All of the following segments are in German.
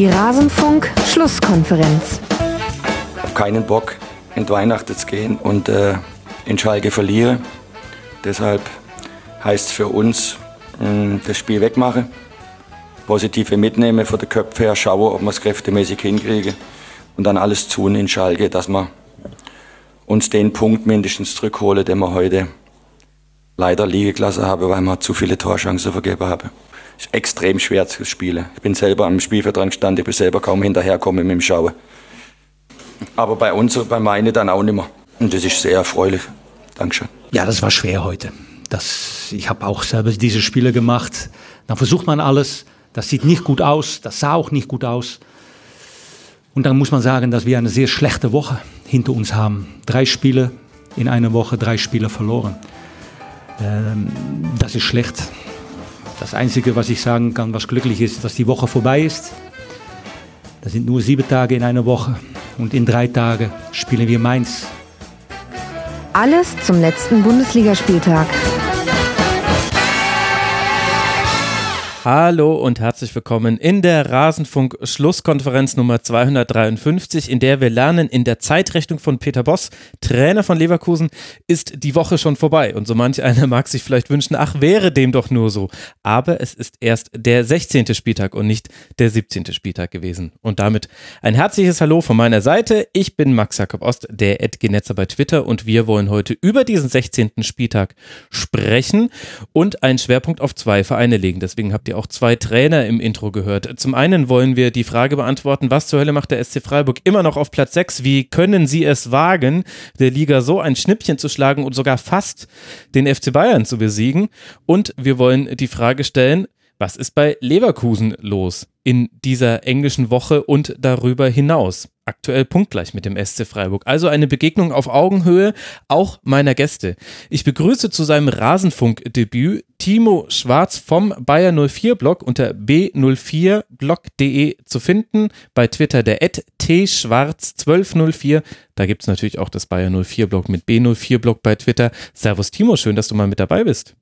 Die Rasenfunk-Schlusskonferenz. Hab keinen Bock, in Weihnachten zu gehen und äh, in Schalke verliere. Deshalb heißt es für uns, mh, das Spiel wegmachen, positive mitnehmen von der Köpfe her, schauen, ob wir es kräftemäßig hinkriegen und dann alles tun in Schalke, dass wir uns den Punkt mindestens zurückholen, den wir heute leider liegen gelassen haben, weil wir zu viele Torchancen vergeben haben. Extrem schwer zu spielen. Ich bin selber am Spielvertrag gestanden, ich bin selber kaum hinterherkommen mit dem Schauen. Aber bei uns, bei meine dann auch nicht mehr. Und das ist sehr erfreulich. Dankeschön. Ja, das war schwer heute. Das, ich habe auch selber diese Spiele gemacht. Dann versucht man alles. Das sieht nicht gut aus. Das sah auch nicht gut aus. Und dann muss man sagen, dass wir eine sehr schlechte Woche hinter uns haben. Drei Spiele in einer Woche, drei Spiele verloren. Ähm, das ist schlecht. Das Einzige, was ich sagen kann, was glücklich ist, dass die Woche vorbei ist. Das sind nur sieben Tage in einer Woche und in drei Tagen spielen wir Mainz. Alles zum letzten Bundesligaspieltag. Hallo und herzlich willkommen in der Rasenfunk Schlusskonferenz Nummer 253, in der wir lernen, in der Zeitrechnung von Peter Boss, Trainer von Leverkusen, ist die Woche schon vorbei. Und so manch einer mag sich vielleicht wünschen, ach, wäre dem doch nur so. Aber es ist erst der 16. Spieltag und nicht der 17. Spieltag gewesen. Und damit ein herzliches Hallo von meiner Seite. Ich bin Max Jakob Ost, der Edgenetzer bei Twitter und wir wollen heute über diesen 16. Spieltag sprechen und einen Schwerpunkt auf zwei Vereine legen. Deswegen habt ihr auch zwei Trainer im Intro gehört. Zum einen wollen wir die Frage beantworten, was zur Hölle macht der SC Freiburg immer noch auf Platz 6? Wie können sie es wagen, der Liga so ein Schnippchen zu schlagen und sogar fast den FC Bayern zu besiegen? Und wir wollen die Frage stellen, was ist bei Leverkusen los in dieser englischen Woche und darüber hinaus? Aktuell punktgleich mit dem SC Freiburg. Also eine Begegnung auf Augenhöhe auch meiner Gäste. Ich begrüße zu seinem Rasenfunk-Debüt Timo Schwarz vom Bayer 04 Blog unter b04blog.de zu finden. Bei Twitter der tschwarz1204. Da gibt es natürlich auch das Bayer 04 Blog mit B04 Blog bei Twitter. Servus Timo, schön, dass du mal mit dabei bist.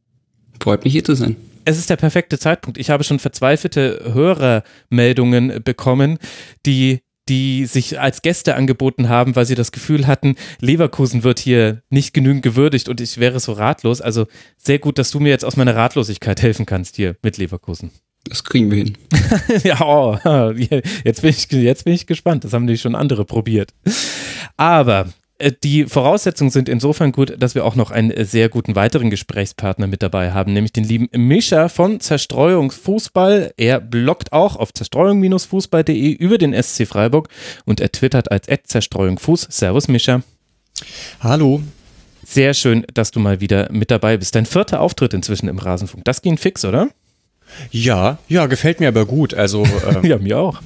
Freut mich hier zu sein es ist der perfekte Zeitpunkt. Ich habe schon verzweifelte Hörermeldungen bekommen, die die sich als Gäste angeboten haben, weil sie das Gefühl hatten, Leverkusen wird hier nicht genügend gewürdigt und ich wäre so ratlos. Also sehr gut, dass du mir jetzt aus meiner Ratlosigkeit helfen kannst hier mit Leverkusen. Das kriegen wir hin. ja, oh, jetzt, bin ich, jetzt bin ich gespannt. Das haben nämlich schon andere probiert. Aber die Voraussetzungen sind insofern gut, dass wir auch noch einen äh, sehr guten weiteren Gesprächspartner mit dabei haben, nämlich den lieben Mischa von Zerstreuung Fußball. Er bloggt auch auf zerstreuung-fußball.de über den SC Freiburg und er twittert als Zerstreuung Fuß. Servus Mischa. Hallo. Sehr schön, dass du mal wieder mit dabei bist. Dein vierter Auftritt inzwischen im Rasenfunk. Das ging fix, oder? Ja, ja, gefällt mir aber gut. Also äh, ja, mir auch.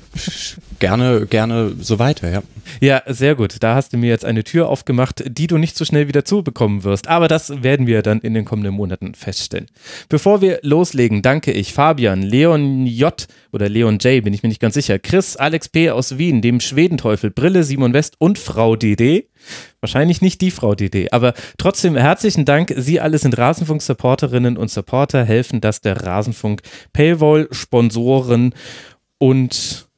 Gerne, gerne so weiter, ja. Ja, sehr gut. Da hast du mir jetzt eine Tür aufgemacht, die du nicht so schnell wieder zubekommen wirst. Aber das werden wir dann in den kommenden Monaten feststellen. Bevor wir loslegen, danke ich Fabian, Leon J oder Leon J, bin ich mir nicht ganz sicher, Chris, Alex P aus Wien, dem Schwedenteufel, Brille, Simon West und Frau DD. Wahrscheinlich nicht die Frau DD, aber trotzdem herzlichen Dank. Sie alle sind Rasenfunk-Supporterinnen und Supporter, helfen, dass der Rasenfunk Paywall, Sponsoren und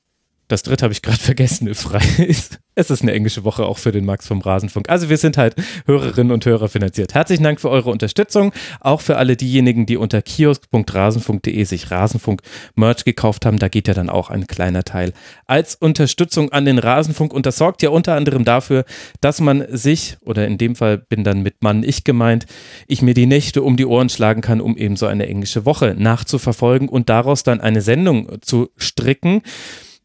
das dritte habe ich gerade vergessen, frei ist. Es ist eine englische Woche auch für den Max vom Rasenfunk. Also wir sind halt Hörerinnen und Hörer finanziert. Herzlichen Dank für eure Unterstützung. Auch für alle diejenigen, die unter kiosk.rasenfunk.de sich Rasenfunk Merch gekauft haben. Da geht ja dann auch ein kleiner Teil als Unterstützung an den Rasenfunk. Und das sorgt ja unter anderem dafür, dass man sich, oder in dem Fall bin dann mit Mann ich gemeint, ich mir die Nächte um die Ohren schlagen kann, um eben so eine englische Woche nachzuverfolgen und daraus dann eine Sendung zu stricken.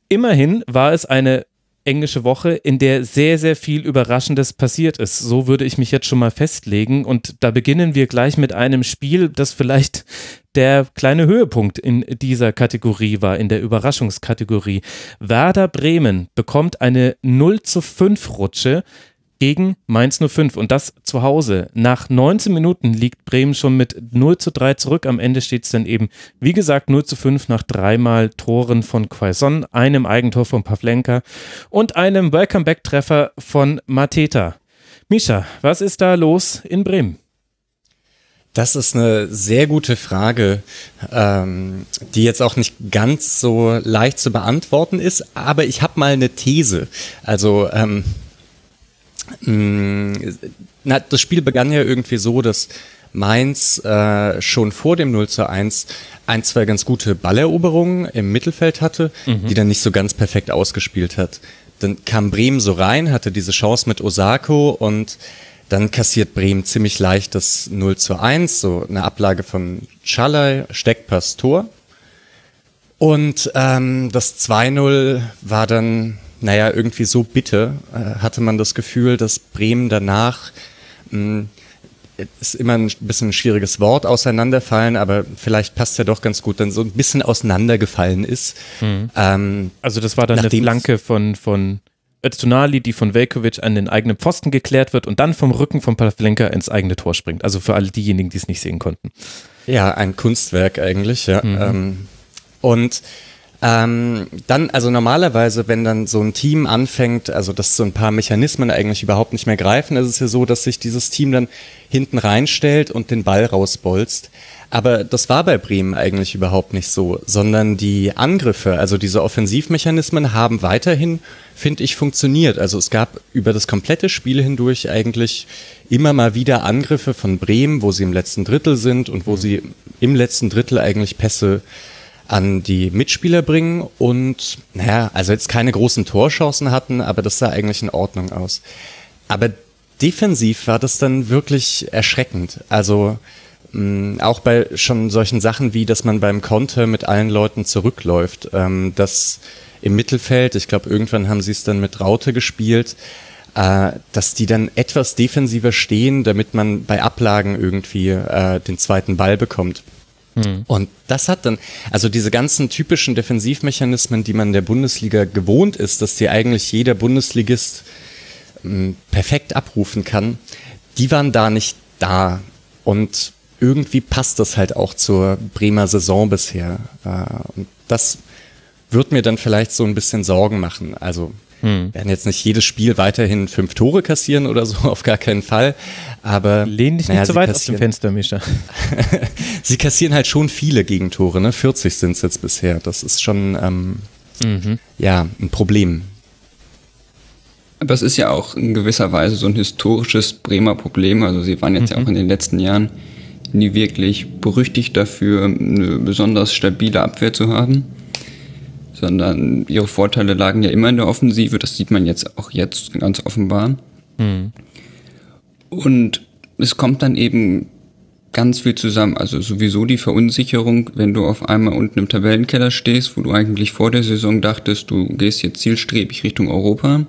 Immerhin war es eine englische Woche, in der sehr, sehr viel Überraschendes passiert ist. So würde ich mich jetzt schon mal festlegen. Und da beginnen wir gleich mit einem Spiel, das vielleicht der kleine Höhepunkt in dieser Kategorie war, in der Überraschungskategorie. Werder Bremen bekommt eine 0 zu 5 Rutsche gegen Mainz 05 und das zu Hause. Nach 19 Minuten liegt Bremen schon mit 0 zu 3 zurück. Am Ende steht es dann eben, wie gesagt, 0 zu 5 nach dreimal Toren von Quaison, einem Eigentor von Pavlenka und einem Welcome-Back-Treffer von Mateta. Misha, was ist da los in Bremen? Das ist eine sehr gute Frage, ähm, die jetzt auch nicht ganz so leicht zu beantworten ist, aber ich habe mal eine These. Also ähm, na, das Spiel begann ja irgendwie so, dass Mainz äh, schon vor dem 0 zu 1 ein, zwei ganz gute Balleroberungen im Mittelfeld hatte, mhm. die dann nicht so ganz perfekt ausgespielt hat. Dann kam Bremen so rein, hatte diese Chance mit Osako und dann kassiert Bremen ziemlich leicht das 0 zu 1, so eine Ablage von Schalay, Steckpass, Tor. Und ähm, das 2-0 war dann, naja, irgendwie so bitter, äh, hatte man das Gefühl, dass Bremen danach mh, ist immer ein bisschen ein schwieriges Wort, auseinanderfallen, aber vielleicht passt ja doch ganz gut, dann so ein bisschen auseinandergefallen ist. Mhm. Ähm, also das war dann eine Flanke von, von Öztunali, die von Velkovic an den eigenen Pfosten geklärt wird und dann vom Rücken von Pavlenka ins eigene Tor springt. Also für alle diejenigen, die es nicht sehen konnten. Ja, ein Kunstwerk eigentlich, ja. Mhm. Ähm, und ähm, dann, also normalerweise, wenn dann so ein Team anfängt, also dass so ein paar Mechanismen eigentlich überhaupt nicht mehr greifen, ist es ja so, dass sich dieses Team dann hinten reinstellt und den Ball rausbolzt. Aber das war bei Bremen eigentlich überhaupt nicht so, sondern die Angriffe, also diese Offensivmechanismen haben weiterhin, finde ich, funktioniert. Also es gab über das komplette Spiel hindurch eigentlich immer mal wieder Angriffe von Bremen, wo sie im letzten Drittel sind und wo sie im letzten Drittel eigentlich Pässe an die Mitspieler bringen und, naja, also jetzt keine großen Torchancen hatten, aber das sah eigentlich in Ordnung aus. Aber defensiv war das dann wirklich erschreckend. Also mh, mm, auch bei schon solchen Sachen wie, dass man beim Konter mit allen Leuten zurückläuft, ähm, dass im Mittelfeld, ich glaube, irgendwann haben sie es dann mit Raute gespielt, äh, dass die dann etwas defensiver stehen, damit man bei Ablagen irgendwie äh, den zweiten Ball bekommt. Mhm. Und das hat dann, also diese ganzen typischen Defensivmechanismen, die man der Bundesliga gewohnt ist, dass die eigentlich jeder Bundesligist ähm, perfekt abrufen kann, die waren da nicht da. Und irgendwie passt das halt auch zur Bremer Saison bisher. Äh, und das wird mir dann vielleicht so ein bisschen Sorgen machen. Also hm. Werden jetzt nicht jedes Spiel weiterhin fünf Tore kassieren oder so, auf gar keinen Fall. Aber. Lehn dich naja, nicht zu weit aus dem Fenster, Mischa. sie kassieren halt schon viele Gegentore, ne? 40 sind es jetzt bisher. Das ist schon, ähm, mhm. ja, ein Problem. Aber es ist ja auch in gewisser Weise so ein historisches Bremer Problem. Also sie waren jetzt mhm. ja auch in den letzten Jahren nie wirklich berüchtigt dafür, eine besonders stabile Abwehr zu haben sondern ihre Vorteile lagen ja immer in der Offensive. Das sieht man jetzt auch jetzt ganz offenbar. Mhm. Und es kommt dann eben ganz viel zusammen. Also sowieso die Verunsicherung, wenn du auf einmal unten im Tabellenkeller stehst, wo du eigentlich vor der Saison dachtest, du gehst jetzt zielstrebig Richtung Europa.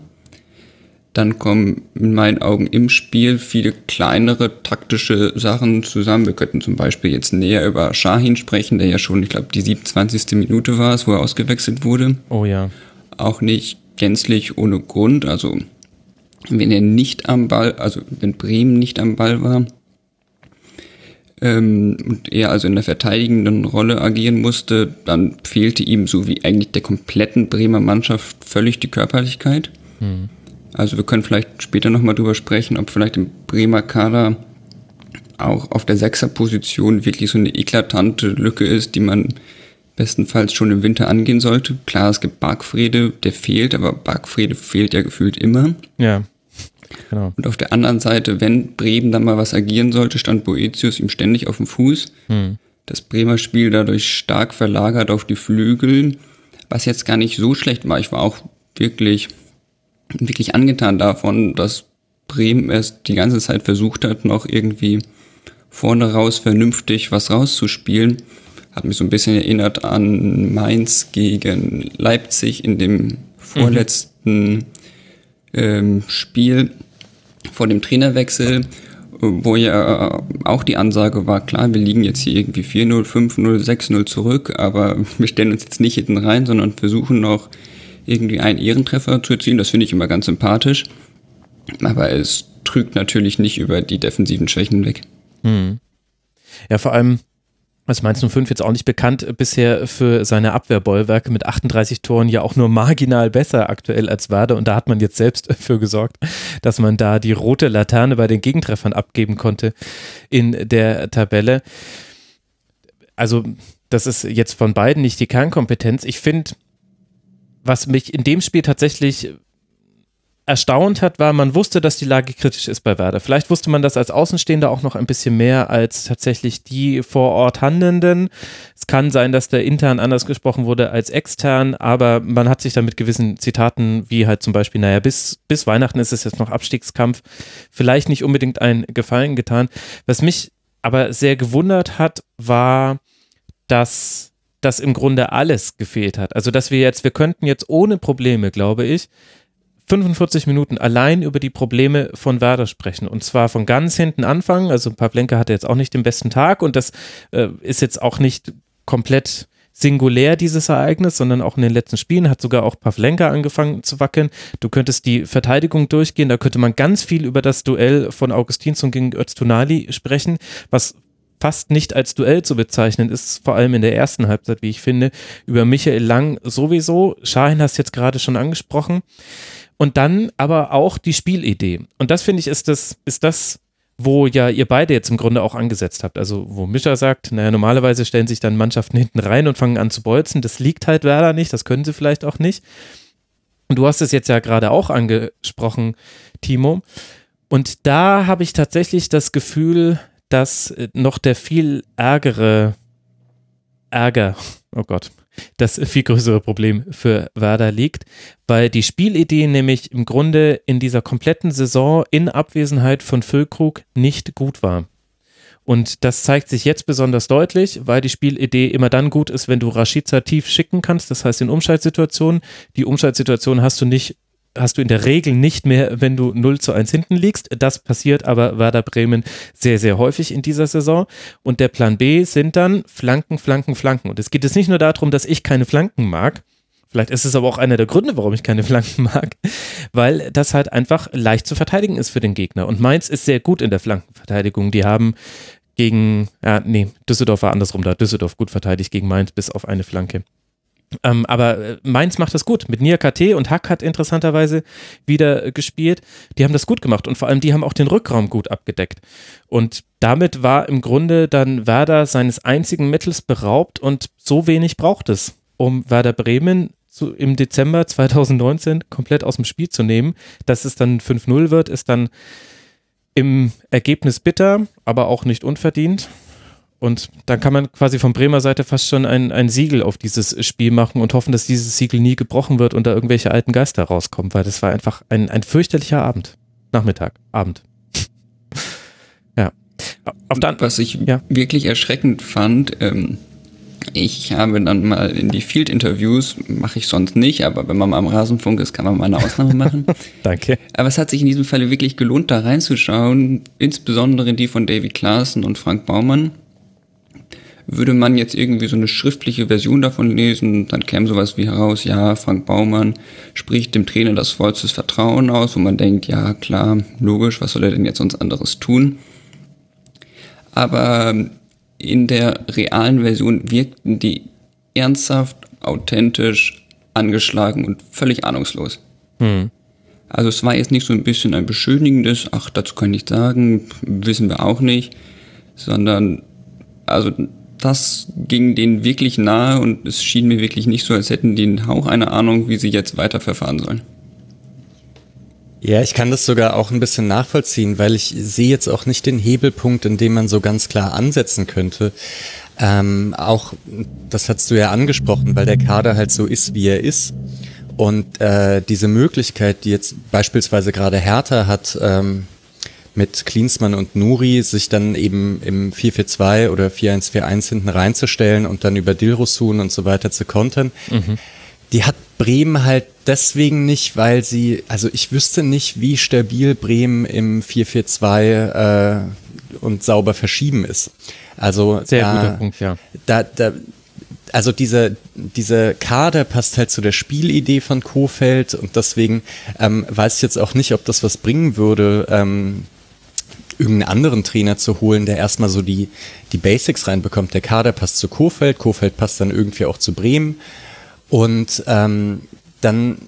Dann kommen in meinen Augen im Spiel viele kleinere taktische Sachen zusammen. Wir könnten zum Beispiel jetzt näher über Shahin sprechen, der ja schon, ich glaube, die 27. Minute war es, wo er ausgewechselt wurde. Oh ja. Auch nicht gänzlich ohne Grund. Also wenn er nicht am Ball, also wenn Bremen nicht am Ball war ähm, und er also in der verteidigenden Rolle agieren musste, dann fehlte ihm so wie eigentlich der kompletten Bremer Mannschaft völlig die Körperlichkeit. Hm. Also wir können vielleicht später nochmal drüber sprechen, ob vielleicht im Bremer Kader auch auf der Sechserposition wirklich so eine eklatante Lücke ist, die man bestenfalls schon im Winter angehen sollte. Klar, es gibt Bargfrede, der fehlt, aber Bargfrede fehlt ja gefühlt immer. Ja. Genau. Und auf der anderen Seite, wenn Bremen dann mal was agieren sollte, stand Boetius ihm ständig auf dem Fuß. Hm. Das Bremer Spiel dadurch stark verlagert auf die Flügel, was jetzt gar nicht so schlecht war. Ich war auch wirklich wirklich angetan davon, dass Bremen es die ganze Zeit versucht hat, noch irgendwie vorne raus vernünftig was rauszuspielen. Hat mich so ein bisschen erinnert an Mainz gegen Leipzig in dem vorletzten mhm. ähm, Spiel vor dem Trainerwechsel, wo ja auch die Ansage war, klar, wir liegen jetzt hier irgendwie 4-0, 5-0, 6-0 zurück, aber wir stellen uns jetzt nicht hinten rein, sondern versuchen noch irgendwie einen Ehrentreffer zu erzielen. Das finde ich immer ganz sympathisch. Aber es trügt natürlich nicht über die defensiven Schwächen weg. Hm. Ja, vor allem, ist Mainz 05 jetzt auch nicht bekannt bisher für seine Abwehrbollwerke mit 38 Toren ja auch nur marginal besser aktuell als Werder und da hat man jetzt selbst dafür gesorgt, dass man da die rote Laterne bei den Gegentreffern abgeben konnte in der Tabelle. Also das ist jetzt von beiden nicht die Kernkompetenz. Ich finde, was mich in dem Spiel tatsächlich erstaunt hat, war, man wusste, dass die Lage kritisch ist bei Werder. Vielleicht wusste man das als Außenstehender auch noch ein bisschen mehr als tatsächlich die vor Ort Handelnden. Es kann sein, dass der intern anders gesprochen wurde als extern, aber man hat sich dann mit gewissen Zitaten, wie halt zum Beispiel, naja, bis, bis Weihnachten ist es jetzt noch Abstiegskampf, vielleicht nicht unbedingt einen Gefallen getan. Was mich aber sehr gewundert hat, war, dass das im Grunde alles gefehlt hat. Also, dass wir jetzt, wir könnten jetzt ohne Probleme, glaube ich, 45 Minuten allein über die Probleme von Werder sprechen. Und zwar von ganz hinten anfangen. Also Pavlenka hatte jetzt auch nicht den besten Tag und das äh, ist jetzt auch nicht komplett singulär, dieses Ereignis, sondern auch in den letzten Spielen hat sogar auch Pavlenka angefangen zu wackeln. Du könntest die Verteidigung durchgehen, da könnte man ganz viel über das Duell von Augustinsson gegen Öztunali sprechen, was fast nicht als Duell zu bezeichnen ist, vor allem in der ersten Halbzeit, wie ich finde. Über Michael Lang sowieso. Schahin hast jetzt gerade schon angesprochen. Und dann aber auch die Spielidee. Und das finde ich ist das, ist das, wo ja ihr beide jetzt im Grunde auch angesetzt habt. Also wo Mischa sagt, naja, normalerweise stellen sich dann Mannschaften hinten rein und fangen an zu bolzen. Das liegt halt Werder nicht, das können sie vielleicht auch nicht. Und du hast es jetzt ja gerade auch angesprochen, Timo. Und da habe ich tatsächlich das Gefühl, dass noch der viel ärgere Ärger, oh Gott, das viel größere Problem für Werder liegt, weil die Spielidee nämlich im Grunde in dieser kompletten Saison in Abwesenheit von Füllkrug nicht gut war. Und das zeigt sich jetzt besonders deutlich, weil die Spielidee immer dann gut ist, wenn du Rashica tief schicken kannst, das heißt in Umschaltsituationen. Die Umschaltsituation hast du nicht hast du in der Regel nicht mehr, wenn du 0 zu 1 hinten liegst. Das passiert aber Werder Bremen sehr, sehr häufig in dieser Saison. Und der Plan B sind dann Flanken, Flanken, Flanken. Und es geht jetzt nicht nur darum, dass ich keine Flanken mag. Vielleicht ist es aber auch einer der Gründe, warum ich keine Flanken mag, weil das halt einfach leicht zu verteidigen ist für den Gegner. Und Mainz ist sehr gut in der Flankenverteidigung. Die haben gegen, ja, nee, Düsseldorf war andersrum da. Düsseldorf gut verteidigt gegen Mainz bis auf eine Flanke. Ähm, aber äh, Mainz macht das gut. Mit Nia KT und Hack hat interessanterweise wieder äh, gespielt. Die haben das gut gemacht und vor allem die haben auch den Rückraum gut abgedeckt. Und damit war im Grunde dann Werder seines einzigen Mittels beraubt und so wenig braucht es, um Werder Bremen zu, im Dezember 2019 komplett aus dem Spiel zu nehmen. Dass es dann 5-0 wird, ist dann im Ergebnis bitter, aber auch nicht unverdient. Und dann kann man quasi von Bremer Seite fast schon ein, ein Siegel auf dieses Spiel machen und hoffen, dass dieses Siegel nie gebrochen wird und da irgendwelche alten Geister rauskommen, weil das war einfach ein, ein fürchterlicher Abend. Nachmittag, Abend. ja. Auf dann, Was ich ja. wirklich erschreckend fand, ähm, ich habe dann mal in die Field-Interviews, mache ich sonst nicht, aber wenn man mal am Rasenfunk ist, kann man mal eine Ausnahme machen. Danke. Aber es hat sich in diesem Falle wirklich gelohnt, da reinzuschauen, insbesondere die von David Klaassen und Frank Baumann würde man jetzt irgendwie so eine schriftliche Version davon lesen, dann käme sowas wie heraus, ja, Frank Baumann spricht dem Trainer das vollstes Vertrauen aus, wo man denkt, ja, klar, logisch, was soll er denn jetzt sonst anderes tun? Aber in der realen Version wirkten die ernsthaft, authentisch, angeschlagen und völlig ahnungslos. Hm. Also es war jetzt nicht so ein bisschen ein beschönigendes, ach, dazu kann ich sagen, wissen wir auch nicht, sondern also das ging denen wirklich nahe und es schien mir wirklich nicht so, als hätten die einen Hauch eine Ahnung, wie sie jetzt weiter verfahren sollen. Ja, ich kann das sogar auch ein bisschen nachvollziehen, weil ich sehe jetzt auch nicht den Hebelpunkt, in dem man so ganz klar ansetzen könnte. Ähm, auch, das hast du ja angesprochen, weil der Kader halt so ist, wie er ist. Und äh, diese Möglichkeit, die jetzt beispielsweise gerade Hertha hat, ähm, mit Klinsmann und Nuri sich dann eben im 4-4-2 oder 4-1-4-1 hinten reinzustellen und dann über Dilrosun und so weiter zu kontern. Mhm. Die hat Bremen halt deswegen nicht, weil sie, also ich wüsste nicht, wie stabil Bremen im 4-4-2 äh, und sauber verschieben ist. Also sehr da, guter Punkt, ja. Da, da, also diese, diese Kader passt halt zu der Spielidee von Kofeld und deswegen ähm, weiß ich jetzt auch nicht, ob das was bringen würde, ähm, irgendeinen anderen Trainer zu holen, der erstmal so die, die Basics reinbekommt. Der Kader passt zu Kofeld, Kofeld passt dann irgendwie auch zu Bremen. Und ähm, dann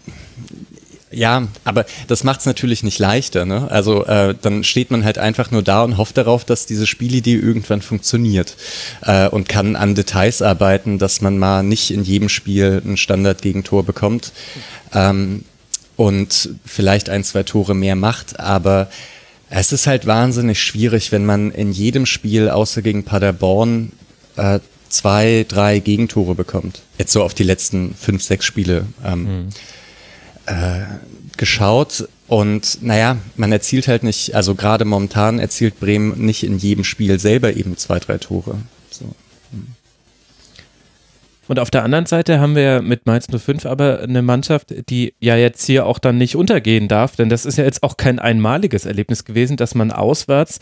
ja, aber das macht es natürlich nicht leichter. Ne? Also äh, dann steht man halt einfach nur da und hofft darauf, dass diese Spielidee irgendwann funktioniert äh, und kann an Details arbeiten, dass man mal nicht in jedem Spiel ein Standard-Gegentor bekommt ähm, und vielleicht ein, zwei Tore mehr macht. Aber es ist halt wahnsinnig schwierig, wenn man in jedem Spiel, außer gegen Paderborn, äh, zwei, drei Gegentore bekommt. Jetzt so auf die letzten fünf, sechs Spiele. Ähm, mhm äh, geschaut und naja, man erzielt halt nicht, also gerade momentan erzielt Bremen nicht in jedem Spiel selber eben zwei, drei Tore. Und auf der anderen Seite haben wir mit Mainz 05 aber eine Mannschaft, die ja jetzt hier auch dann nicht untergehen darf, denn das ist ja jetzt auch kein einmaliges Erlebnis gewesen, dass man auswärts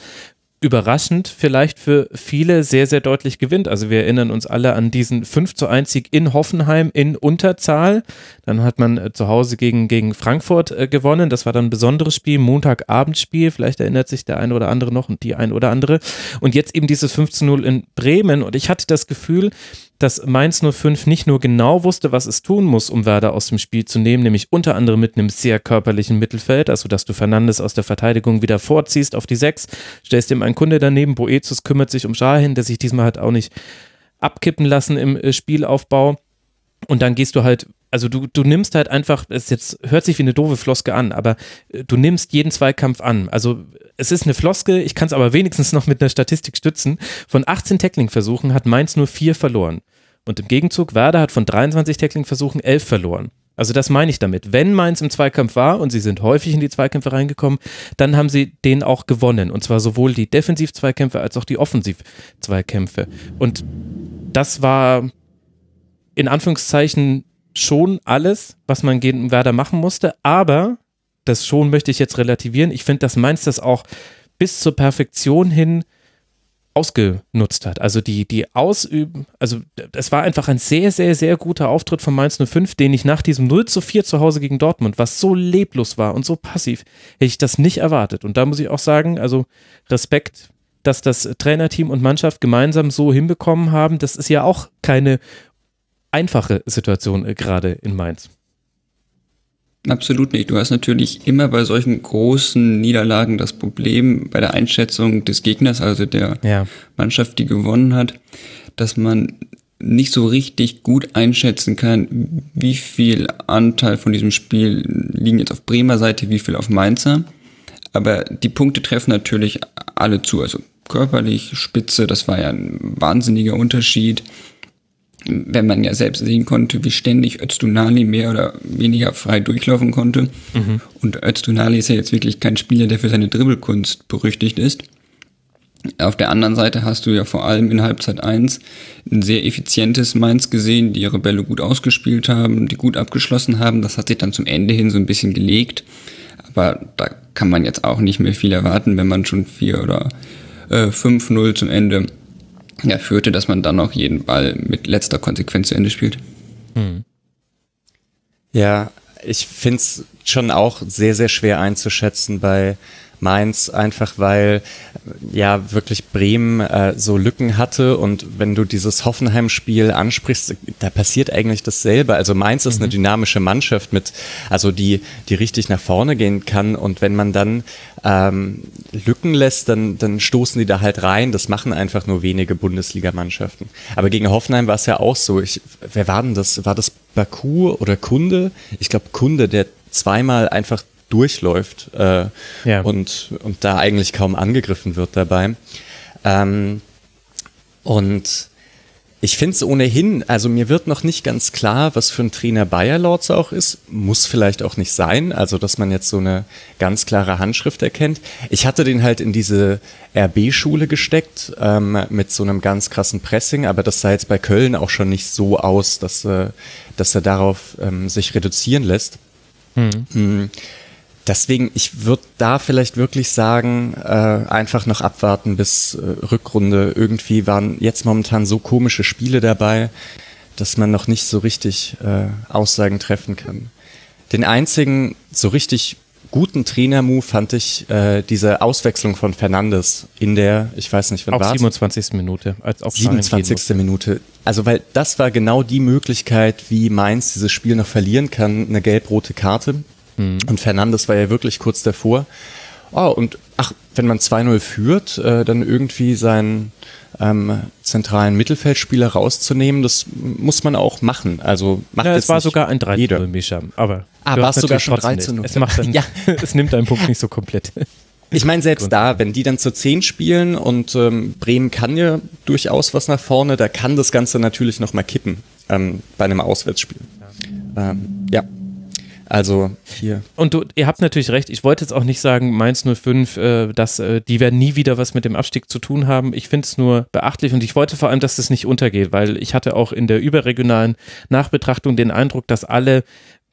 überraschend vielleicht für viele sehr, sehr deutlich gewinnt. Also wir erinnern uns alle an diesen 5 zu 1 Sieg in Hoffenheim in Unterzahl. Dann hat man äh, zu Hause gegen, gegen Frankfurt äh, gewonnen. Das war dann ein besonderes Spiel, Montagabendspiel. Vielleicht erinnert sich der eine oder andere noch und die ein oder andere. Und jetzt eben dieses 5 zu 0 in Bremen. Und ich hatte das Gefühl, dass Mainz 05 nicht nur genau wusste, was es tun muss, um Werder aus dem Spiel zu nehmen, nämlich unter anderem mit einem sehr körperlichen Mittelfeld, also dass du Fernandes aus der Verteidigung wieder vorziehst auf die Sechs, stellst ihm einen Kunde daneben, Boetius kümmert sich um Schahin, der sich diesmal hat auch nicht abkippen lassen im äh, Spielaufbau. Und dann gehst du halt, also du, du nimmst halt einfach, es jetzt hört sich wie eine doofe Floske an, aber äh, du nimmst jeden Zweikampf an. Also es ist eine Floske, ich kann es aber wenigstens noch mit einer Statistik stützen. Von 18 Tackling-Versuchen hat Mainz nur vier verloren. Und im Gegenzug, Werder hat von 23 Tackling-Versuchen 11 verloren. Also das meine ich damit. Wenn Mainz im Zweikampf war und sie sind häufig in die Zweikämpfe reingekommen, dann haben sie den auch gewonnen. Und zwar sowohl die Defensiv-Zweikämpfe als auch die Offensiv-Zweikämpfe. Und das war in Anführungszeichen schon alles, was man gegen Werder machen musste. Aber das schon möchte ich jetzt relativieren. Ich finde, dass Mainz das auch bis zur Perfektion hin ausgenutzt hat. Also die, die Ausüben, also es war einfach ein sehr, sehr, sehr guter Auftritt von Mainz 05, den ich nach diesem 0 zu 4 zu Hause gegen Dortmund, was so leblos war und so passiv, hätte ich das nicht erwartet. Und da muss ich auch sagen, also Respekt, dass das Trainerteam und Mannschaft gemeinsam so hinbekommen haben, das ist ja auch keine einfache Situation äh, gerade in Mainz. Absolut nicht. Du hast natürlich immer bei solchen großen Niederlagen das Problem bei der Einschätzung des Gegners, also der ja. Mannschaft, die gewonnen hat, dass man nicht so richtig gut einschätzen kann, wie viel Anteil von diesem Spiel liegen jetzt auf Bremer Seite, wie viel auf Mainzer. Aber die Punkte treffen natürlich alle zu. Also körperlich, Spitze, das war ja ein wahnsinniger Unterschied wenn man ja selbst sehen konnte, wie ständig Öztunali mehr oder weniger frei durchlaufen konnte. Mhm. Und Öztunali ist ja jetzt wirklich kein Spieler, der für seine Dribbelkunst berüchtigt ist. Auf der anderen Seite hast du ja vor allem in Halbzeit 1 ein sehr effizientes Mainz gesehen, die ihre Bälle gut ausgespielt haben, die gut abgeschlossen haben. Das hat sich dann zum Ende hin so ein bisschen gelegt. Aber da kann man jetzt auch nicht mehr viel erwarten, wenn man schon 4 oder äh, 5-0 zum Ende ja, führte, dass man dann noch jeden Ball mit letzter Konsequenz zu Ende spielt. Hm. Ja, ich finde es schon auch sehr, sehr schwer einzuschätzen bei Mainz, einfach weil ja wirklich Bremen äh, so Lücken hatte und wenn du dieses Hoffenheim-Spiel ansprichst, da passiert eigentlich dasselbe. Also Mainz ist mhm. eine dynamische Mannschaft mit, also die, die richtig nach vorne gehen kann und wenn man dann ähm, Lücken lässt, dann, dann stoßen die da halt rein. Das machen einfach nur wenige Bundesligamannschaften. Aber gegen Hoffenheim war es ja auch so. Ich, wer war denn das? War das Baku oder Kunde? Ich glaube Kunde, der zweimal einfach durchläuft äh, ja. und, und da eigentlich kaum angegriffen wird dabei. Ähm, und ich finde es ohnehin, also mir wird noch nicht ganz klar, was für ein Trainer Bayer Lords auch ist. Muss vielleicht auch nicht sein, also dass man jetzt so eine ganz klare Handschrift erkennt. Ich hatte den halt in diese RB-Schule gesteckt ähm, mit so einem ganz krassen Pressing, aber das sah jetzt bei Köln auch schon nicht so aus, dass, äh, dass er darauf ähm, sich reduzieren lässt. Mhm. Deswegen, ich würde da vielleicht wirklich sagen, äh, einfach noch abwarten bis äh, Rückrunde. Irgendwie waren jetzt momentan so komische Spiele dabei, dass man noch nicht so richtig äh, Aussagen treffen kann. Den einzigen so richtig guten Trainer-Move fand ich äh, diese Auswechslung von Fernandes in der, ich weiß nicht, wann war's? 27. Minute. Als auf 27. Minute. Also weil das war genau die Möglichkeit, wie Mainz dieses Spiel noch verlieren kann, eine gelb-rote Karte. Und Fernandes war ja wirklich kurz davor. Oh, und ach, wenn man 2-0 führt, äh, dann irgendwie seinen ähm, zentralen Mittelfeldspieler rauszunehmen, das muss man auch machen. Also macht Ja, es war sogar ein 3 jeder. 0 Mischa, aber Ah, war es sogar schon trotzdem 13 recht. -0. Es macht dann, Ja. es nimmt deinen Punkt nicht so komplett. Ich meine, selbst da, wenn die dann zu 10 spielen und ähm, Bremen kann ja durchaus was nach vorne, da kann das Ganze natürlich nochmal kippen ähm, bei einem Auswärtsspiel. Ähm, ja. Also hier. Und du, ihr habt natürlich recht, ich wollte jetzt auch nicht sagen, Mainz 05, äh, dass äh, die werden nie wieder was mit dem Abstieg zu tun haben. Ich finde es nur beachtlich und ich wollte vor allem, dass das nicht untergeht, weil ich hatte auch in der überregionalen Nachbetrachtung den Eindruck, dass alle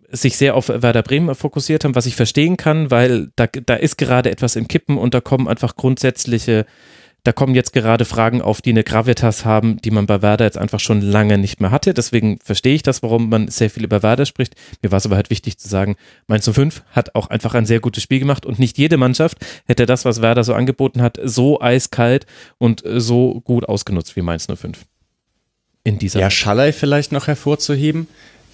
sich sehr auf Werder Bremen fokussiert haben, was ich verstehen kann, weil da, da ist gerade etwas im Kippen und da kommen einfach grundsätzliche, da kommen jetzt gerade Fragen auf, die eine Gravitas haben, die man bei Werder jetzt einfach schon lange nicht mehr hatte. Deswegen verstehe ich das, warum man sehr viel über Werder spricht. Mir war es aber halt wichtig zu sagen, Mainz 05 hat auch einfach ein sehr gutes Spiel gemacht und nicht jede Mannschaft hätte das, was Werder so angeboten hat, so eiskalt und so gut ausgenutzt wie Mainz 05. In dieser Ja, Schallei vielleicht noch hervorzuheben,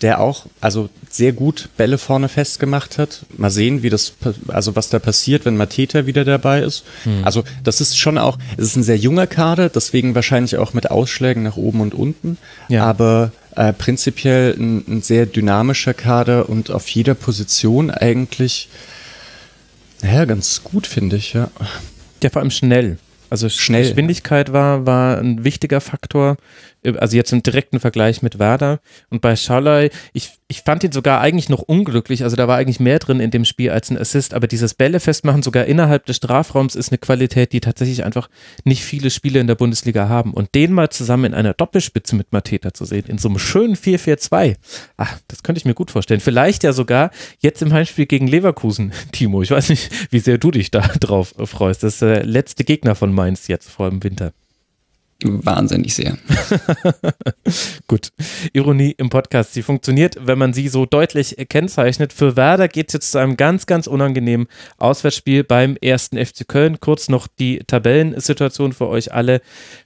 der auch also sehr gut Bälle vorne festgemacht hat. Mal sehen, wie das also was da passiert, wenn Mateta wieder dabei ist. Hm. Also das ist schon auch, es ist ein sehr junger Kader, deswegen wahrscheinlich auch mit Ausschlägen nach oben und unten. Ja. Aber äh, prinzipiell ein, ein sehr dynamischer Kader und auf jeder Position eigentlich ja, ganz gut, finde ich, ja. Ja, vor allem schnell. Also Schnell, Geschwindigkeit war, war ein wichtiger Faktor. Also jetzt im direkten Vergleich mit Werder. Und bei Schalay, ich, ich fand ihn sogar eigentlich noch unglücklich. Also da war eigentlich mehr drin in dem Spiel als ein Assist. Aber dieses Bälle festmachen sogar innerhalb des Strafraums ist eine Qualität, die tatsächlich einfach nicht viele Spiele in der Bundesliga haben. Und den mal zusammen in einer Doppelspitze mit Mateta zu sehen, in so einem schönen 4-4-2, ach, das könnte ich mir gut vorstellen. Vielleicht ja sogar jetzt im Heimspiel gegen Leverkusen, Timo. Ich weiß nicht, wie sehr du dich da drauf freust. Das ist der letzte Gegner von Mainz jetzt vor dem Winter. Wahnsinnig sehr. Gut. Ironie im Podcast. Sie funktioniert, wenn man sie so deutlich kennzeichnet. Für Werder geht es jetzt zu einem ganz, ganz unangenehmen Auswärtsspiel beim ersten FC Köln. Kurz noch die Tabellensituation für euch alle.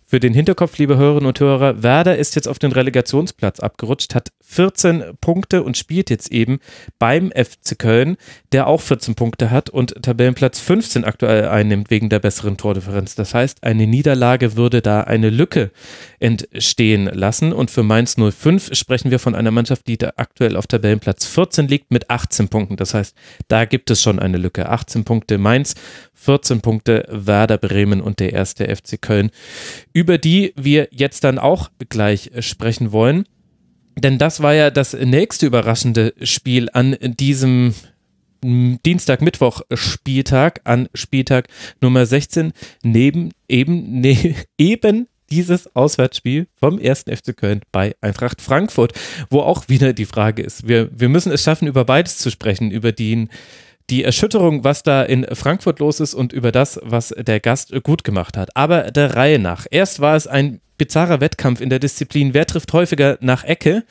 Für den Hinterkopf, liebe Hörerinnen und Hörer, Werder ist jetzt auf den Relegationsplatz abgerutscht, hat 14 Punkte und spielt jetzt eben beim FC Köln, der auch 14 Punkte hat und Tabellenplatz 15 aktuell einnimmt wegen der besseren Tordifferenz. Das heißt, eine Niederlage würde da eine Lücke entstehen lassen und für Mainz 05 sprechen wir von einer Mannschaft, die aktuell auf Tabellenplatz 14 liegt mit 18 Punkten. Das heißt, da gibt es schon eine Lücke. 18 Punkte Mainz, 14 Punkte Werder Bremen und der erste FC Köln, über die wir jetzt dann auch gleich sprechen wollen. Denn das war ja das nächste überraschende Spiel an diesem Dienstag, Mittwoch Spieltag, an Spieltag Nummer 16, neben eben, ne, eben dieses Auswärtsspiel vom 1. FC Köln bei Eintracht Frankfurt, wo auch wieder die Frage ist, wir, wir müssen es schaffen, über beides zu sprechen, über den die Erschütterung, was da in Frankfurt los ist und über das, was der Gast gut gemacht hat. Aber der Reihe nach. Erst war es ein bizarrer Wettkampf in der Disziplin, wer trifft häufiger nach Ecke.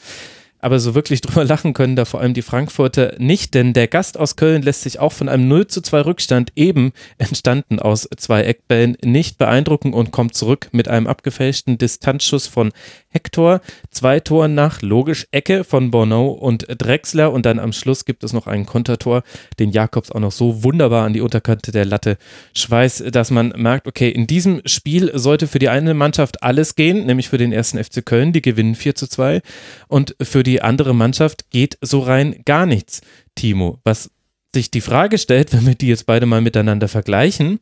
Aber so wirklich drüber lachen können da vor allem die Frankfurter nicht, denn der Gast aus Köln lässt sich auch von einem 0 zu 2 Rückstand, eben entstanden aus zwei Eckbällen, nicht beeindrucken und kommt zurück mit einem abgefälschten Distanzschuss von Hector. Zwei Toren nach, logisch Ecke von Bono und Drexler und dann am Schluss gibt es noch ein Kontertor, den Jakobs auch noch so wunderbar an die Unterkante der Latte schweißt, dass man merkt, okay, in diesem Spiel sollte für die eine Mannschaft alles gehen, nämlich für den ersten FC Köln, die gewinnen 4 zu 2 und für die andere Mannschaft geht so rein gar nichts. Timo, was sich die Frage stellt, wenn wir die jetzt beide mal miteinander vergleichen,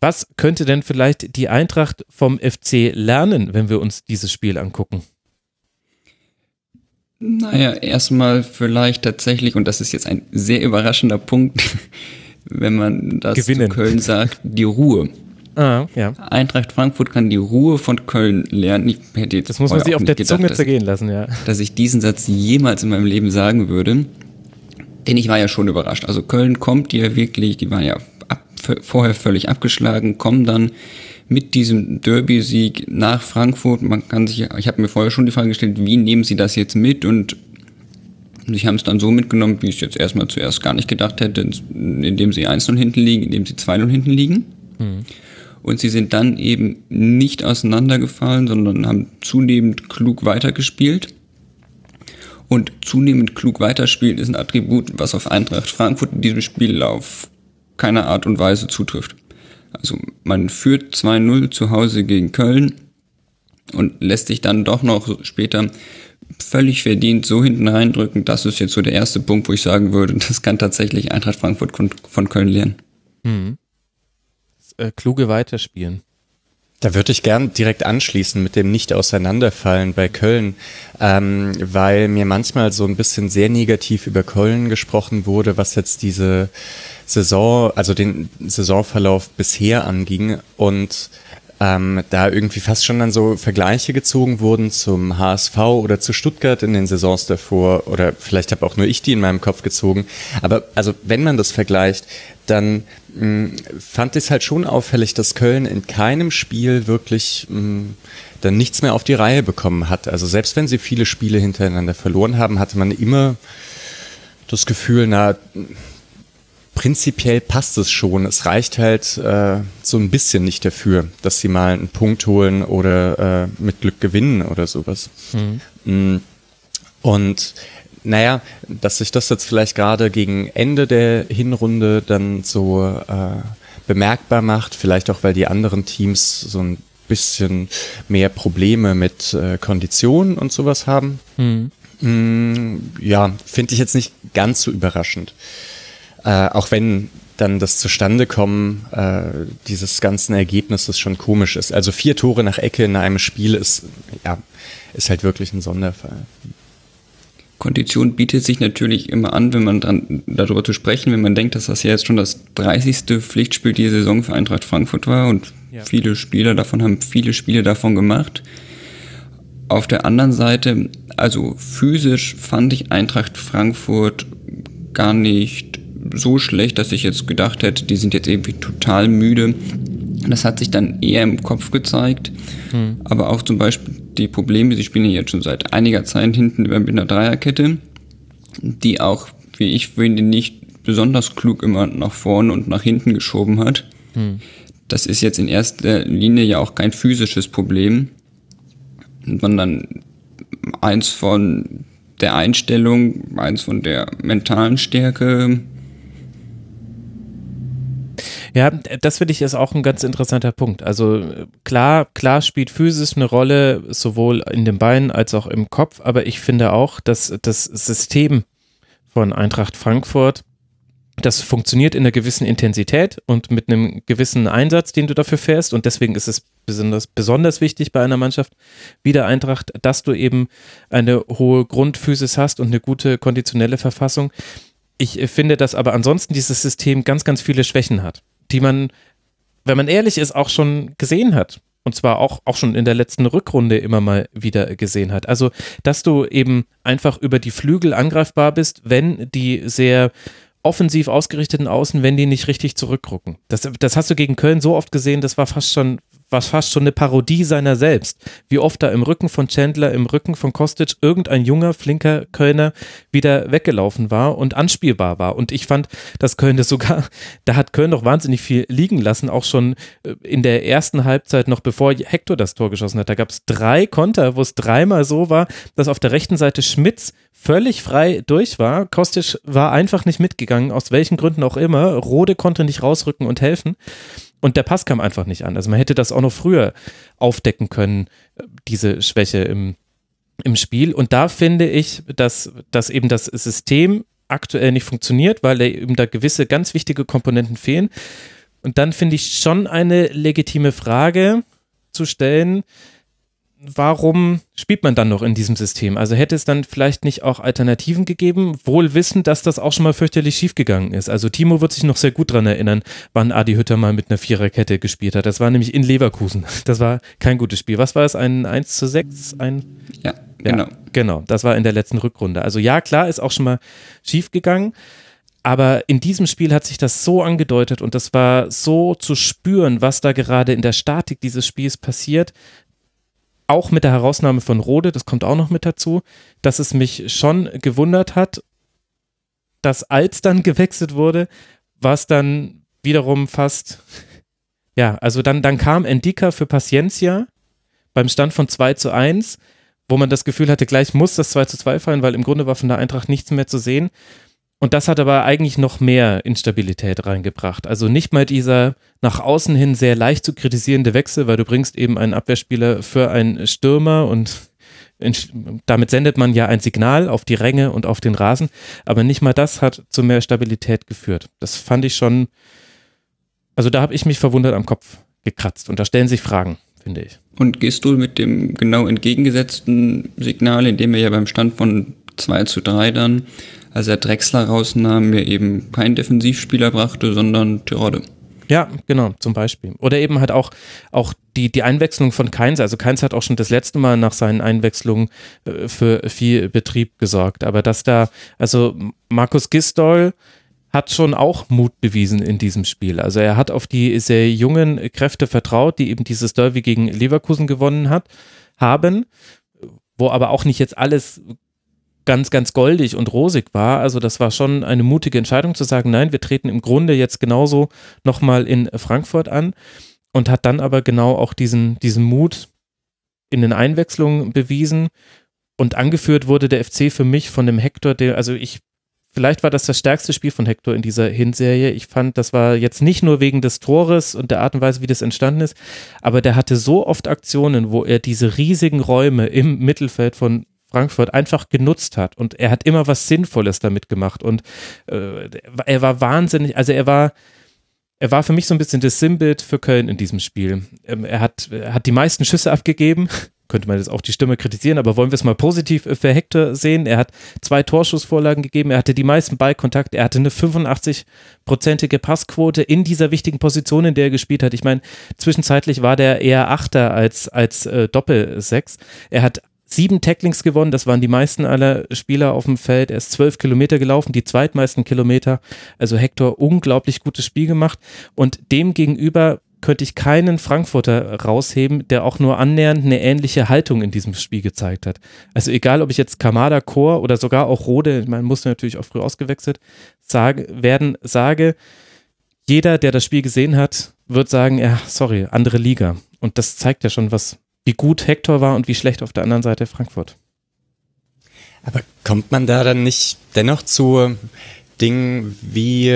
was könnte denn vielleicht die Eintracht vom FC lernen, wenn wir uns dieses Spiel angucken? Naja, erstmal vielleicht tatsächlich, und das ist jetzt ein sehr überraschender Punkt, wenn man das Gewinnen. zu Köln sagt, die Ruhe. Ah, ja. Eintracht Frankfurt kann die Ruhe von Köln lernen. Ich hätte jetzt Das muss man sich auf der nicht gedacht, Zunge zergehen lassen, ja. dass ich diesen Satz jemals in meinem Leben sagen würde. Denn ich war ja schon überrascht. Also Köln kommt ja wirklich, die waren ja ab, vorher völlig abgeschlagen, kommen dann mit diesem Derby-Sieg nach Frankfurt. Man kann sich, ich habe mir vorher schon die Frage gestellt, wie nehmen sie das jetzt mit? Und Sie haben es dann so mitgenommen, wie ich es jetzt erstmal zuerst gar nicht gedacht hätte, indem sie 1-0 hinten liegen, indem sie 2-0 hinten liegen. Mhm. Und sie sind dann eben nicht auseinandergefallen, sondern haben zunehmend klug weitergespielt. Und zunehmend klug weiterspielen ist ein Attribut, was auf Eintracht Frankfurt in diesem Spiel auf keine Art und Weise zutrifft. Also man führt 2-0 zu Hause gegen Köln und lässt sich dann doch noch später völlig verdient so hinten reindrücken. Das ist jetzt so der erste Punkt, wo ich sagen würde, das kann tatsächlich Eintracht Frankfurt von Köln lernen. Mhm. Äh, kluge Weiterspielen. Da würde ich gern direkt anschließen mit dem Nicht-Auseinanderfallen bei Köln, ähm, weil mir manchmal so ein bisschen sehr negativ über Köln gesprochen wurde, was jetzt diese Saison, also den Saisonverlauf bisher anging und ähm, da irgendwie fast schon dann so Vergleiche gezogen wurden zum HSV oder zu Stuttgart in den Saisons davor oder vielleicht habe auch nur ich die in meinem Kopf gezogen. Aber also wenn man das vergleicht, dann fand ich es halt schon auffällig, dass Köln in keinem Spiel wirklich mh, mm, dann nichts mehr auf die Reihe bekommen hat. Also selbst wenn sie viele Spiele hintereinander verloren haben, hatte man immer das Gefühl, na, prinzipiell passt es schon. Es reicht halt äh, so ein bisschen nicht dafür, dass sie mal einen Punkt holen oder äh, mit Glück gewinnen oder sowas. Mhm. Mm. Und naja, dass sich das jetzt vielleicht gerade gegen Ende der Hinrunde dann so äh, bemerkbar macht, vielleicht auch, weil die anderen Teams so ein bisschen mehr Probleme mit äh, Konditionen und sowas haben. Mhm. Mm, ja, finde ich jetzt nicht ganz so überraschend. Äh, auch wenn dann das Zustandekommen äh, dieses ganzen Ergebnisses schon komisch ist. Also vier Tore nach Ecke in einem Spiel ist, ja, ist halt wirklich ein Sonderfall. Kondition bietet sich natürlich immer an, wenn man dran, darüber zu sprechen, wenn man denkt, dass das ja jetzt schon das 30. Pflichtspiel dieser Saison für Eintracht Frankfurt war und ja. viele Spieler davon haben viele Spiele davon gemacht. Auf der anderen Seite, also physisch fand ich Eintracht Frankfurt gar nicht so schlecht, dass ich jetzt gedacht hätte, die sind jetzt irgendwie total müde. Das hat sich dann eher im Kopf gezeigt. Hm. Aber auch zum Beispiel die Probleme, sie spielen jetzt schon seit einiger Zeit hinten mit einer Dreierkette, die auch, wie ich finde, nicht besonders klug immer nach vorne und nach hinten geschoben hat. Hm. Das ist jetzt in erster Linie ja auch kein physisches Problem, sondern eins von der Einstellung, eins von der mentalen Stärke, ja, das finde ich ist auch ein ganz interessanter Punkt. Also klar, klar spielt Physis eine Rolle, sowohl in den Beinen als auch im Kopf, aber ich finde auch, dass das System von Eintracht Frankfurt, das funktioniert in einer gewissen Intensität und mit einem gewissen Einsatz, den du dafür fährst. Und deswegen ist es besonders, besonders wichtig bei einer Mannschaft wie der Eintracht, dass du eben eine hohe Grundphysis hast und eine gute konditionelle Verfassung. Ich finde, dass aber ansonsten dieses System ganz, ganz viele Schwächen hat die man, wenn man ehrlich ist, auch schon gesehen hat. Und zwar auch, auch schon in der letzten Rückrunde immer mal wieder gesehen hat. Also, dass du eben einfach über die Flügel angreifbar bist, wenn die sehr offensiv ausgerichteten Außen, wenn die nicht richtig zurückrucken. Das, das hast du gegen Köln so oft gesehen, das war fast schon war fast schon eine Parodie seiner selbst. Wie oft da im Rücken von Chandler, im Rücken von Kostic irgendein junger, flinker Kölner wieder weggelaufen war und anspielbar war. Und ich fand, dass Köln das sogar, da hat Köln doch wahnsinnig viel liegen lassen, auch schon äh, in der ersten Halbzeit, noch bevor Hector das Tor geschossen hat. Da gab es drei Konter, wo es dreimal so war, dass auf der rechten Seite Schmitz völlig frei durch war. Kostic war einfach nicht mitgegangen, aus welchen Gründen auch immer. Rode konnte nicht rausrücken und helfen. Und der Pass kam einfach nicht an. Also man hätte das auch noch früher aufdecken können, diese Schwäche im, im Spiel. Und da finde ich, dass, dass eben das System aktuell nicht funktioniert, weil eben da gewisse ganz wichtige Komponenten fehlen. Und dann finde ich schon eine legitime Frage zu stellen, warum spielt man dann noch in diesem System? Also hätte es dann vielleicht nicht auch Alternativen gegeben, wohl wissend, dass das auch schon mal fürchterlich schiefgegangen ist. Also Timo wird sich noch sehr gut daran erinnern, wann Adi Hütter mal mit einer Viererkette gespielt hat. Das war nämlich in Leverkusen. Das war kein gutes Spiel. Was war es? Ein 1 zu 6? Ein ja, genau. Ja, genau, das war in der letzten Rückrunde. Also ja, klar, ist auch schon mal schiefgegangen. Aber in diesem Spiel hat sich das so angedeutet und das war so zu spüren, was da gerade in der Statik dieses Spiels passiert, auch mit der Herausnahme von Rode, das kommt auch noch mit dazu, dass es mich schon gewundert hat, dass als dann gewechselt wurde, war es dann wiederum fast, ja, also dann, dann kam Endika für Paciencia beim Stand von 2 zu 1, wo man das Gefühl hatte, gleich muss das 2 zu 2 fallen, weil im Grunde war von der Eintracht nichts mehr zu sehen. Und das hat aber eigentlich noch mehr Instabilität reingebracht. Also nicht mal dieser nach außen hin sehr leicht zu kritisierende Wechsel, weil du bringst eben einen Abwehrspieler für einen Stürmer und damit sendet man ja ein Signal auf die Ränge und auf den Rasen. Aber nicht mal das hat zu mehr Stabilität geführt. Das fand ich schon, also da habe ich mich verwundert am Kopf gekratzt. Und da stellen sich Fragen, finde ich. Und gehst du mit dem genau entgegengesetzten Signal, indem er ja beim Stand von 2 zu 3 dann als er Drexler rausnahm, mir eben keinen Defensivspieler brachte, sondern Tirode. Ja, genau, zum Beispiel. Oder eben halt auch, auch die, die Einwechslung von Keins. Also Keins hat auch schon das letzte Mal nach seinen Einwechslungen äh, für viel Betrieb gesorgt. Aber dass da, also Markus Gistol hat schon auch Mut bewiesen in diesem Spiel. Also er hat auf die sehr jungen Kräfte vertraut, die eben dieses Derby gegen Leverkusen gewonnen hat, haben, wo aber auch nicht jetzt alles ganz, ganz goldig und rosig war. Also das war schon eine mutige Entscheidung zu sagen, nein, wir treten im Grunde jetzt genauso nochmal in Frankfurt an und hat dann aber genau auch diesen, diesen Mut in den Einwechslungen bewiesen. Und angeführt wurde der FC für mich von dem Hector, der, also ich, vielleicht war das das stärkste Spiel von Hector in dieser Hinserie. Ich fand, das war jetzt nicht nur wegen des Tores und der Art und Weise, wie das entstanden ist, aber der hatte so oft Aktionen, wo er diese riesigen Räume im Mittelfeld von Frankfurt einfach genutzt hat und er hat immer was Sinnvolles damit gemacht und äh, er war wahnsinnig, also er war er war für mich so ein bisschen das Sinnbild für Köln in diesem Spiel. Ähm, er, hat, er hat die meisten Schüsse abgegeben, könnte man jetzt auch die Stimme kritisieren, aber wollen wir es mal positiv für Hector sehen. Er hat zwei Torschussvorlagen gegeben, er hatte die meisten Ballkontakte, er hatte eine 85-prozentige Passquote in dieser wichtigen Position, in der er gespielt hat. Ich meine, zwischenzeitlich war der eher Achter als, als äh, Doppel-Sechs. Er hat sieben Tacklings gewonnen, das waren die meisten aller Spieler auf dem Feld. Er ist zwölf Kilometer gelaufen, die zweitmeisten Kilometer. Also Hector unglaublich gutes Spiel gemacht und dem gegenüber könnte ich keinen Frankfurter rausheben, der auch nur annähernd eine ähnliche Haltung in diesem Spiel gezeigt hat. Also egal, ob ich jetzt Kamada, Chor oder sogar auch Rode, man musste natürlich auch früh ausgewechselt, sage, werden, sage, jeder, der das Spiel gesehen hat, wird sagen, ja, sorry, andere Liga. Und das zeigt ja schon, was, wie gut Hector war und wie schlecht auf der anderen Seite Frankfurt. Aber kommt man da dann nicht dennoch zu Dingen wie,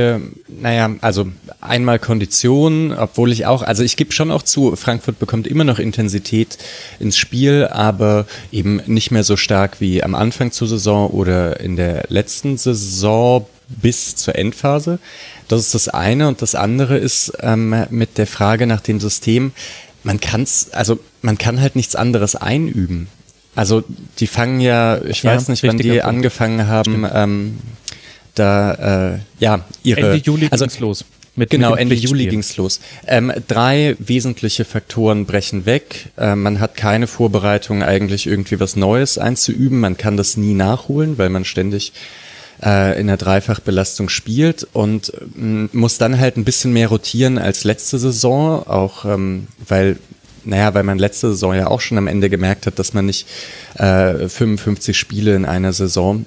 naja, also einmal Konditionen, obwohl ich auch, also ich gebe schon auch zu, Frankfurt bekommt immer noch Intensität ins Spiel, aber eben nicht mehr so stark wie am Anfang zur Saison oder in der letzten Saison bis zur Endphase. Das ist das eine und das andere ist ähm, mit der Frage nach dem System man kann's, also man kann halt nichts anderes einüben. Also die fangen ja, ich ja, weiß nicht, wann die Punkt. angefangen haben, ähm, da äh, ja ihre Ende Juli also, ging's los. Mit, genau, mit Ende Juli ging's los. Ähm, drei wesentliche Faktoren brechen weg. Äh, man hat keine Vorbereitung, eigentlich irgendwie was Neues einzuüben. Man kann das nie nachholen, weil man ständig äh, in der Dreifachbelastung spielt und ähm, muss dann halt ein bisschen mehr rotieren als letzte Saison, auch ähm, weil naja, weil man letzte Saison ja auch schon am Ende gemerkt hat, dass man nicht äh, 55 Spiele in einer Saison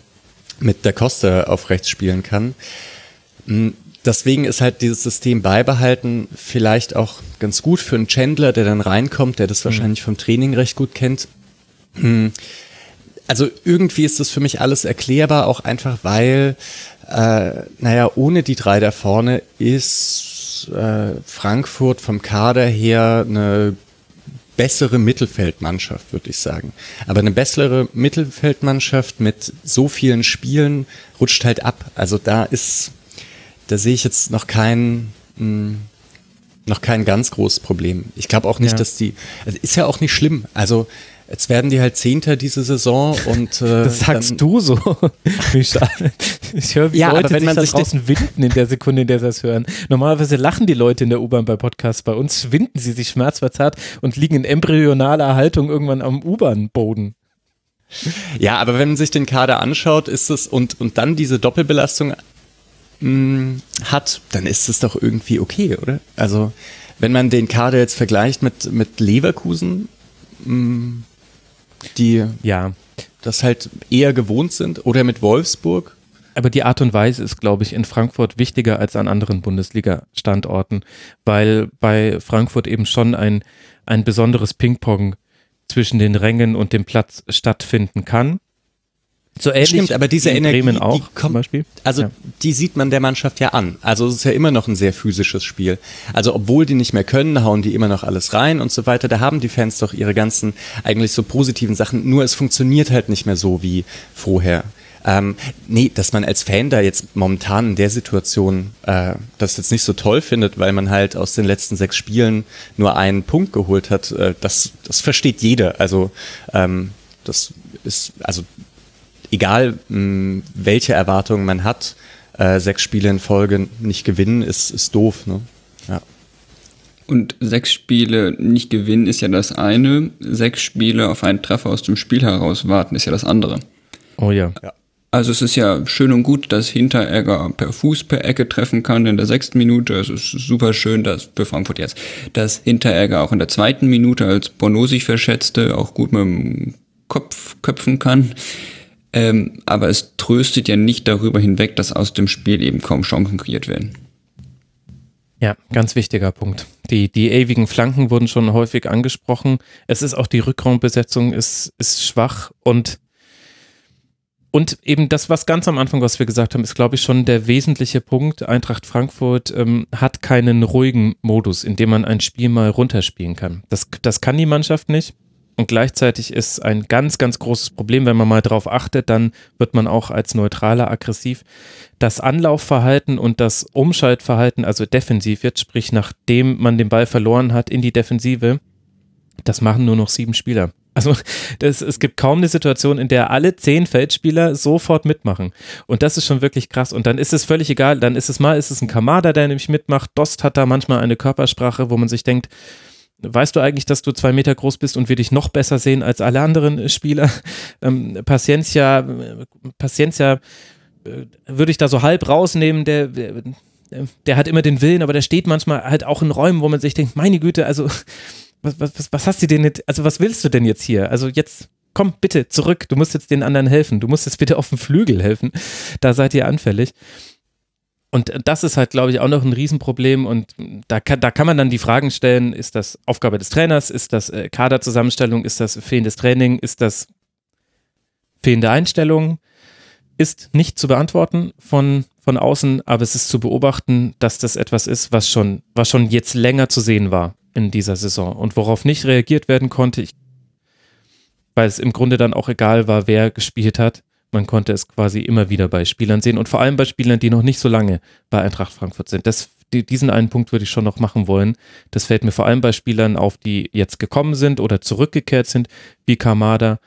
mit der Koste auf rechts spielen kann. Hm, deswegen ist halt dieses System beibehalten vielleicht auch ganz gut für einen Chandler, der dann reinkommt, der das mhm. wahrscheinlich vom Training recht gut kennt. Also irgendwie ist das für mich alles erklärbar, auch einfach weil, äh, naja, ohne die drei da vorne ist äh, Frankfurt vom Kader her eine bessere Mittelfeldmannschaft, würde ich sagen. Aber eine bessere Mittelfeldmannschaft mit so vielen Spielen rutscht halt ab. Also da ist, da sehe ich jetzt noch kein, mh, hm, noch kein ganz großes Problem. Ich glaube auch nicht, ja. dass die, also ist ja auch nicht schlimm. Also Jetzt werden die halt Zehnter diese Saison und äh, das sagst dann, du so. ich höre, wie ja, Leute wenn sich man sich draußen winden in der Sekunde, in der sie das hören. Normalerweise lachen die Leute in der U-Bahn bei Podcasts. Bei uns winden sie sich schmerzverzerrt und liegen in embryonaler Haltung irgendwann am U-Bahn-Boden. Ja, aber wenn man sich den Kader anschaut, ist es und und dann diese Doppelbelastung mh, mm, hat, dann ist es doch irgendwie okay, oder? Also wenn man den Kader jetzt vergleicht mit mit Leverkusen, mh, mm, die Ja, das halt eher gewohnt sind oder mit Wolfsburg. aber die Art und Weise ist, glaube ich, in Frankfurt wichtiger als an anderen Bundesliga-Standorten, weil bei Frankfurt eben schon ein, ein besonderes Ping-Pong zwischen den Rängen und dem Platz stattfinden kann. So ähnlich Stimmt, aber diese Energie, Bremen auch die zum kommt, Beispiel. also Ja. die sieht man der Mannschaft ja an. Also es ist ja immer noch ein sehr physisches Spiel. Also obwohl die nicht mehr können, hauen die immer noch alles rein und so weiter. Da haben die Fans doch ihre ganzen eigentlich so positiven Sachen. Nur es funktioniert halt nicht mehr so wie vorher. Ähm, nee, dass man als Fan da jetzt momentan in der Situation äh, das jetzt nicht so toll findet, weil man halt aus den letzten sechs Spielen nur einen Punkt geholt hat, äh, das, das versteht jeder. Also ähm, das ist, also egal mh, welche Erwartungen man hat, äh, sechs Spiele in Folge nicht gewinnen, ist, ist doof. Ne? Ja. Und sechs Spiele nicht gewinnen ist ja das eine, sechs Spiele auf einen Treffer aus dem Spiel heraus warten ist ja das andere. Oh ja. Also es ist ja schön und gut, dass Hinteregger per Fuß per Ecke treffen kann in der sechsten Minute. Es ist super schön, dass für Frankfurt jetzt, dass Hinteregger auch in der zweiten Minute, als Bono sich verschätzte, auch gut mit dem Kopf köpfen kann. Ähm, aber es tröstet ja nicht darüber hinweg, dass aus dem Spiel eben kaum Chancen kreiert werden. Ja, ganz wichtiger Punkt. Die, die ewigen Flanken wurden schon häufig angesprochen. Es ist auch die Rückraumbesetzung ist, ist schwach und und eben das, was ganz am Anfang, was wir gesagt haben, ist, glaube ich, schon der wesentliche Punkt. Eintracht Frankfurt ähm, hat keinen ruhigen Modus, in dem man ein Spiel mal runterspielen kann. Das, das kann die Mannschaft nicht. Und gleichzeitig ist ein ganz, ganz großes Problem, wenn man mal drauf achtet, dann wird man auch als Neutraler aggressiv. Das Anlaufverhalten und das Umschaltverhalten, also defensiv jetzt, sprich nachdem man den Ball verloren hat in die Defensive, das machen nur noch sieben Spieler. Also das, es gibt kaum eine Situation, in der alle zehn Feldspieler sofort mitmachen. Und das ist schon wirklich krass. Und dann ist es völlig egal, dann ist es mal, ist es ein Kamada, der nämlich mitmacht. Dost hat da manchmal eine Körpersprache, wo man sich denkt, Weißt du eigentlich, dass du zwei Meter groß bist und wir dich noch besser sehen als alle anderen Spieler? Ähm, Paciencia, äh, Paciencia äh, würde ich da so halb rausnehmen, der, der, der hat immer den Willen, aber der steht manchmal halt auch in Räumen, wo man sich denkt, meine Güte, also was, was, was hast du denn jetzt, also was willst du denn jetzt hier? Also jetzt komm bitte zurück, du musst jetzt den anderen helfen, du musst jetzt bitte auf dem Flügel helfen, da seid ihr anfällig. Und das ist halt, glaube ich, auch noch ein Riesenproblem. Und da kann, da kann man dann die Fragen stellen, ist das Aufgabe des Trainers, ist das äh, Kaderzusammenstellung, ist das fehlendes Training, ist das fehlende Einstellung? Ist nicht zu beantworten von, von außen, aber es ist zu beobachten, dass das etwas ist, was schon, was schon jetzt länger zu sehen war in dieser Saison und worauf nicht reagiert werden konnte, ich, weil es im Grunde dann auch egal war, wer gespielt hat. Man konnte es quasi immer wieder bei Spielern sehen und vor allem bei Spielern, die noch nicht so lange bei Eintracht Frankfurt sind. Das, die, diesen einen Punkt würde ich schon noch machen wollen. Das fällt mir vor allem bei Spielern auf, die jetzt gekommen sind oder zurückgekehrt sind, wie Kamada,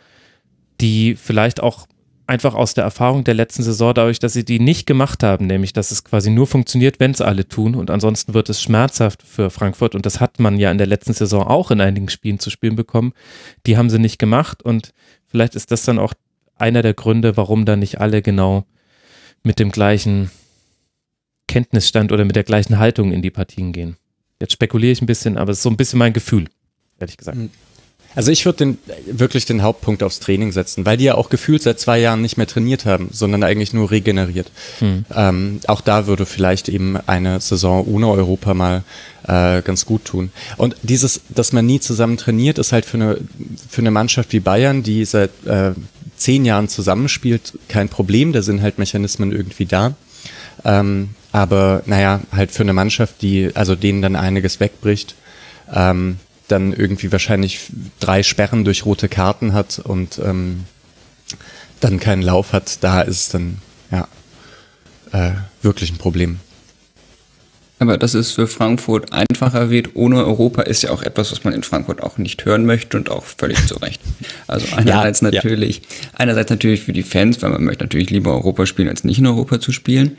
die vielleicht auch einfach aus der Erfahrung der letzten Saison, dadurch, dass sie die nicht gemacht haben, nämlich dass es quasi nur funktioniert, wenn es alle tun und ansonsten wird es schmerzhaft für Frankfurt und das hat man ja in der letzten Saison auch in einigen Spielen zu spielen bekommen. Die haben sie nicht gemacht und vielleicht ist das dann auch einer der Gründe, warum da nicht alle genau mit dem gleichen Kenntnisstand oder mit der gleichen Haltung in die Partien gehen. Jetzt spekuliere ich ein bisschen, aber es ist so ein bisschen mein Gefühl, ehrlich gesagt. Also ich würde den, wirklich den Hauptpunkt aufs Training setzen, weil die ja auch gefühlt seit zwei Jahren nicht mehr trainiert haben, sondern eigentlich nur regeneriert. Hm. Ähm, auch da würde vielleicht eben eine Saison ohne Europa mal äh, ganz gut tun. Und dieses, dass man nie zusammen trainiert, ist halt für eine, für eine Mannschaft wie Bayern, die seit äh, zehn Jahren zusammenspielt, kein Problem. Da sind halt Mechanismen irgendwie da. Ähm, aber naja, halt für eine Mannschaft, die, also denen dann einiges wegbricht, ähm, dann irgendwie wahrscheinlich drei Sperren durch rote Karten hat und ähm, dann keinen Lauf hat, da ist es dann ja äh, wirklich ein Problem. Aber dass es für Frankfurt einfacher wird ohne Europa ist ja auch etwas, was man in Frankfurt auch nicht hören möchte und auch völlig zu Recht. Also einerseits Ja, ja. natürlich, einerseits natürlich für die Fans, weil man möchte natürlich lieber Europa spielen, als nicht in Europa zu spielen.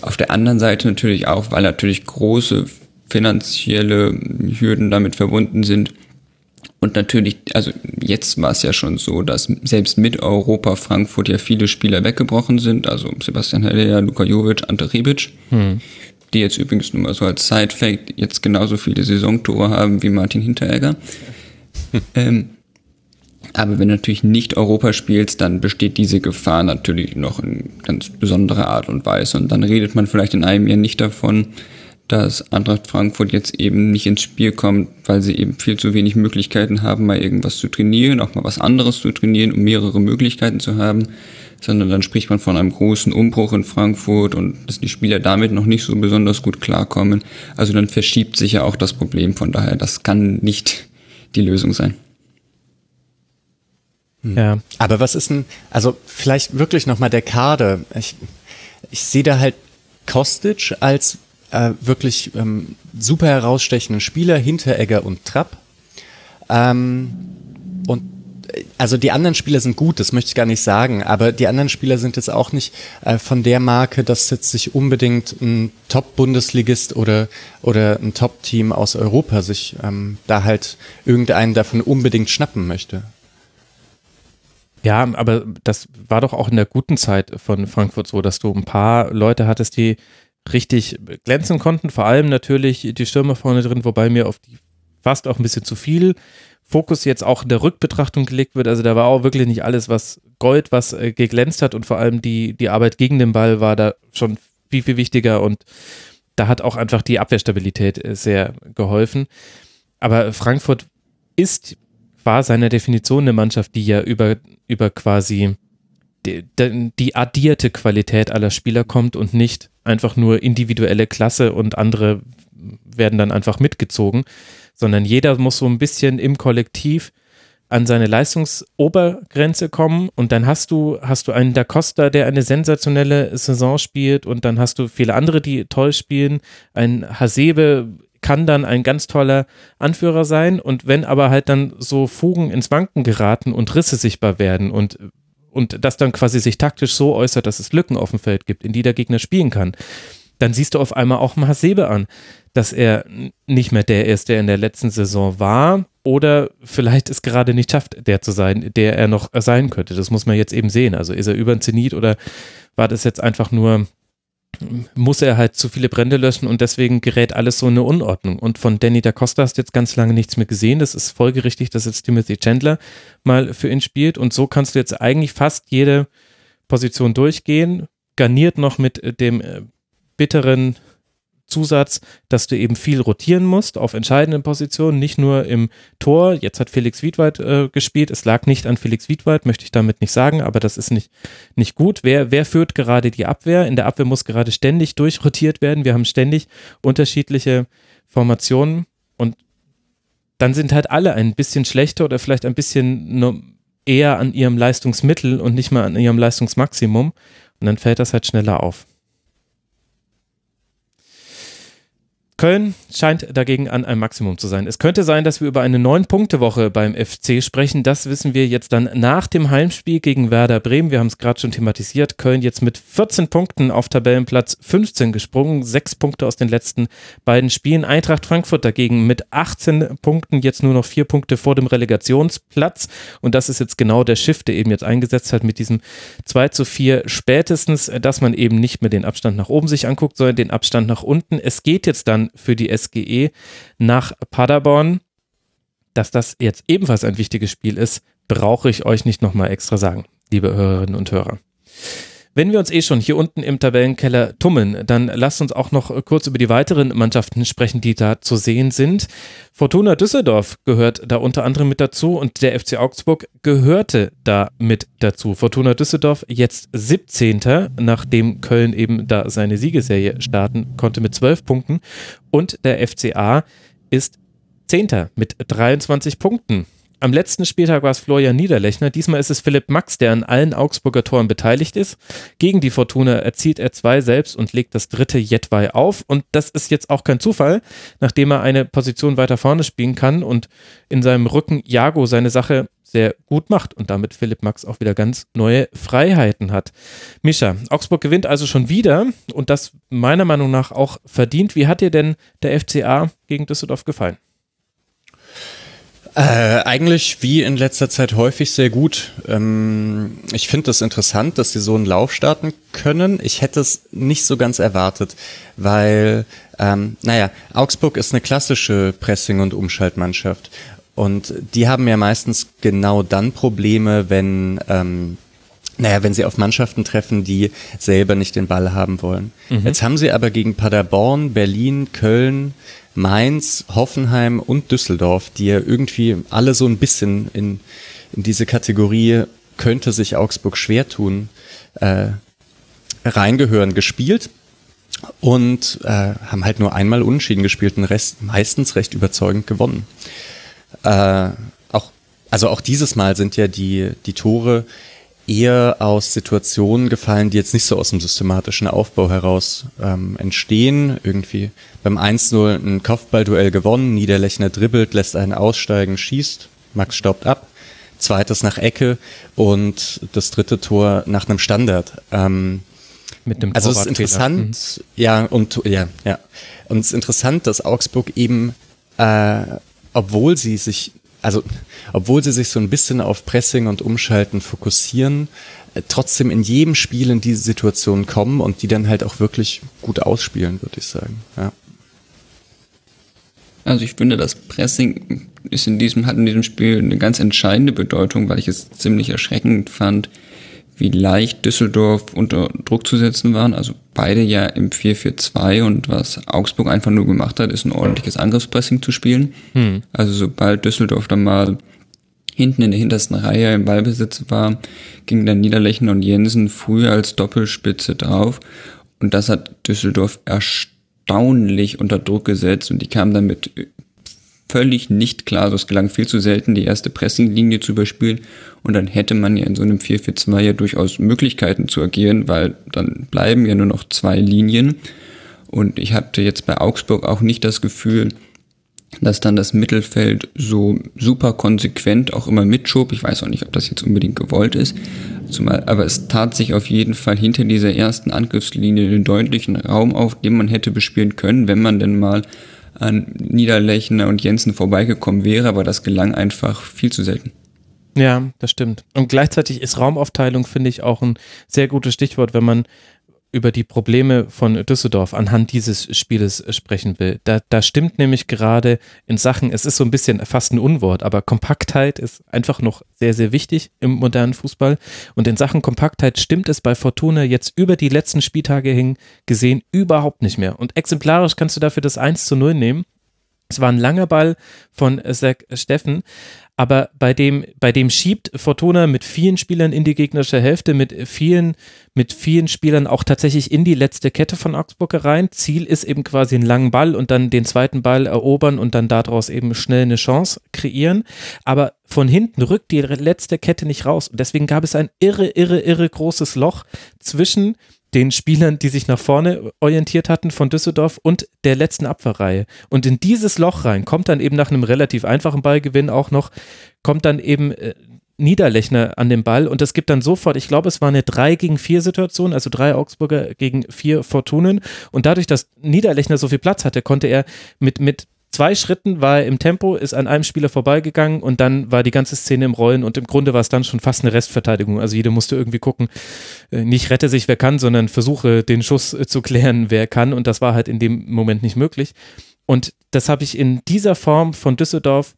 Auf der anderen Seite natürlich auch, weil natürlich große finanzielle Hürden damit verbunden sind. Und natürlich, also jetzt war es ja schon so, dass selbst mit Europa Frankfurt ja viele Spieler weggebrochen sind. Also Sebastian Haller, Luka Jovic, Ante Ribic, die jetzt übrigens nur mal so als Side-Fact jetzt genauso viele Saisontore haben wie Martin Hinteregger. ähm, Aber wenn du natürlich nicht Europa spielst, dann besteht diese Gefahr natürlich noch in ganz besonderer Art und Weise. Und dann redet man vielleicht in einem Jahr nicht davon, dass Eintracht Frankfurt jetzt eben nicht ins Spiel kommt, weil sie eben viel zu wenig Möglichkeiten haben, mal irgendwas zu trainieren, auch mal was anderes zu trainieren, um mehrere Möglichkeiten zu haben, sondern dann spricht man von einem großen Umbruch in Frankfurt und dass die Spieler damit noch nicht so besonders gut klarkommen. Also dann verschiebt sich ja auch das Problem. Von daher, das kann nicht die Lösung sein. Ja. Aber was ist denn, also vielleicht wirklich nochmal der Kader. Ich, ich sehe da halt Kostic als äh, wirklich ähm, super herausstechenden Spieler hinter Egger und Trapp. Ähm, und also die anderen Spieler sind gut, das möchte ich gar nicht sagen, aber die anderen Spieler sind jetzt auch nicht äh, von der Marke, dass jetzt sich unbedingt ein Top-Bundesligist oder, oder ein Top-Team aus Europa sich ähm, da halt irgendeinen davon unbedingt schnappen möchte. Ja, aber das war doch auch in der guten Zeit von Frankfurt so, dass du ein paar Leute hattest, die richtig glänzen konnten. Vor allem natürlich die Stürmer vorne drin, wobei mir auf die fast auch ein bisschen zu viel Fokus jetzt auch in der Rückbetrachtung gelegt wird. Also da war auch wirklich nicht alles, was Gold, was äh, geglänzt hat und vor allem die, die Arbeit gegen den Ball war da schon viel, viel wichtiger und da hat auch einfach die Abwehrstabilität äh, sehr geholfen. Aber Frankfurt ist war seiner Definition eine Mannschaft, die ja über, über quasi die, die addierte Qualität aller Spieler kommt und nicht einfach nur individuelle Klasse und andere werden dann einfach mitgezogen, sondern jeder muss so ein bisschen im Kollektiv an seine Leistungsobergrenze kommen. Und dann hast du, hast du einen Da Costa, der eine sensationelle Saison spielt. Und dann hast du viele andere, die toll spielen. Ein Hasebe kann dann ein ganz toller Anführer sein. Und wenn aber halt dann so Fugen ins Wanken geraten und Risse sichtbar werden und und das dann quasi sich taktisch so äußert, dass es Lücken auf dem Feld gibt, in die der Gegner spielen kann, dann siehst du auf einmal auch Hasebe an, dass er nicht mehr der ist, der in der letzten Saison war oder vielleicht es gerade nicht schafft, der zu sein, der er noch sein könnte. Das muss man jetzt eben sehen. Also ist er über den Zenit oder war das jetzt einfach nur muss er halt zu viele Brände löschen und deswegen gerät alles so in eine Unordnung. Und von Danny da Costa hast du jetzt ganz lange nichts mehr gesehen. Das ist folgerichtig, dass jetzt Timothy Chandler mal für ihn spielt. Und so kannst du jetzt eigentlich fast jede Position durchgehen, garniert noch mit dem äh, bitteren Zusatz, dass du eben viel rotieren musst auf entscheidenden Positionen, nicht nur im Tor. Jetzt hat Felix Wiedwald äh, gespielt. Es lag nicht an Felix Wiedwald, möchte ich damit nicht sagen, aber das ist nicht, nicht gut. Wer, wer führt gerade die Abwehr? In der Abwehr muss gerade ständig durchrotiert werden. Wir haben ständig unterschiedliche Formationen und dann sind halt alle ein bisschen schlechter oder vielleicht ein bisschen eher an ihrem Leistungsmittel und nicht mal an ihrem Leistungsmaximum. Und dann fällt das halt schneller auf. Köln scheint dagegen an einem Maximum zu sein. Es könnte sein, dass wir über eine Neun-Punkte-Woche beim FC sprechen. Das wissen wir jetzt dann nach dem Heimspiel gegen Werder Bremen. Wir haben es gerade schon thematisiert. Köln jetzt mit 14 Punkten auf Tabellenplatz 15 gesprungen. Sechs Punkte aus den letzten beiden Spielen. Eintracht Frankfurt dagegen mit 18 Punkten, jetzt nur noch vier Punkte vor dem Relegationsplatz. Und das ist jetzt genau der Shift, der eben jetzt eingesetzt hat mit diesem 2 zu 4 spätestens, dass man eben nicht mehr den Abstand nach oben sich anguckt, sondern den Abstand nach unten. Es geht jetzt dann für die SGE nach Paderborn. Dass das jetzt ebenfalls ein wichtiges Spiel ist, brauche ich euch nicht nochmal extra sagen, liebe Hörerinnen und Hörer. Wenn wir uns eh schon hier unten im Tabellenkeller tummeln, dann lasst uns auch noch kurz über die weiteren Mannschaften sprechen, die da zu sehen sind. Fortuna Düsseldorf gehört da unter anderem mit dazu und der FC Augsburg gehörte da mit dazu. Fortuna Düsseldorf jetzt 17. nachdem Köln eben da seine Siegeserie starten konnte mit 12 Punkten und der FCA ist 10. mit 23 Punkten. Am letzten Spieltag war es Florian Niederlechner. Diesmal ist es Philipp Max, der an allen Augsburger Toren beteiligt ist. Gegen die Fortuna erzielt er zwei selbst und legt das dritte Jetwei auf. Und das ist jetzt auch kein Zufall, nachdem er eine Position weiter vorne spielen kann und in seinem Rücken Jago seine Sache sehr gut macht und damit Philipp Max auch wieder ganz neue Freiheiten hat. Mischa, Augsburg gewinnt also schon wieder und das meiner Meinung nach auch verdient. Wie hat dir denn der FCA gegen Düsseldorf gefallen? Äh, eigentlich wie in letzter Zeit häufig sehr gut. Ähm, ich finde es das interessant, dass sie so einen Lauf starten können. Ich hätte es nicht so ganz erwartet, weil, ähm, naja, Augsburg ist eine klassische Pressing- und Umschaltmannschaft. Und die haben ja meistens genau dann Probleme, wenn, ähm, naja, wenn sie auf Mannschaften treffen, die selber nicht den Ball haben wollen. Mhm. Jetzt haben sie aber gegen Paderborn, Berlin, Köln, Mainz, Hoffenheim und Düsseldorf, die ja irgendwie alle so ein bisschen in, in diese Kategorie könnte sich Augsburg schwer tun, äh, reingehören, gespielt und äh, haben halt nur einmal unentschieden gespielt, den Rest meistens recht überzeugend gewonnen. Äh, auch, also auch dieses Mal sind ja die, die Tore eher aus Situationen gefallen, die jetzt nicht so aus dem systematischen Aufbau heraus ähm, entstehen. Irgendwie beim 1-0 ein Kopfballduell gewonnen, Niederlechner dribbelt, lässt einen aussteigen, schießt, Max staubt ab, zweites nach Ecke und das dritte Tor nach einem Standard. Ähm, Mit dem also es ist interessant, mhm. ja, und ja, ja. Und es ist interessant, dass Augsburg eben, äh, obwohl sie sich also obwohl sie sich so ein bisschen auf Pressing und Umschalten fokussieren, äh, trotzdem in jedem Spiel in diese Situation kommen und die dann halt auch wirklich gut ausspielen, würde ich sagen. Ja. Also ich finde, das Pressing ist in diesem, hat in diesem Spiel eine ganz entscheidende Bedeutung, weil ich es ziemlich erschreckend fand, wie leicht Düsseldorf unter Druck zu setzen waren. Also beide ja im 4-4-2 und was Augsburg einfach nur gemacht hat, ist ein ordentliches Angriffspressing zu spielen. Hm. Also sobald Düsseldorf dann mal hinten in der hintersten Reihe im Ballbesitz war, ging dann Niederlechner und Jensen früher als Doppelspitze drauf. Und das hat Düsseldorf erstaunlich unter Druck gesetzt und die kamen dann mit völlig nicht klar. Also es gelang viel zu selten, die erste Pressinglinie zu überspielen. Und dann hätte man ja in so einem 4-4-2 ja durchaus Möglichkeiten zu agieren, weil dann bleiben ja nur noch zwei Linien. Und ich hatte jetzt bei Augsburg auch nicht das Gefühl, dass dann das Mittelfeld so super konsequent auch immer mitschob. Ich weiß auch nicht, ob das jetzt unbedingt gewollt ist. Zumal, aber es tat sich auf jeden Fall hinter dieser ersten Angriffslinie den deutlichen Raum auf, den man hätte bespielen können, wenn man denn mal an Niederlechner und Jensen vorbeigekommen wäre, aber das gelang einfach viel zu selten. Ja, das stimmt. Und gleichzeitig ist Raumaufteilung, finde ich, auch ein sehr gutes Stichwort, wenn man über die Probleme von Düsseldorf anhand dieses Spieles sprechen will. Da, da stimmt nämlich gerade in Sachen, es ist so ein bisschen fast ein Unwort, aber Kompaktheit ist einfach noch sehr, sehr wichtig im modernen Fußball. Und in Sachen Kompaktheit stimmt es bei Fortuna jetzt über die letzten Spieltage hin gesehen überhaupt nicht mehr. Und exemplarisch kannst du dafür das 1 zu 0 nehmen. Es war ein langer Ball von Zach Steffen, aber bei dem, bei dem schiebt Fortuna mit vielen Spielern in die gegnerische Hälfte, mit vielen, mit vielen Spielern auch tatsächlich in die letzte Kette von Augsburg rein. Ziel ist eben quasi einen langen Ball und dann den zweiten Ball erobern und dann daraus eben schnell eine Chance kreieren. Aber von hinten rückt die letzte Kette nicht raus. Und deswegen gab es ein irre, irre, irre großes Loch zwischen den Spielern, die sich nach vorne orientiert hatten von Düsseldorf und der letzten Abwehrreihe. Und in dieses Loch rein kommt dann eben nach einem relativ einfachen Ballgewinn auch noch, kommt dann eben äh, Niederlechner an den Ball und es gibt dann sofort, ich glaube, es war eine 3 gegen 4 Situation, also drei Augsburger gegen vier Fortunen und dadurch, dass Niederlechner so viel Platz hatte, konnte er mit, mit zwei Schritten war er im Tempo, ist an einem Spieler vorbeigegangen und dann war die ganze Szene im Rollen und im Grunde war es dann schon fast eine Restverteidigung. Also jeder musste irgendwie gucken, äh, nicht rette sich, wer kann, sondern versuche den Schuss äh, zu klären, wer kann und das war halt in dem Moment nicht möglich. Und das habe ich in dieser Form von Düsseldorf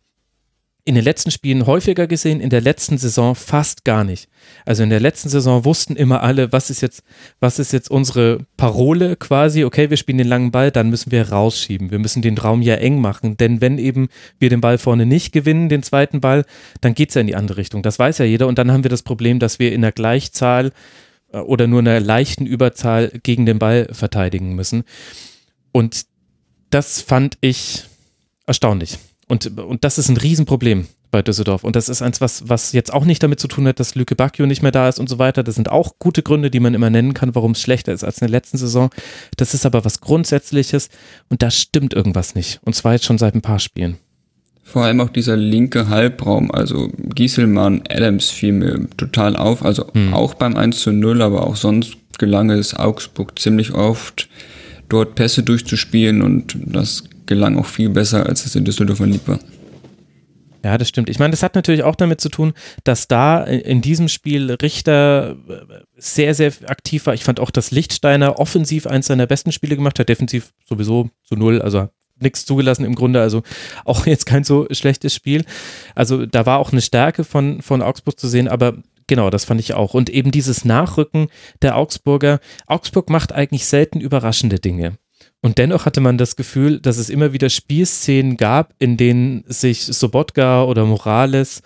in den letzten Spielen häufiger gesehen, in der letzten Saison fast gar nicht. Also in der letzten Saison wussten immer alle, was ist jetzt, was ist jetzt unsere Parole quasi, okay, wir spielen den langen Ball, dann müssen wir rausschieben. Wir müssen den Raum ja eng machen, denn wenn eben wir den Ball vorne nicht gewinnen, den zweiten Ball, dann geht es ja in die andere Richtung. Das weiß ja jeder und dann haben wir das Problem, dass wir in der Gleichzahl äh, oder nur einer leichten Überzahl gegen den Ball verteidigen müssen. Und das fand ich erstaunlich. Und, und das ist ein Riesenproblem bei Düsseldorf. Und das ist eins, was, was jetzt auch nicht damit zu tun hat, dass Lüke Bacchio nicht mehr da ist und so weiter. Das sind auch gute Gründe, die man immer nennen kann, warum es schlechter ist als in der letzten Saison. Das ist aber was Grundsätzliches und da stimmt irgendwas nicht. Und zwar jetzt schon seit ein paar Spielen. Vor allem auch dieser linke Halbraum, also Gieselmann, Adams fiel mir total auf, also hm. auch beim 1 zu 0, aber auch sonst gelang es Augsburg ziemlich oft, dort Pässe durchzuspielen und das gelang auch viel besser, als es in Düsseldorf lieb war. Ja, das stimmt. Ich meine, das hat natürlich auch damit zu tun, dass da in diesem Spiel Richter sehr, sehr aktiv war. Ich fand auch, dass Lichtsteiner offensiv eins seiner besten Spiele gemacht hat, defensiv sowieso zu null, also nichts zugelassen im Grunde, also auch jetzt kein so schlechtes Spiel. Also da war auch eine Stärke von, von Augsburg zu sehen, aber genau, das fand ich auch. Und eben dieses Nachrücken der Augsburger. Augsburg macht eigentlich selten überraschende Dinge. Und dennoch hatte man das Gefühl, dass es immer wieder Spielszenen gab, in denen sich Sobotka oder Morales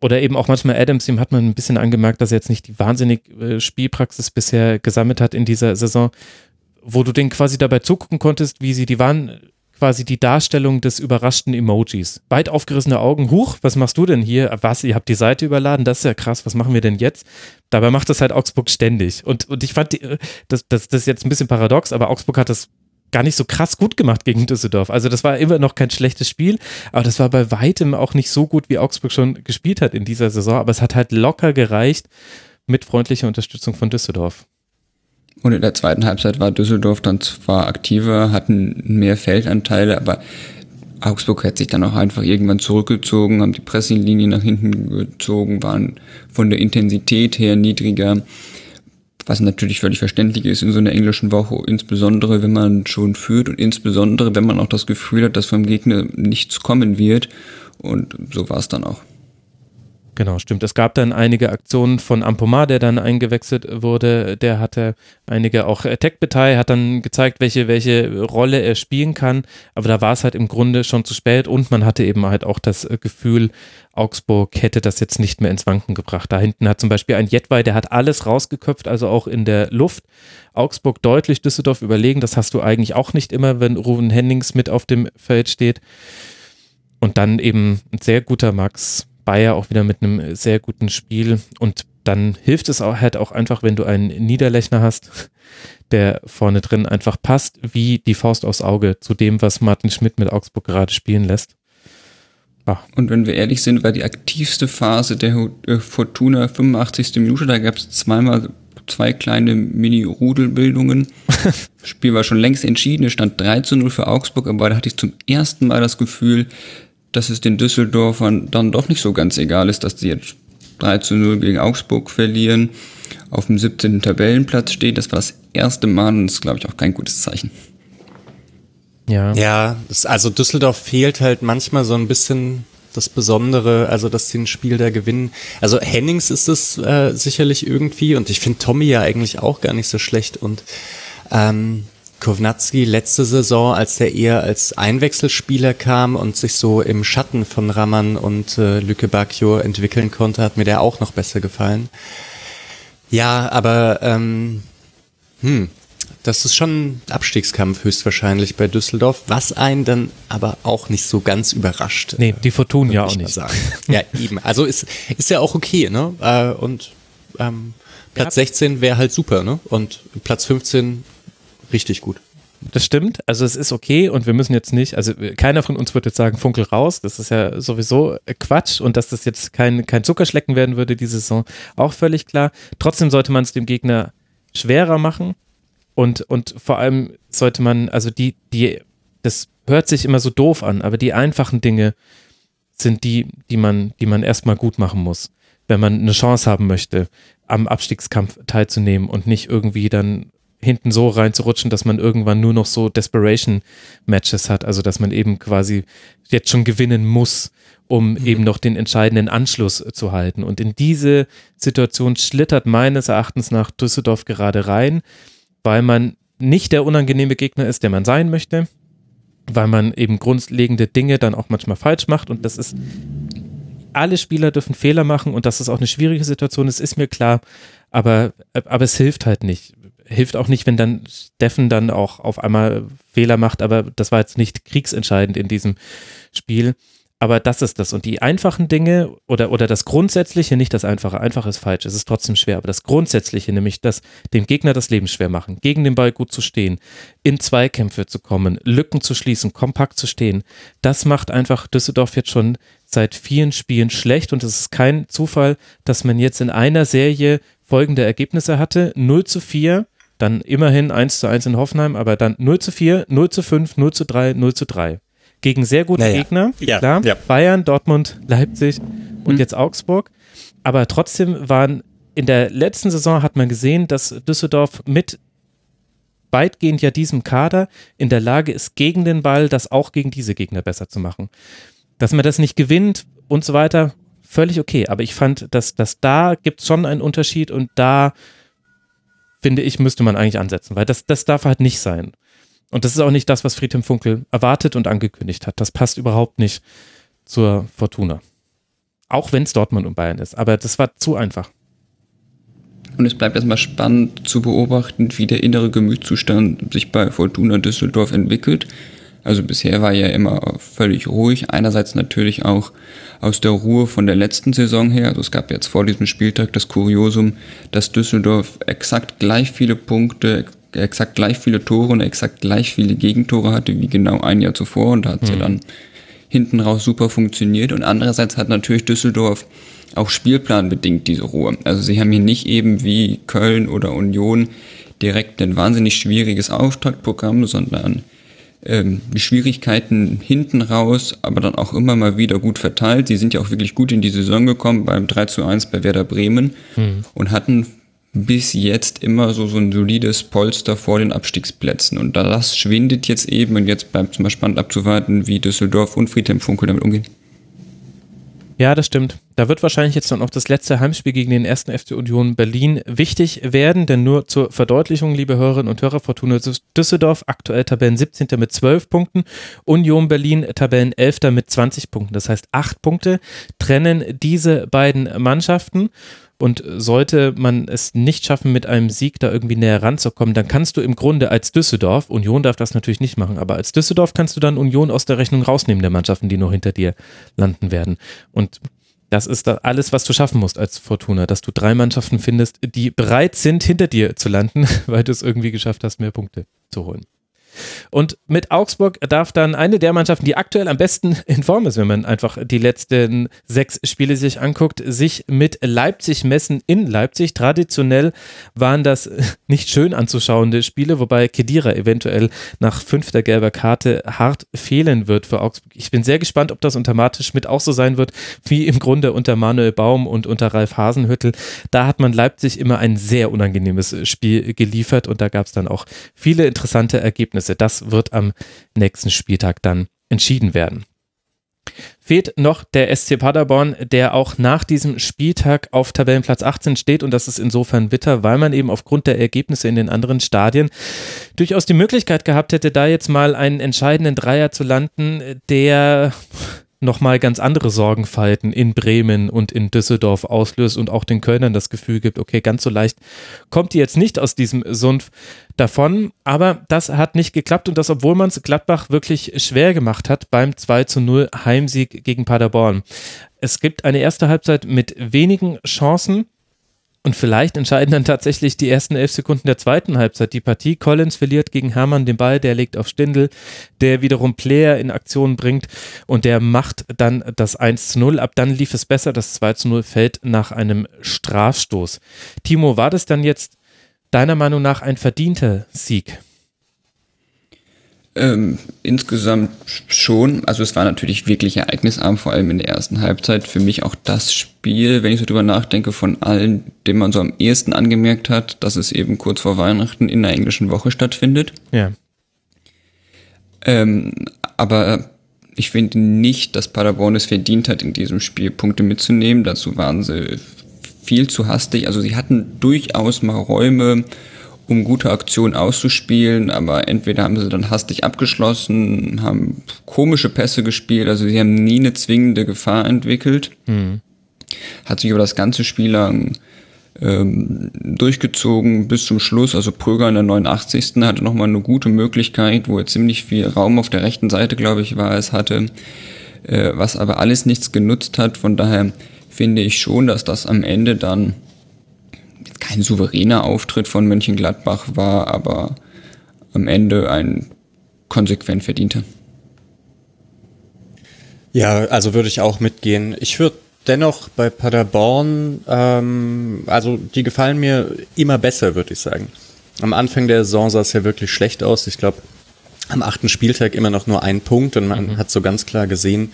oder eben auch manchmal Adams, dem hat man ein bisschen angemerkt, dass er jetzt nicht die wahnsinnig äh, Spielpraxis bisher gesammelt hat in dieser Saison, wo du denen quasi dabei zugucken konntest, wie sie, die waren quasi die Darstellung des überraschten Emojis. Weit aufgerissene Augen, huch, was machst du denn hier? Was, ihr habt die Seite überladen, das ist ja krass, was machen wir denn jetzt? Dabei macht das halt Augsburg ständig. Und, und ich fand, die, äh, das, das, das ist jetzt ein bisschen paradox, aber Augsburg hat das gar nicht so krass gut gemacht gegen Düsseldorf. Also das war immer noch kein schlechtes Spiel, aber das war bei weitem auch nicht so gut, wie Augsburg schon gespielt hat in dieser Saison. Aber es hat halt locker gereicht mit freundlicher Unterstützung von Düsseldorf. Und in der zweiten Halbzeit war Düsseldorf dann zwar aktiver, hatten mehr Feldanteile, aber Augsburg hat sich dann auch einfach irgendwann zurückgezogen, haben die Pressinglinie nach hinten gezogen, waren von der Intensität her niedriger was natürlich völlig verständlich ist in so einer englischen Woche, insbesondere wenn man schon führt und insbesondere wenn man auch das Gefühl hat, dass vom Gegner nichts kommen wird. Und so war es dann auch. Genau, stimmt. Es gab dann einige Aktionen von Ampomar, der dann eingewechselt wurde. Der hatte einige, auch Tech Betail hat dann gezeigt, welche, welche Rolle er spielen kann. Aber da war es halt im Grunde schon zu spät und man hatte eben halt auch das Gefühl, Augsburg hätte das jetzt nicht mehr ins Wanken gebracht. Da hinten hat zum Beispiel ein Jetwei, der hat alles rausgeköpft, also auch in der Luft. Augsburg deutlich Düsseldorf überlegen. Das hast du eigentlich auch nicht immer, wenn Ruven Hennings mit auf dem Feld steht. Und dann eben ein sehr guter Max Bayer auch wieder mit einem sehr guten Spiel und dann hilft es auch halt auch einfach, wenn du einen Niederlechner hast, der vorne drin einfach passt, wie die Faust aufs Auge zu dem, was Martin Schmidt mit Augsburg gerade spielen lässt. Ah. Und wenn wir ehrlich sind, war die aktivste Phase der äh, Fortuna 85. Minute, da gab es zweimal zwei kleine Mini-Rudelbildungen. Spiel war schon längst entschieden, es stand 3 zu 0 für Augsburg, aber da hatte ich zum ersten Mal das Gefühl, dass es den Düsseldorfern dann doch nicht so ganz egal ist, dass sie jetzt 3 zu 0 gegen Augsburg verlieren, auf dem 17. Tabellenplatz steht. Das war das erste Mal und das ist, glaube ich, auch kein gutes Zeichen. Ja. Ja, das, also Düsseldorf fehlt halt manchmal so ein bisschen das Besondere, also dass sie ein Spiel da gewinnen. Also Hennings ist es äh, sicherlich irgendwie und ich finde Tommy ja eigentlich auch gar nicht so schlecht und ähm, Kovnatski letzte Saison, als der eher als Einwechselspieler kam und sich so im Schatten von Raman und äh, Lücke Bacchio entwickeln konnte, hat mir der auch noch besser gefallen. Ja, aber ähm, hm, das ist schon ein Abstiegskampf höchstwahrscheinlich bei Düsseldorf, was einen dann aber auch nicht so ganz überrascht. Nee, die Fortuna ja auch nicht. Sagen. ja, eben. Also ist, ist ja auch okay, ne? Äh, und ähm, Platz 16 wäre halt super, ne? Und Platz 15 richtig gut. Das stimmt. Also es ist okay und wir müssen jetzt nicht, also keiner von uns wird jetzt sagen, Funkel raus. Das ist ja sowieso Quatsch und dass das jetzt kein, kein Zuckerschlecken werden würde, diese Saison, auch völlig klar. Trotzdem sollte man es dem Gegner schwerer machen und, und vor allem sollte man, also die, die, das hört sich immer so doof an, aber die einfachen Dinge sind die, die man, die man erstmal gut machen muss, wenn man eine Chance haben möchte, am Abstiegskampf teilzunehmen und nicht irgendwie dann hinten so reinzurutschen, dass man irgendwann nur noch so Desperation-Matches hat, also dass man eben quasi jetzt schon gewinnen muss, um mhm. eben noch den entscheidenden Anschluss zu halten. Und in diese Situation schlittert meines Erachtens nach Düsseldorf gerade rein, weil man nicht der unangenehme Gegner ist, der man sein möchte, weil man eben grundlegende Dinge dann auch manchmal falsch macht und das ist alle Spieler dürfen Fehler machen und dass es auch eine schwierige Situation ist, ist mir klar, aber, aber es hilft halt nicht hilft auch nicht, wenn dann Steffen dann auch auf einmal Fehler macht, aber das war jetzt nicht kriegsentscheidend in diesem Spiel. Aber das ist das. Und die einfachen Dinge oder, oder das Grundsätzliche, nicht das Einfache, einfach ist falsch, es ist trotzdem schwer, aber das Grundsätzliche, nämlich das, dem Gegner das Leben schwer machen, gegen den Ball gut zu stehen, in Zweikämpfe zu kommen, Lücken zu schließen, kompakt zu stehen, das macht einfach Düsseldorf jetzt schon seit vielen Spielen schlecht und es ist kein Zufall, dass man jetzt in einer Serie folgende Ergebnisse hatte. 0 zu 4 dann immerhin 1 zu 1 in Hoffenheim, aber dann 0 zu 4, 0 zu 5, 0 zu 3, 0 zu 3. Gegen sehr gute naja. Gegner, ja, klar. Ja. Bayern, Dortmund, Leipzig und mhm. jetzt Augsburg. Aber trotzdem waren in der letzten Saison hat man gesehen, dass Düsseldorf mit weitgehend ja diesem Kader in der Lage ist, gegen den Ball das auch gegen diese Gegner besser zu machen. Dass man das nicht gewinnt und so weiter, völlig okay. Aber ich fand, dass, dass da gibt es schon einen Unterschied und da finde ich, müsste man eigentlich ansetzen, weil das, das darf halt nicht sein. Und das ist auch nicht das, was Friedhelm Funkel erwartet und angekündigt hat. Das passt überhaupt nicht zur Fortuna. Auch wenn es Dortmund und Bayern ist. Aber das war zu einfach. Und es bleibt erstmal spannend zu beobachten, wie der innere Gemütszustand sich bei Fortuna Düsseldorf entwickelt. Also bisher war er immer völlig ruhig. Einerseits natürlich auch aus der Ruhe von der letzten Saison her. Also es gab jetzt vor diesem Spieltag das Kuriosum, dass Düsseldorf exakt gleich viele Punkte, exakt gleich viele Tore und exakt gleich viele Gegentore hatte wie genau ein Jahr zuvor. Und da hat es mhm. ja dann hinten raus super funktioniert. Und andererseits hat natürlich Düsseldorf auch spielplanbedingt diese Ruhe. Also sie haben hier nicht eben wie Köln oder Union direkt ein wahnsinnig schwieriges Auftaktprogramm, sondern ähm, die Schwierigkeiten hinten raus, aber dann auch immer mal wieder gut verteilt. Sie sind ja auch wirklich gut in die Saison gekommen beim 3 zu 1 bei Werder Bremen mhm. und hatten bis jetzt immer so, so ein solides Polster vor den Abstiegsplätzen. Und das schwindet jetzt eben und jetzt bleibt es mal spannend abzuwarten, wie Düsseldorf und Friedhelm Funkel damit umgehen. Ja, das stimmt. Da wird wahrscheinlich jetzt dann auch das letzte Heimspiel gegen den ersten FC Union Berlin wichtig werden, denn nur zur Verdeutlichung, liebe Hörerinnen und Hörer, Fortuna Düsseldorf aktuell Tabellen 17. mit 12 Punkten, Union Berlin Tabellen 11. mit 20 Punkten. Das heißt, acht Punkte trennen diese beiden Mannschaften. Und sollte man es nicht schaffen, mit einem Sieg da irgendwie näher ranzukommen, dann kannst du im Grunde als Düsseldorf, Union darf das natürlich nicht machen, aber als Düsseldorf kannst du dann Union aus der Rechnung rausnehmen, der Mannschaften, die noch hinter dir landen werden. Und das ist alles, was du schaffen musst als Fortuna, dass du drei Mannschaften findest, die bereit sind, hinter dir zu landen, weil du es irgendwie geschafft hast, mehr Punkte zu holen. Und mit Augsburg darf dann eine der Mannschaften, die aktuell am besten in Form ist, wenn man einfach die letzten sechs Spiele sich anguckt, sich mit Leipzig messen in Leipzig. Traditionell waren das nicht schön anzuschauende Spiele, wobei Kedira eventuell nach fünfter gelber Karte hart fehlen wird für Augsburg. Ich bin sehr gespannt, ob das unter Martin Schmidt auch so sein wird, wie im Grunde unter Manuel Baum und unter Ralf Hasenhüttel. Da hat man Leipzig immer ein sehr unangenehmes Spiel geliefert und da gab es dann auch viele interessante Ergebnisse. Ergebnisse. Das wird am nächsten Spieltag dann entschieden werden. Fehlt noch der SC Paderborn, der auch nach diesem Spieltag auf Tabellenplatz 18 steht und das ist insofern bitter, weil man eben aufgrund der Ergebnisse in den anderen Stadien durchaus die Möglichkeit gehabt hätte, da jetzt mal einen entscheidenden Dreier zu landen, der nochmal ganz andere Sorgenfalten in Bremen und in Düsseldorf auslöst und auch den Kölnern das Gefühl gibt, okay, ganz so leicht kommt die jetzt nicht aus diesem Sumpf davon. Aber das hat nicht geklappt und das, obwohl man es Gladbach wirklich schwer gemacht hat beim 2 zu 0 Heimsieg gegen Paderborn. Es gibt eine erste Halbzeit mit wenigen Chancen. Und vielleicht entscheiden dann tatsächlich die ersten elf Sekunden der zweiten Halbzeit die Partie. Collins verliert gegen Hermann den Ball, der legt auf Stindel, der wiederum Player in Aktion bringt und der macht dann das 1 zu 0. Ab dann lief es besser. Das 2 zu 0 fällt nach einem Strafstoß. Timo, war das dann jetzt deiner Meinung nach ein verdienter Sieg? Ähm, insgesamt schon. Also es war natürlich wirklich ereignisarm, vor allem in der ersten Halbzeit. Für mich auch das Spiel, wenn ich so drüber nachdenke, von allen, dem man so am ehesten angemerkt hat, dass es eben kurz vor Weihnachten in der englischen Woche stattfindet. Ja. Ähm, aber ich finde nicht, dass Paderborn es verdient hat, in diesem Spiel Punkte mitzunehmen. Dazu waren sie viel zu hastig. Also sie hatten durchaus mal Räume, um gute Aktionen auszuspielen, aber entweder haben sie dann hastig abgeschlossen, haben komische Pässe gespielt, also sie haben nie eine zwingende Gefahr entwickelt. Mhm. Hat sich über das ganze Spiel lang ähm, durchgezogen bis zum Schluss. Also Pröger in der 89. hatte nochmal eine gute Möglichkeit, wo er ziemlich viel Raum auf der rechten Seite, glaube ich, war es hatte, äh, was aber alles nichts genutzt hat. Von daher finde ich schon, dass das am Ende dann kein souveräner Auftritt von Mönchengladbach war, aber am Ende ein konsequent verdienter. Ja, also würde ich auch mitgehen. Ich würde dennoch bei Paderborn, ähm, also die gefallen mir immer besser, würde ich sagen. Am Anfang der Saison sah es ja wirklich schlecht aus. Ich glaube, am achten Spieltag immer noch nur ein Punkt und man mhm. hat so ganz klar gesehen,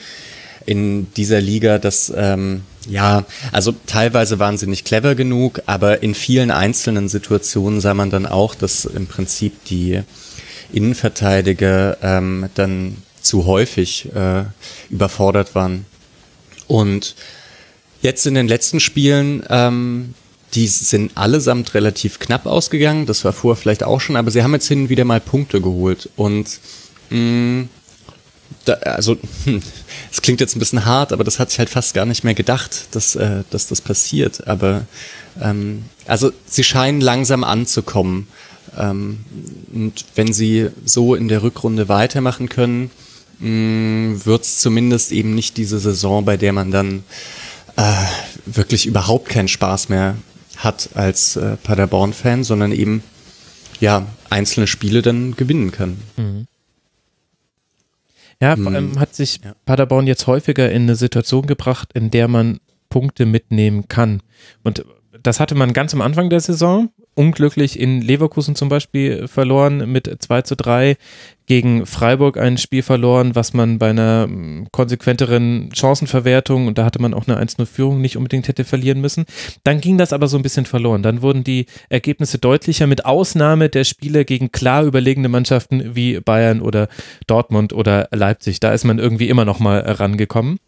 in dieser Liga, dass ähm, ja, also teilweise waren sie nicht clever genug, aber in vielen einzelnen Situationen sah man dann auch, dass im Prinzip die Innenverteidiger ähm, dann zu häufig äh, überfordert waren. Und jetzt in den letzten Spielen, ähm, die sind allesamt relativ knapp ausgegangen. Das war vorher vielleicht auch schon, aber sie haben jetzt hin und wieder mal Punkte geholt. Und mh, da, also, hm, es hm, klingt jetzt ein bisschen hart, aber das hat sich halt fast gar nicht mehr gedacht, dass, äh, dass das passiert. Aber ähm, also sie scheinen langsam anzukommen. Ähm, und wenn sie so in der Rückrunde weitermachen können, mm, wird es zumindest eben nicht diese Saison, bei der man dann äh, wirklich überhaupt keinen Spaß mehr hat als äh, Paderborn-Fan, sondern eben ja einzelne Spiele dann gewinnen kann. Mhm. Ja, vor allem hat sich ja. Paderborn jetzt häufiger in eine Situation gebracht, in der man Punkte mitnehmen kann. Und das hatte man ganz am Anfang der Saison, unglücklich in Leverkusen zum Beispiel verloren mit 2 zu 3, gegen Freiburg ein Spiel verloren, was man bei einer hm, konsequenteren Chancenverwertung, und da hatte man auch eine 1-0-Führung, nicht unbedingt hätte verlieren müssen. Dann ging das aber so ein bisschen verloren. Dann wurden die Ergebnisse deutlicher, mit Ausnahme der Spiele gegen klar überlegene Mannschaften wie Bayern oder Dortmund oder Leipzig. Da ist man irgendwie immer noch mal rangekommen.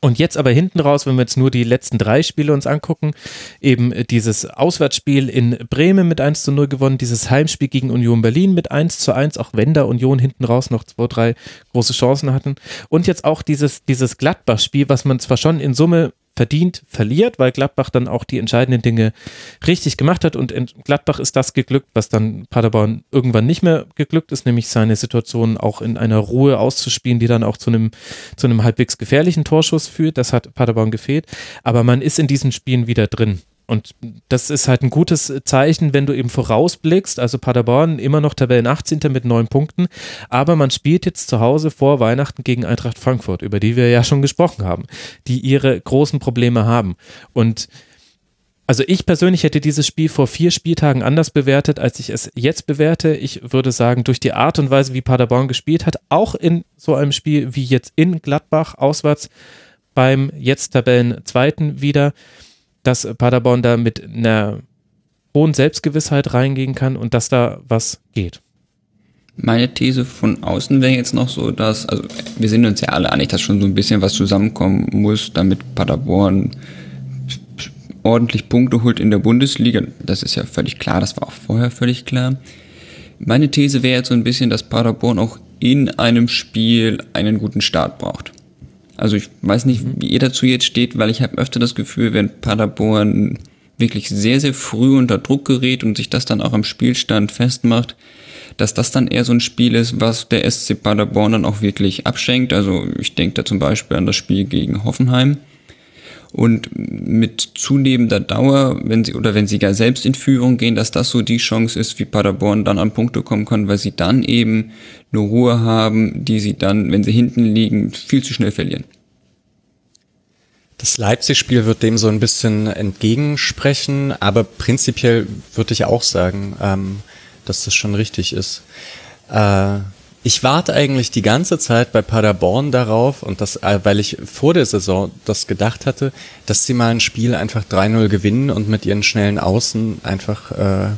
Und jetzt aber hinten raus, wenn wir jetzt nur die letzten drei Spiele uns angucken, eben dieses Auswärtsspiel in Bremen mit 1 zu 0 gewonnen, dieses Heimspiel gegen Union Berlin mit 1 zu 1, auch wenn da Union hinten raus noch zwei, drei große Chancen hatten. Und jetzt auch dieses, dieses Gladbach-Spiel, was man zwar schon in Summe verdient verliert, weil Gladbach dann auch die entscheidenden Dinge richtig gemacht hat und in Gladbach ist das geglückt, was dann Paderborn irgendwann nicht mehr geglückt ist, nämlich seine Situation auch in einer Ruhe auszuspielen, die dann auch zu einem, zu einem halbwegs gefährlichen Torschuss führt. Das hat Paderborn gefehlt, aber man ist in diesen Spielen wieder drin. Und das ist halt ein gutes Zeichen, wenn du eben vorausblickst. Also Paderborn immer noch Tabellen 18. mit neun Punkten. Aber man spielt jetzt zu Hause vor Weihnachten gegen Eintracht Frankfurt, über die wir ja schon gesprochen haben, die ihre großen Probleme haben. Und also ich persönlich hätte dieses Spiel vor vier Spieltagen anders bewertet, als ich es jetzt bewerte. Ich würde sagen, durch die Art und Weise, wie Paderborn gespielt hat, auch in so einem Spiel wie jetzt in Gladbach auswärts beim jetzt Tabellen zweiten wieder, dass Paderborn da mit einer hohen Selbstgewissheit reingehen kann und dass da was geht. Meine These von außen wäre jetzt noch so, dass, also wir sind uns ja alle einig, dass schon so ein bisschen was zusammenkommen muss, damit Paderborn ordentlich Punkte holt in der Bundesliga. Das ist ja völlig klar, das war auch vorher völlig klar. Meine These wäre jetzt so ein bisschen, dass Paderborn auch in einem Spiel einen guten Start braucht. Also ich weiß nicht, wie ihr dazu jetzt steht, weil ich habe öfter das Gefühl, wenn Paderborn wirklich sehr, sehr früh unter Druck gerät und sich das dann auch am Spielstand festmacht, dass das dann eher so ein Spiel ist, was der SC Paderborn dann auch wirklich abschenkt. Also ich denke da zum Beispiel an das Spiel gegen Hoffenheim. Und mit zunehmender Dauer, wenn sie oder wenn sie gar selbst in Führung gehen, dass das so die Chance ist, wie Paderborn dann an Punkte kommen kann, weil sie dann eben eine Ruhe haben, die sie dann, wenn sie hinten liegen, viel zu schnell verlieren. Das Leipzig-Spiel wird dem so ein bisschen entgegensprechen, aber prinzipiell würde ich auch sagen, ähm, dass das schon richtig ist. Äh, ich warte eigentlich die ganze Zeit bei Paderborn darauf und das, äh, weil ich vor der Saison das gedacht hatte, dass sie mal ein Spiel einfach 3-0 gewinnen und mit ihren schnellen Außen einfach, äh,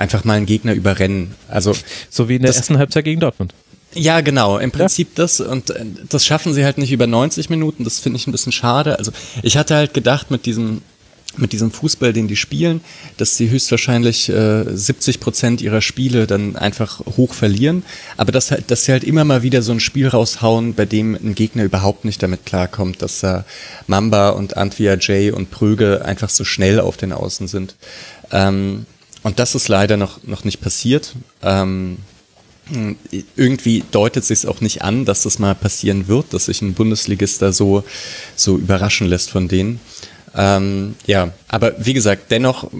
einfach mal einen Gegner überrennen. Also so wie in der ersten Halbzeit gegen Dortmund. Ja, genau. Im Prinzip ja. das und äh, das schaffen sie halt nicht über 90 Minuten. Das finde ich ein bisschen schade. Also ich hatte halt gedacht mit diesem mit diesem Fußball, den die spielen, dass sie höchstwahrscheinlich äh, 70 Prozent ihrer Spiele dann einfach hoch verlieren. Aber dass, halt, dass sie halt immer mal wieder so ein Spiel raushauen, bei dem ein Gegner überhaupt nicht damit klarkommt, dass da äh, Mamba und Antwia Jay und Prüge einfach so schnell auf den Außen sind. Ähm, und das ist leider noch, noch nicht passiert. Ähm, irgendwie deutet sich auch nicht an, dass das mal passieren wird, dass sich ein Bundesligist da so, so überraschen lässt von denen. Ähm, ja, aber wie gesagt, dennoch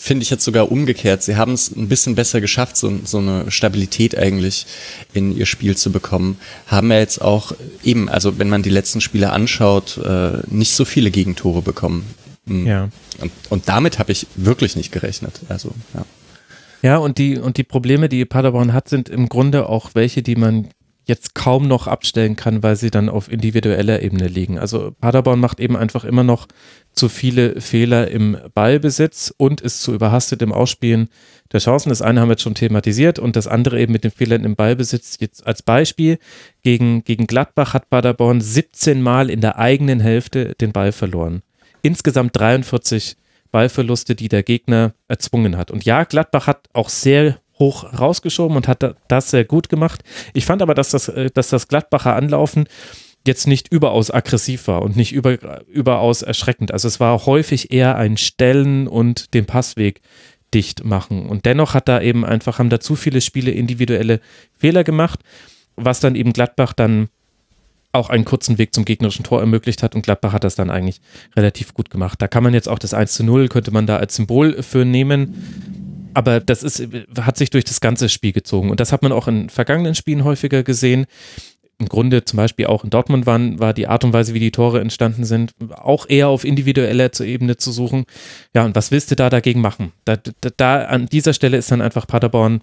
finde ich jetzt sogar umgekehrt. Sie haben es ein bisschen besser geschafft, so, so eine Stabilität eigentlich in ihr Spiel zu bekommen. Haben ja jetzt auch eben, also wenn man die letzten Spiele anschaut, äh, nicht so viele Gegentore bekommen. Mhm. Ja. Und, und damit habe ich wirklich nicht gerechnet. Also, ja. Ja, und die, und die Probleme, die Paderborn hat, sind im Grunde auch welche, die man jetzt kaum noch abstellen kann, weil sie dann auf individueller Ebene liegen. Also Paderborn macht eben einfach immer noch zu viele Fehler im Ballbesitz und ist zu überhastet im Ausspielen der Chancen. Das eine haben wir jetzt schon thematisiert und das andere eben mit den Fehlern im Ballbesitz. Jetzt als Beispiel, gegen, gegen Gladbach hat Paderborn 17 Mal in der eigenen Hälfte den Ball verloren. Insgesamt 43 Ballverluste, die der Gegner erzwungen hat. Und ja, Gladbach hat auch sehr hoch rausgeschoben und hat das sehr gut gemacht. Ich fand aber, dass das, äh, dass das Gladbacher Anlaufen jetzt nicht überaus aggressiv war und nicht über, überaus erschreckend. Also es war häufig eher ein Stellen und den Passweg dicht machen. Und dennoch hat da eben einfach, haben da zu viele Spiele individuelle Fehler gemacht, was dann eben Gladbach dann auch einen kurzen Weg zum gegnerischen Tor ermöglicht hat und Gladbach hat das dann eigentlich relativ gut gemacht. Da kann man jetzt auch das 1 zu 0, könnte man da als Symbol für nehmen. Aber das ist, hat sich durch das ganze Spiel gezogen. Und das hat man auch in vergangenen Spielen häufiger gesehen im Grunde zum Beispiel auch in Dortmund waren, war die Art und Weise, wie die Tore entstanden sind, auch eher auf individueller Ebene zu suchen. Ja, und was willst du da dagegen machen? Da, da, da an dieser Stelle ist dann einfach Paderborn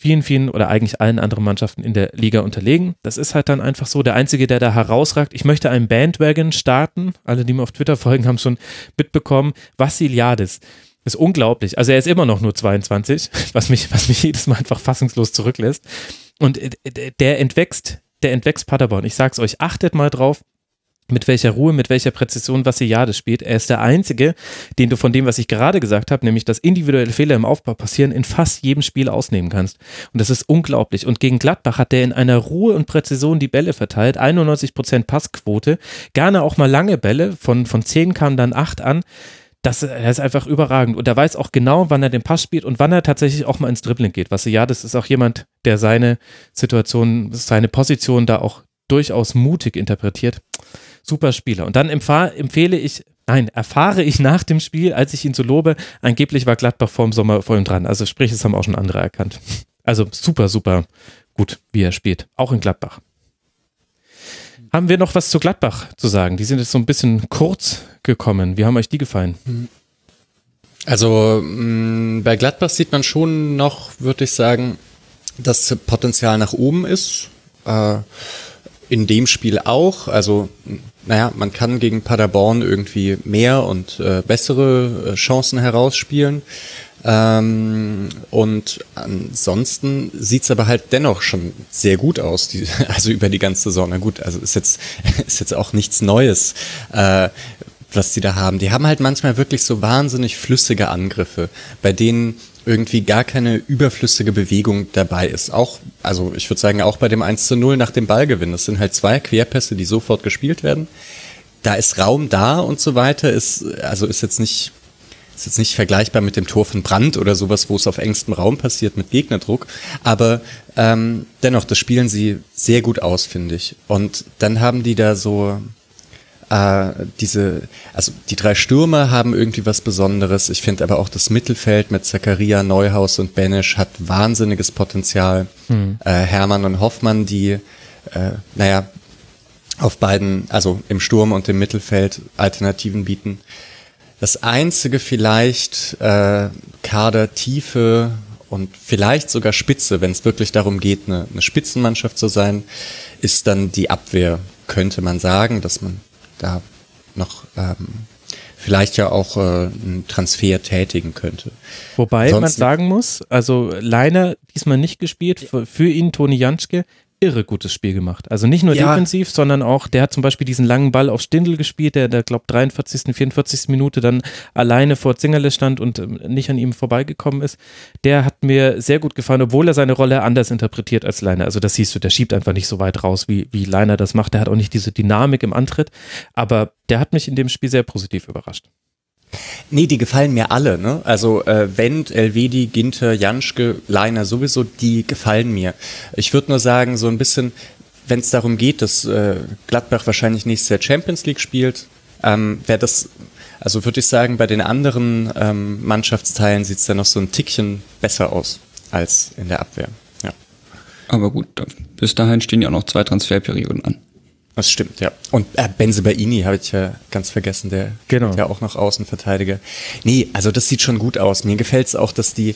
vielen, vielen oder eigentlich allen anderen Mannschaften in der Liga unterlegen. Das ist halt dann einfach so. Der Einzige, der da herausragt, ich möchte einen Bandwagon starten. Alle, die mir auf Twitter folgen, haben schon mitbekommen. Vassiliadis. Ist unglaublich. Also er ist immer noch nur 22, was mich, was mich jedes Mal einfach fassungslos zurücklässt. Und äh, der entwächst der entwächst Paderborn. Ich sag's euch, achtet mal drauf, mit welcher Ruhe, mit welcher Präzision Vassiliades spielt. Er ist der Einzige, den du von dem, was ich gerade gesagt habe, nämlich dass individuelle Fehler im Aufbau passieren, in fast jedem Spiel ausnehmen kannst. Und das ist unglaublich. Und gegen Gladbach hat der in einer Ruhe und Präzision die Bälle verteilt, 91% Passquote, gerne auch mal lange Bälle, von, von 10 kamen dann 8 an das, er ist einfach überragend. Und er weiß auch genau, wann er den Pass spielt und wann er tatsächlich auch mal ins Dribbling geht. Das ist auch jemand, der seine Situation, seine Position da auch durchaus mutig interpretiert. Super Spieler. Und dann empfehle ich, nein, erfahre ich nach dem Spiel, als ich ihn so lobe, angeblich war Gladbach vor dem Sommer vor ihm dran. Also sprich, es haben auch schon andere erkannt. Also super, super gut, wie er spielt. Auch in Gladbach. Haben wir noch was zu Gladbach zu sagen? Die sind jetzt so ein bisschen kurz gekommen. Wie haben euch die gefallen? Also mh, bei Gladbach sieht man schon noch, würde ich sagen, dass Potenzial nach oben ist. Äh, in dem Spiel auch. Also, naja, man kann gegen Paderborn irgendwie mehr und äh, bessere äh, Chancen herausspielen. Ähm, und ansonsten sieht's aber halt dennoch schon sehr gut aus, die, also über die ganze Saison. Na gut, also ist jetzt, ist jetzt auch nichts Neues, äh, was die da haben. Die haben halt manchmal wirklich so wahnsinnig flüssige Angriffe, bei denen irgendwie gar keine überflüssige Bewegung dabei ist. Auch, also ich würde sagen, auch bei dem 1 zu 0 nach dem Ballgewinn. Das sind halt zwei Querpässe, die sofort gespielt werden. Da ist Raum da und so weiter, ist, also ist jetzt nicht, ist jetzt nicht vergleichbar mit dem Tor von Brand oder sowas, wo es auf engstem Raum passiert mit Gegnerdruck. Aber ähm, dennoch, das spielen sie sehr gut aus, finde ich. Und dann haben die da so äh, diese, also die drei Stürmer haben irgendwie was Besonderes. Ich finde aber auch das Mittelfeld mit Zakaria, Neuhaus und Benesch hat wahnsinniges Potenzial. Mhm. Äh, Hermann und Hoffmann, die, äh, naja, auf beiden, also im Sturm und im Mittelfeld Alternativen bieten. Das einzige vielleicht äh, Kadertiefe und vielleicht sogar Spitze, wenn es wirklich darum geht, eine, eine Spitzenmannschaft zu sein, ist dann die Abwehr, könnte man sagen, dass man da noch ähm, vielleicht ja auch äh, einen Transfer tätigen könnte. Wobei Sonst man sagen muss, also Leiner diesmal nicht gespielt, für, für ihn Toni Janschke, irre gutes Spiel gemacht. Also nicht nur ja. defensiv, sondern auch, der hat zum Beispiel diesen langen Ball auf Stindel gespielt, der, der glaube 43., 44. Minute dann alleine vor Zingerle stand und ähm, nicht an ihm vorbeigekommen ist. Der hat mir sehr gut gefallen, obwohl er seine Rolle anders interpretiert als Leiner. Also das siehst du, der schiebt einfach nicht so weit raus, wie, wie Leiner das macht. Der hat auch nicht diese Dynamik im Antritt, aber der hat mich in dem Spiel sehr positiv überrascht. Nee, die gefallen mir alle. Ne? Also äh, Wendt, Elvedi, Ginter, Janschke, Leiner sowieso, die gefallen mir. Ich würde nur sagen, so ein bisschen, wenn es darum geht, dass äh, Gladbach wahrscheinlich nächstes Jahr Champions League spielt, ähm, wäre das, also würde ich sagen, bei den anderen ähm, Mannschaftsteilen sieht es dann noch so ein Tickchen besser aus als in der Abwehr. Ja. Aber gut, bis dahin stehen ja auch noch zwei Transferperioden an. Das stimmt, ja. Und äh, Benzebaini habe ich ja ganz vergessen, der genau. ja auch noch Außenverteidiger. Nee, also das sieht schon gut aus. Mir gefällt es auch, dass die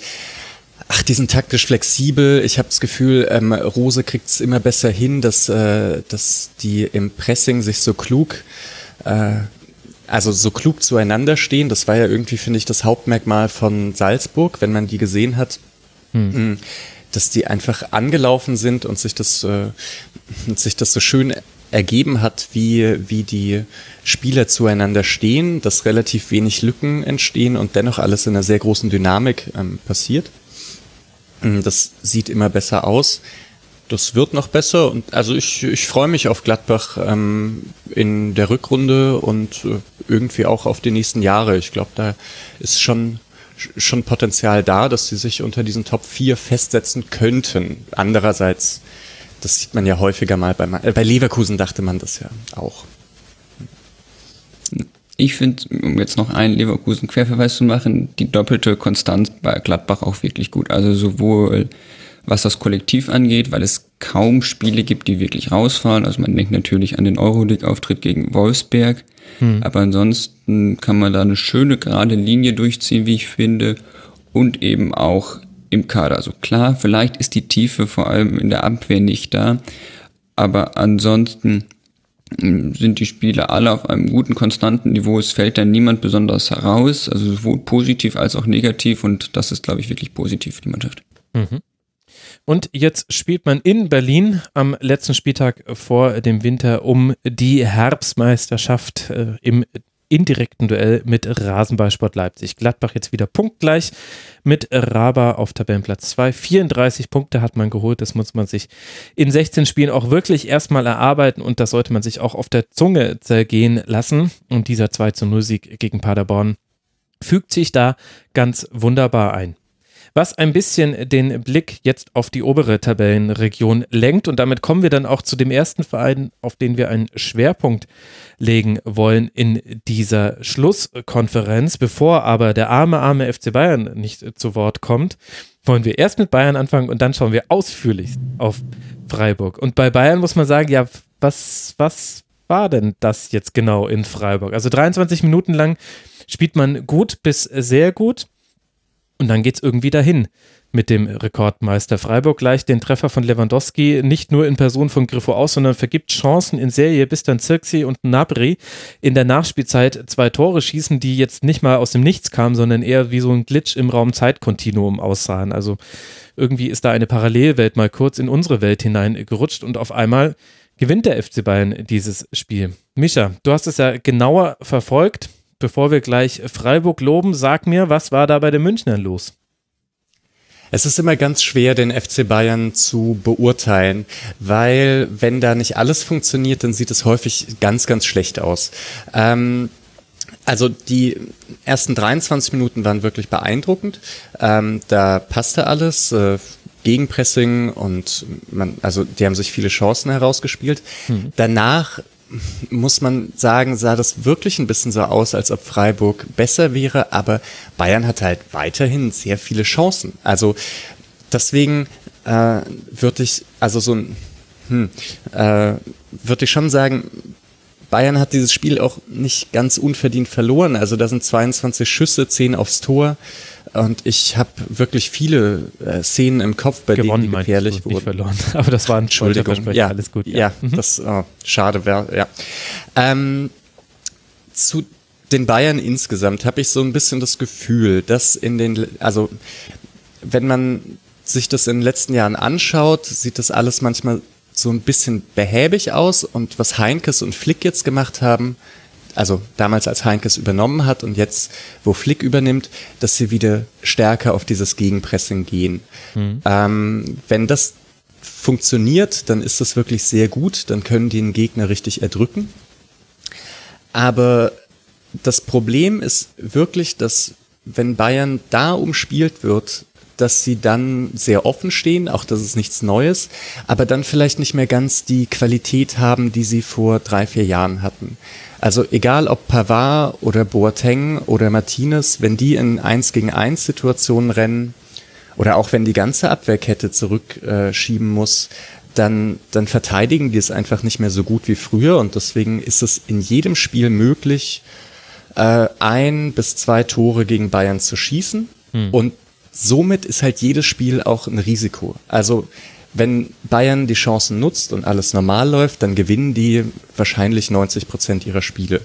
Ach, die sind taktisch flexibel. Ich habe das Gefühl, ähm, Rose kriegt es immer besser hin, dass, äh, dass die im Pressing sich so klug, äh, also so klug zueinander stehen. Das war ja irgendwie, finde ich, das Hauptmerkmal von Salzburg, wenn man die gesehen hat. Hm. Dass die einfach angelaufen sind und sich das, äh, sich das so schön ergeben hat, wie, wie die Spieler zueinander stehen, dass relativ wenig Lücken entstehen und dennoch alles in einer sehr großen Dynamik ähm, passiert. Mm, das sieht immer besser aus. Das wird noch besser und also ich, ich freue mich auf Gladbach ähm, in der Rückrunde und äh, irgendwie auch auf die nächsten Jahre. Ich glaube, da ist schon schon Potenzial da, dass sie sich unter diesen Top 4 festsetzen könnten. Andererseits, das sieht man ja häufiger mal bei, äh, bei Leverkusen dachte man das ja auch. Ich finde, um jetzt noch einen Leverkusen-Querverweis zu machen, die doppelte Konstanz bei Gladbach auch wirklich gut. Also sowohl was das Kollektiv angeht, weil es kaum Spiele gibt, die wirklich rausfahren. Also man denkt natürlich an den Euroleague-Auftritt gegen Wolfsberg. Hm. Aber ansonsten kann man da eine schöne gerade Linie durchziehen, wie ich finde. Und eben auch im Kader. Also klar, vielleicht ist die Tiefe vor allem in der Abwehr nicht da. Aber ansonsten sind die Spiele alle auf einem guten, konstanten Niveau. Es fällt dann niemand besonders heraus, also sowohl positiv als auch negativ und das ist, glaube ich, wirklich positiv für die Mannschaft. Mhm. Und jetzt spielt man in Berlin am letzten Spieltag vor dem Winter um die Herbstmeisterschaft äh, im indirekten Duell mit Rasenballsport Leipzig. Gladbach jetzt wieder punktgleich mit Raba auf Tabellenplatz 2. 34 Punkte hat man geholt. Das muss man sich in 16 Spielen auch wirklich erstmal erarbeiten und das sollte man sich auch auf der Zunge zergehen lassen. Und dieser 2 zu 0 Sieg gegen Paderborn fügt sich da ganz wunderbar ein was ein bisschen den Blick jetzt auf die obere Tabellenregion lenkt. Und damit kommen wir dann auch zu dem ersten Verein, auf den wir einen Schwerpunkt legen wollen in dieser Schlusskonferenz. Bevor aber der arme, arme FC Bayern nicht zu Wort kommt, wollen wir erst mit Bayern anfangen und dann schauen wir ausführlich auf Freiburg. Und bei Bayern muss man sagen, ja, was, was war denn das jetzt genau in Freiburg? Also 23 Minuten lang spielt man gut bis sehr gut. Und dann geht es irgendwie dahin mit dem Rekordmeister. Freiburg gleicht den Treffer von Lewandowski nicht nur in Person von Griffo aus, sondern vergibt Chancen in Serie, bis dann Zirkzee und Nabri in der Nachspielzeit zwei Tore schießen, die jetzt nicht mal aus dem Nichts kamen, sondern eher wie so ein Glitch im Raum-Zeit-Kontinuum aussahen. Also irgendwie ist da eine Parallelwelt mal kurz in unsere Welt hineingerutscht und auf einmal gewinnt der FC Bayern dieses Spiel. Mischa, du hast es ja genauer verfolgt bevor wir gleich Freiburg loben, sag mir, was war da bei den Münchnern los? Es ist immer ganz schwer, den FC Bayern zu beurteilen, weil wenn da nicht alles funktioniert, dann sieht es häufig ganz, ganz schlecht aus. Ähm, also die ersten 23 Minuten waren wirklich beeindruckend. Ähm, da passte alles. Äh, Gegenpressing und man, also die haben sich viele Chancen herausgespielt. Mhm. Danach muss man sagen, sah das wirklich ein bisschen so aus, als ob Freiburg besser wäre, aber Bayern hat halt weiterhin sehr viele Chancen. Also deswegen äh, würde ich, also so ein, hm, äh, würde ich schon sagen, Bayern hat dieses Spiel auch nicht ganz unverdient verloren. Also da sind 22 Schüsse, 10 aufs Tor. Und ich habe wirklich viele äh, Szenen im Kopf, bei Gewonnen, denen die gefährlich wurden. Nicht verloren. Aber das war ein Entschuldigung. Ja, alles gut. Ja, ja mhm. das oh, schade wäre. Ja. Ähm, zu den Bayern insgesamt habe ich so ein bisschen das Gefühl, dass in den, also wenn man sich das in den letzten Jahren anschaut, sieht das alles manchmal so ein bisschen behäbig aus und was Heinkes und Flick jetzt gemacht haben, also damals als Heinkes übernommen hat und jetzt, wo Flick übernimmt, dass sie wieder stärker auf dieses Gegenpressing gehen. Mhm. Ähm, wenn das funktioniert, dann ist das wirklich sehr gut, dann können die den Gegner richtig erdrücken. Aber das Problem ist wirklich, dass wenn Bayern da umspielt wird, dass sie dann sehr offen stehen, auch das ist nichts Neues, aber dann vielleicht nicht mehr ganz die Qualität haben, die sie vor drei, vier Jahren hatten. Also egal ob Pavard oder Boateng oder Martinez, wenn die in 1 gegen 1 Situationen rennen oder auch wenn die ganze Abwehrkette zurückschieben äh, muss, dann, dann verteidigen die es einfach nicht mehr so gut wie früher und deswegen ist es in jedem Spiel möglich, äh, ein bis zwei Tore gegen Bayern zu schießen. Hm. Und somit ist halt jedes Spiel auch ein Risiko. Also wenn Bayern die Chancen nutzt und alles normal läuft, dann gewinnen die wahrscheinlich 90 Prozent ihrer Spiele.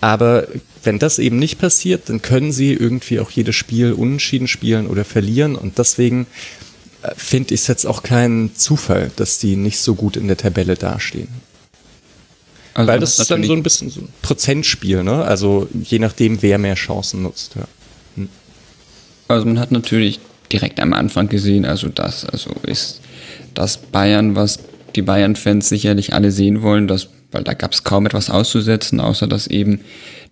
Aber wenn das eben nicht passiert, dann können sie irgendwie auch jedes Spiel unentschieden spielen oder verlieren. Und deswegen äh, finde ich es jetzt auch kein Zufall, dass die nicht so gut in der Tabelle dastehen. Also Weil das ist dann so ein bisschen so ein Prozentspiel, ne? Also je nachdem, wer mehr Chancen nutzt. Ja. Also man hat natürlich direkt am Anfang gesehen, also das, also ist das Bayern, was die Bayern-Fans sicherlich alle sehen wollen, dass, weil da gab es kaum etwas auszusetzen, außer dass eben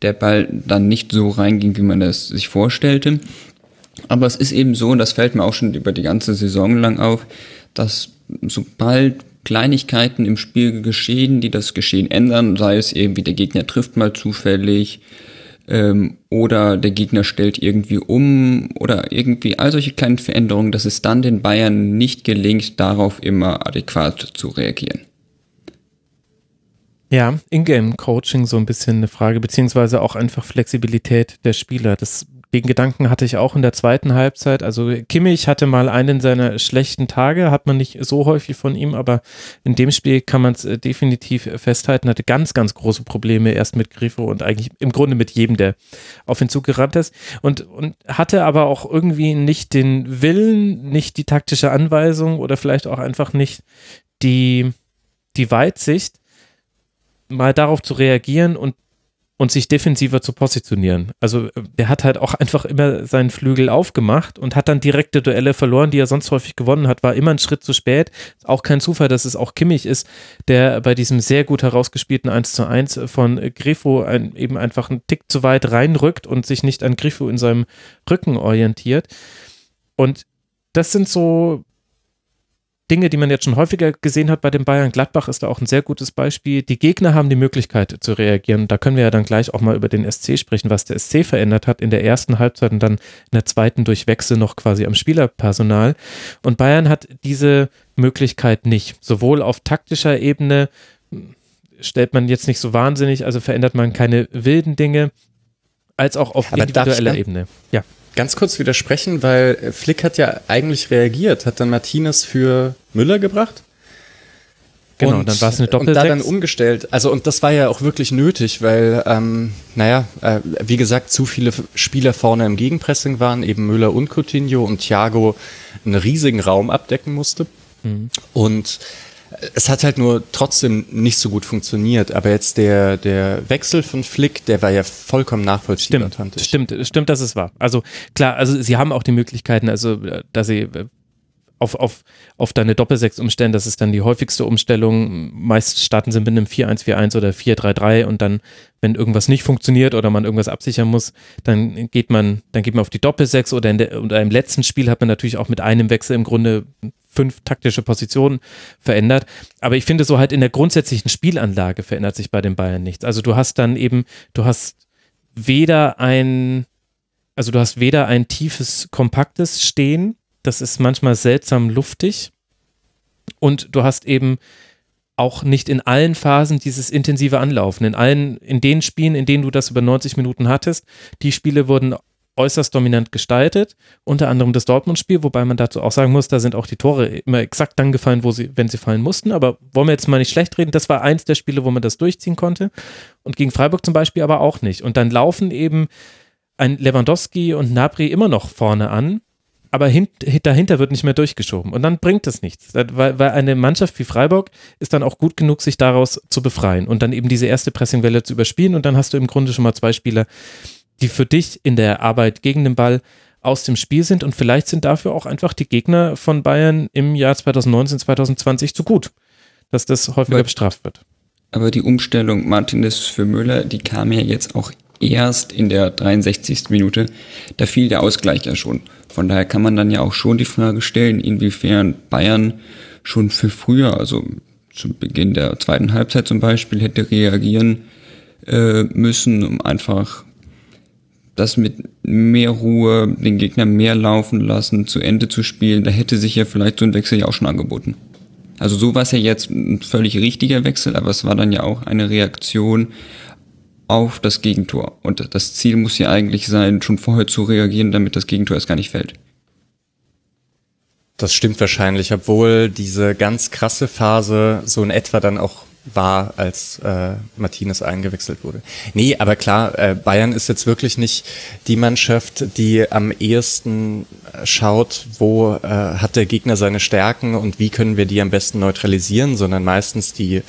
der Ball dann nicht so reinging, wie man es sich vorstellte. Aber es ist eben so, und das fällt mir auch schon über die ganze Saison lang auf, dass sobald Kleinigkeiten im Spiel geschehen, die das Geschehen ändern, sei es irgendwie der Gegner trifft mal zufällig ähm, oder der Gegner stellt irgendwie um oder irgendwie all solche kleinen Veränderungen, dass es dann den Bayern nicht gelingt, darauf immer adäquat zu reagieren. Ja, Ingame-Coaching so ein bisschen eine Frage, beziehungsweise auch einfach Flexibilität der Spieler. Das den Gedanken hatte ich auch in der zweiten Halbzeit. Also Kimmich hatte mal einen seiner schlechten Tage, hat man nicht so häufig von ihm, aber in dem Spiel kann man es äh, definitiv festhalten, hatte ganz, ganz große Probleme erst mit Grifo und eigentlich im Grunde mit jedem, der auf ihn zugerannt ist und, und hatte aber auch irgendwie nicht den Willen, nicht die taktische Anweisung oder vielleicht auch einfach nicht die, die Weitsicht, mal darauf zu reagieren und und sich defensiver zu positionieren. Also der hat halt auch einfach immer seinen Flügel aufgemacht und hat dann direkte Duelle verloren, die er sonst häufig gewonnen hat, war immer ein Schritt zu spät. Auch kein Zufall, dass es auch Kimmich ist, der bei diesem sehr gut herausgespielten 1 zu 1 von Grifo ein, eben einfach einen Tick zu weit reinrückt und sich nicht an Grifo in seinem Rücken orientiert. Und das sind so Dinge, die man jetzt schon häufiger gesehen hat bei den Bayern. Gladbach ist da auch ein sehr gutes Beispiel. Die Gegner haben die Möglichkeit zu reagieren. Da können wir ja dann gleich auch mal über den SC sprechen, was der SC verändert hat in der ersten Halbzeit und dann in der zweiten durch Wechsel noch quasi am Spielerpersonal. Und Bayern hat diese Möglichkeit nicht. Sowohl auf taktischer Ebene stellt man jetzt nicht so wahnsinnig, also verändert man keine wilden Dinge, als auch auf Aber individueller Ebene. Ja ganz kurz widersprechen, weil Flick hat ja eigentlich reagiert, hat dann Martinez für Müller gebracht. Genau, und, dann war es eine Doppel Und da dann umgestellt. Also, und das war ja auch wirklich nötig, weil, ähm, naja, äh, wie gesagt, zu viele Spieler vorne im Gegenpressing waren, eben Müller und Coutinho und Thiago einen riesigen Raum abdecken musste. Mhm. Und es hat halt nur trotzdem nicht so gut funktioniert. Aber jetzt der, der Wechsel von Flick, der war ja vollkommen nachvollziehbar. Stimmt, stimmt, stimmt, dass es war. Also klar, also sie haben auch die Möglichkeiten, also dass sie auf, auf, auf deine Doppelsechs umstellen, das ist dann die häufigste Umstellung. Meist starten sie mit einem 4-1-4-1 oder 4-3-3 und dann, wenn irgendwas nicht funktioniert oder man irgendwas absichern muss, dann geht man, dann geht man auf die Doppelsechs oder, in der, oder im letzten Spiel hat man natürlich auch mit einem Wechsel im Grunde fünf taktische Positionen verändert. Aber ich finde so halt in der grundsätzlichen Spielanlage verändert sich bei den Bayern nichts. Also du hast dann eben, du hast weder ein, also du hast weder ein tiefes, kompaktes Stehen, das ist manchmal seltsam luftig. Und du hast eben auch nicht in allen Phasen dieses intensive Anlaufen. In allen, in den Spielen, in denen du das über 90 Minuten hattest, die Spiele wurden äußerst dominant gestaltet, unter anderem das Dortmund-Spiel, wobei man dazu auch sagen muss, da sind auch die Tore immer exakt dann gefallen, wo sie, wenn sie fallen mussten. Aber wollen wir jetzt mal nicht schlecht reden, das war eins der Spiele, wo man das durchziehen konnte. Und gegen Freiburg zum Beispiel aber auch nicht. Und dann laufen eben ein Lewandowski und Nabri immer noch vorne an, aber hint, dahinter wird nicht mehr durchgeschoben. Und dann bringt es nichts. Weil eine Mannschaft wie Freiburg ist dann auch gut genug, sich daraus zu befreien und dann eben diese erste Pressingwelle zu überspielen. Und dann hast du im Grunde schon mal zwei Spieler, die für dich in der Arbeit gegen den Ball aus dem Spiel sind und vielleicht sind dafür auch einfach die Gegner von Bayern im Jahr 2019, 2020 zu gut, dass das häufiger aber, bestraft wird. Aber die Umstellung Martinez für Müller, die kam ja jetzt auch erst in der 63. Minute. Da fiel der Ausgleich ja schon. Von daher kann man dann ja auch schon die Frage stellen, inwiefern Bayern schon für früher, also zu Beginn der zweiten Halbzeit zum Beispiel, hätte reagieren äh, müssen, um einfach das mit mehr Ruhe, den Gegner mehr laufen lassen, zu Ende zu spielen, da hätte sich ja vielleicht so ein Wechsel ja auch schon angeboten. Also so war es ja jetzt ein völlig richtiger Wechsel, aber es war dann ja auch eine Reaktion auf das Gegentor. Und das Ziel muss ja eigentlich sein, schon vorher zu reagieren, damit das Gegentor erst gar nicht fällt. Das stimmt wahrscheinlich, obwohl diese ganz krasse Phase so in etwa dann auch war, als äh, Martinez eingewechselt wurde. Nee, aber klar, äh, Bayern ist jetzt wirklich nicht die Mannschaft, die am ehesten äh, schaut, wo äh, hat der Gegner seine Stärken und wie können wir die am besten neutralisieren, sondern meistens die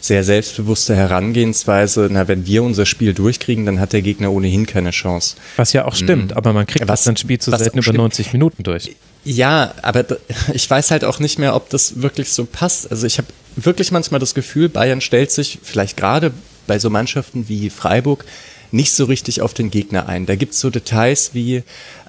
sehr selbstbewusste Herangehensweise, na, wenn wir unser Spiel durchkriegen, dann hat der Gegner ohnehin keine Chance. Was ja auch stimmt, mhm. aber man kriegt was, das Spiel zu selten über 90 Minuten durch. Ja, aber ich weiß halt auch nicht mehr, ob das wirklich so passt. Also ich habe wirklich manchmal das Gefühl, Bayern stellt sich vielleicht gerade bei so Mannschaften wie Freiburg nicht so richtig auf den Gegner ein. Da gibt's so Details wie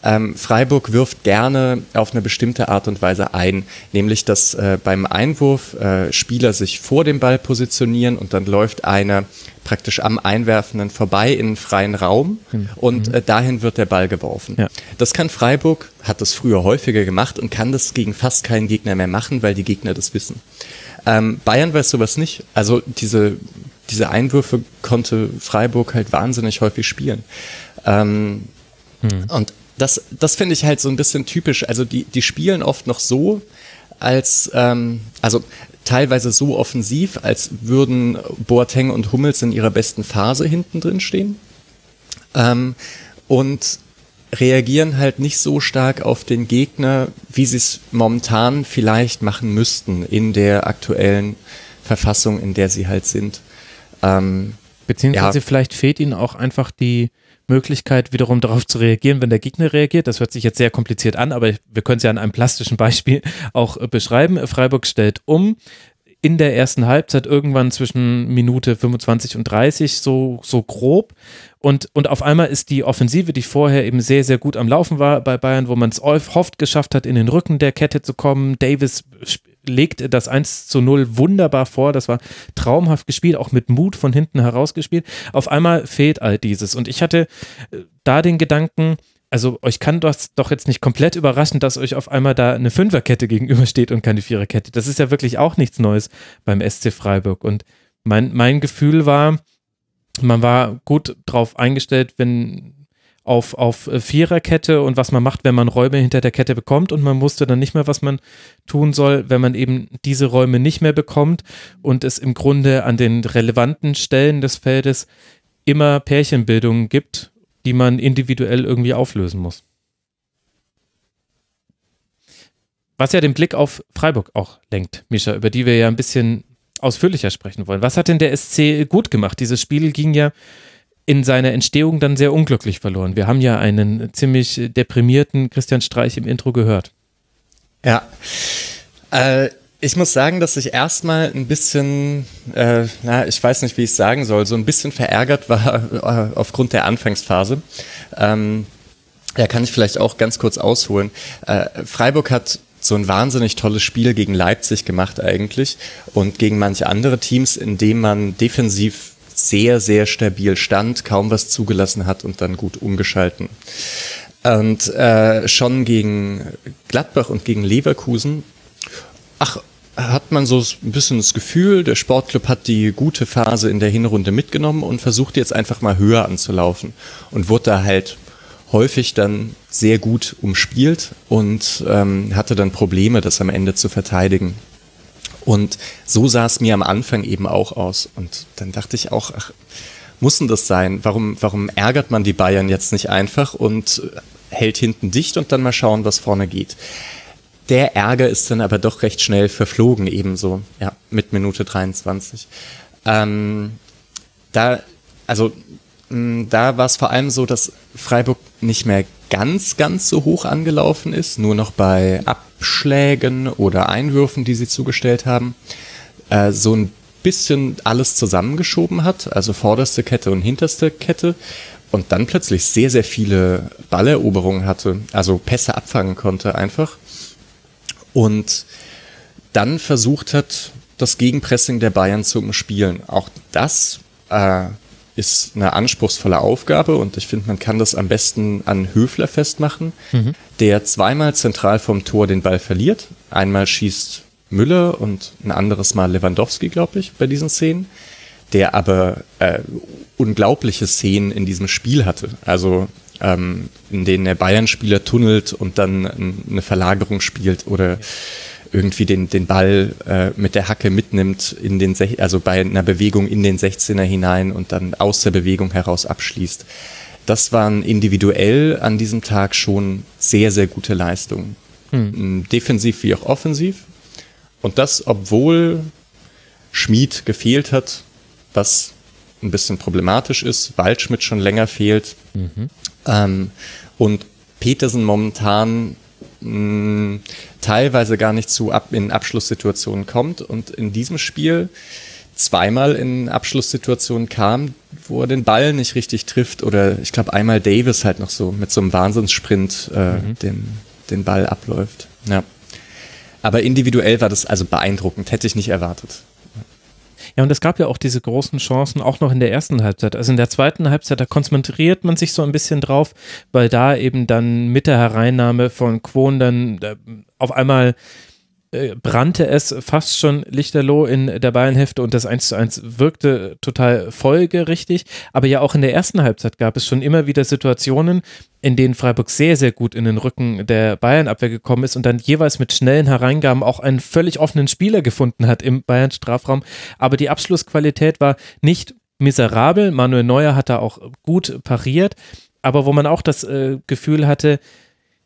ähm, Freiburg wirft gerne auf eine bestimmte Art und Weise ein, nämlich dass äh, beim Einwurf äh, Spieler sich vor dem Ball positionieren und dann läuft einer praktisch am Einwerfenden vorbei in einen freien Raum mhm. und äh, dahin wird der Ball geworfen. Ja. Das kann Freiburg, hat das früher häufiger gemacht und kann das gegen fast keinen Gegner mehr machen, weil die Gegner das wissen. Ähm, Bayern weiß sowas nicht. Also diese diese Einwürfe konnte Freiburg halt wahnsinnig häufig spielen. Ähm, hm. Und das, das finde ich halt so ein bisschen typisch. Also die, die spielen oft noch so, als, ähm, also teilweise so offensiv, als würden Boateng und Hummels in ihrer besten Phase hinten drin stehen. Ähm, und reagieren halt nicht so stark auf den Gegner, wie sie es momentan vielleicht machen müssten in der aktuellen Verfassung, in der sie halt sind. Ähm, Beziehungsweise ja. vielleicht fehlt ihnen auch einfach die Möglichkeit, wiederum darauf zu reagieren, wenn der Gegner reagiert. Das hört sich jetzt sehr kompliziert an, aber wir können es ja an einem plastischen Beispiel auch äh, beschreiben. Freiburg stellt um in der ersten Halbzeit irgendwann zwischen Minute 25 und 30 so, so grob. Und, und auf einmal ist die Offensive, die vorher eben sehr, sehr gut am Laufen war bei Bayern, wo man es oft geschafft hat, in den Rücken der Kette zu kommen. Davis legt das 1 zu 0 wunderbar vor. Das war traumhaft gespielt, auch mit Mut von hinten heraus gespielt. Auf einmal fehlt all dieses. Und ich hatte äh, da den Gedanken, also euch kann das doch jetzt nicht komplett überraschen, dass euch auf einmal da eine Fünferkette gegenübersteht und keine Viererkette. Das ist ja wirklich auch nichts Neues beim SC Freiburg. Und mein, mein Gefühl war, man war gut drauf eingestellt, wenn auf, auf äh, Viererkette und was man macht, wenn man Räume hinter der Kette bekommt und man wusste dann nicht mehr, was man tun soll, wenn man eben diese Räume nicht mehr bekommt und es im Grunde an den relevanten Stellen des Feldes immer Pärchenbildungen gibt, die man individuell irgendwie auflösen muss. Was ja den Blick auf Freiburg auch lenkt, Mischa, über die wir ja ein bisschen ausführlicher sprechen wollen. Was hat denn der SC gut gemacht? Dieses Spiel ging ja in seiner Entstehung dann sehr unglücklich verloren. Wir haben ja einen ziemlich deprimierten Christian Streich im Intro gehört. Ja. Äh, ich muss sagen, dass ich erstmal ein bisschen, äh, na, ich weiß nicht, wie ich es sagen soll, so ein bisschen verärgert war äh, aufgrund der Anfangsphase. Ähm, ja, kann ich vielleicht auch ganz kurz ausholen. Äh, Freiburg hat so ein wahnsinnig tolles Spiel gegen Leipzig gemacht eigentlich und gegen manche andere Teams, in dem man defensiv sehr, sehr stabil stand, kaum was zugelassen hat und dann gut umgeschalten. Und äh, schon gegen Gladbach und gegen Leverkusen, ach, hat man so ein bisschen das Gefühl, der Sportclub hat die gute Phase in der Hinrunde mitgenommen und versucht jetzt einfach mal höher anzulaufen und wurde da halt häufig dann sehr gut umspielt und ähm, hatte dann Probleme, das am Ende zu verteidigen. Und so sah es mir am Anfang eben auch aus. Und dann dachte ich auch, ach, muss denn das sein? Warum, warum ärgert man die Bayern jetzt nicht einfach und hält hinten dicht und dann mal schauen, was vorne geht? Der Ärger ist dann aber doch recht schnell verflogen, ebenso, ja, mit Minute 23. Ähm, da, also, da war es vor allem so, dass Freiburg nicht mehr ganz, ganz so hoch angelaufen ist, nur noch bei Abschlägen oder Einwürfen, die sie zugestellt haben, äh, so ein bisschen alles zusammengeschoben hat, also vorderste Kette und hinterste Kette und dann plötzlich sehr, sehr viele Balleroberungen hatte, also Pässe abfangen konnte einfach und dann versucht hat, das Gegenpressing der Bayern zu umspielen. Auch das äh, ist eine anspruchsvolle Aufgabe und ich finde, man kann das am besten an Höfler festmachen, mhm. der zweimal zentral vom Tor den Ball verliert. Einmal schießt Müller und ein anderes Mal Lewandowski, glaube ich, bei diesen Szenen, der aber äh, unglaubliche Szenen in diesem Spiel hatte. Also ähm, in denen der Bayern-Spieler tunnelt und dann eine Verlagerung spielt oder irgendwie den, den Ball äh, mit der Hacke mitnimmt in den, Sech also bei einer Bewegung in den 16er hinein und dann aus der Bewegung heraus abschließt. Das waren individuell an diesem Tag schon sehr, sehr gute Leistungen. Hm. Defensiv wie auch offensiv. Und das, obwohl Schmied gefehlt hat, was ein bisschen problematisch ist, Waldschmidt schon länger fehlt mhm. Ähm, und Petersen momentan mh, teilweise gar nicht zu ab in Abschlusssituationen kommt und in diesem Spiel zweimal in Abschlusssituationen kam, wo er den Ball nicht richtig trifft oder ich glaube einmal Davis halt noch so mit so einem Wahnsinnssprint äh, mhm. den, den Ball abläuft. Ja. Aber individuell war das also beeindruckend, hätte ich nicht erwartet. Ja, und es gab ja auch diese großen Chancen auch noch in der ersten Halbzeit. Also in der zweiten Halbzeit, da konzentriert man sich so ein bisschen drauf, weil da eben dann mit der Hereinnahme von Quon dann äh, auf einmal äh, brannte es fast schon lichterloh in der Bayernhälfte und das 1 zu 1 wirkte total folgerichtig. Aber ja auch in der ersten Halbzeit gab es schon immer wieder Situationen, in denen Freiburg sehr, sehr gut in den Rücken der Bayernabwehr gekommen ist und dann jeweils mit schnellen Hereingaben auch einen völlig offenen Spieler gefunden hat im Bayern-Strafraum. Aber die Abschlussqualität war nicht miserabel. Manuel Neuer hat da auch gut pariert, aber wo man auch das äh, Gefühl hatte,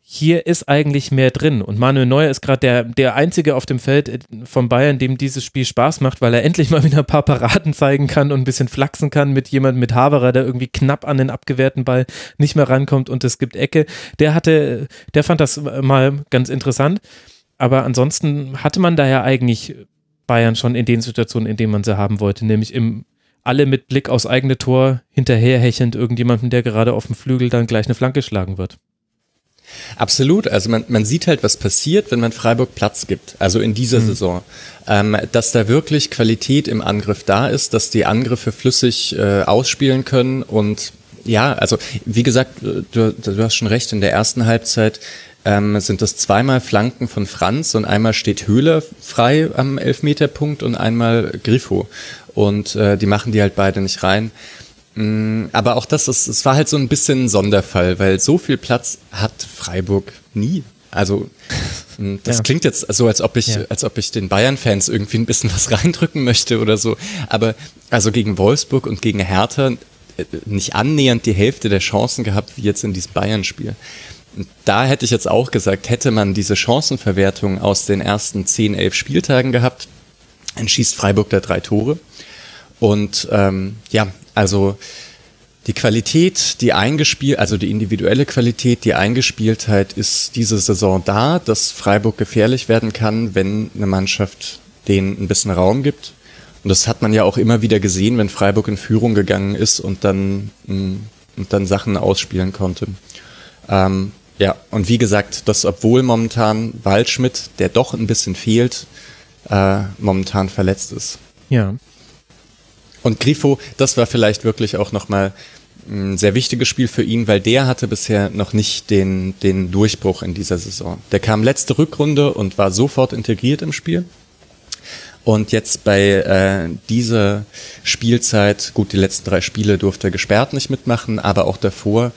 hier ist eigentlich mehr drin. Und Manuel Neuer ist gerade der, der Einzige auf dem Feld äh, von Bayern, dem dieses Spiel Spaß macht, weil er endlich mal wieder ein paar Paraden zeigen kann und ein bisschen flachsen kann mit jemandem mit Haberer, der irgendwie knapp an den abgewehrten Ball nicht mehr rankommt und es gibt Ecke. Der hatte, der fand das mal ganz interessant. Aber ansonsten hatte man da ja eigentlich Bayern schon in den Situationen, in denen man sie haben wollte, nämlich im alle mit Blick aufs eigene Tor hinterherhechelnd irgendjemanden, der gerade auf dem Flügel dann gleich eine Flanke schlagen wird. Absolut. Also man, man sieht halt, was passiert, wenn man Freiburg Platz gibt. Also in dieser mhm. Saison. Ähm, dass da wirklich Qualität im Angriff da ist, dass die Angriffe flüssig äh, ausspielen können und ja, also wie gesagt, du, du hast schon recht, in der ersten Halbzeit ähm, sind das zweimal Flanken von Franz und einmal steht Höhler frei am Elfmeterpunkt und einmal Griffo. Und äh, die machen die halt beide nicht rein. Mm, aber auch das, es, es war halt so ein bisschen ein Sonderfall, weil so viel Platz hat Freiburg nie. Also mm, das ja. klingt jetzt so, als ob ich, ja. als ob ich den Bayern-Fans irgendwie ein bisschen was reindrücken möchte oder so. Aber also gegen Wolfsburg und gegen Hertha äh, nicht annähernd die Hälfte der Chancen gehabt wie jetzt in diesem Bayern-Spiel. Da hätte ich jetzt auch gesagt, hätte man diese Chancenverwertung aus den ersten 10, 11 Spieltagen gehabt, dann schießt Freiburg da drei Tore. Und ähm, ja, also die Qualität, die eingespielt, also die individuelle Qualität, die Eingespieltheit ist diese Saison da, dass Freiburg gefährlich werden kann, wenn eine Mannschaft denen ein bisschen Raum gibt. Und das hat man ja auch immer wieder gesehen, wenn Freiburg in Führung gegangen ist und dann, mm, und dann Sachen ausspielen konnte. Ähm, ja, und wie gesagt, das obwohl momentan Waldschmidt, der doch ein bisschen fehlt, äh, momentan verletzt ist. Ja. Und Grifo, das war vielleicht wirklich auch nochmal ein sehr wichtiges Spiel für ihn, weil der hatte bisher noch nicht den, den Durchbruch in dieser Saison. Der kam letzte Rückrunde und war sofort integriert im Spiel. Und jetzt bei äh, dieser Spielzeit, gut, die letzten drei Spiele durfte er gesperrt nicht mitmachen, aber auch davor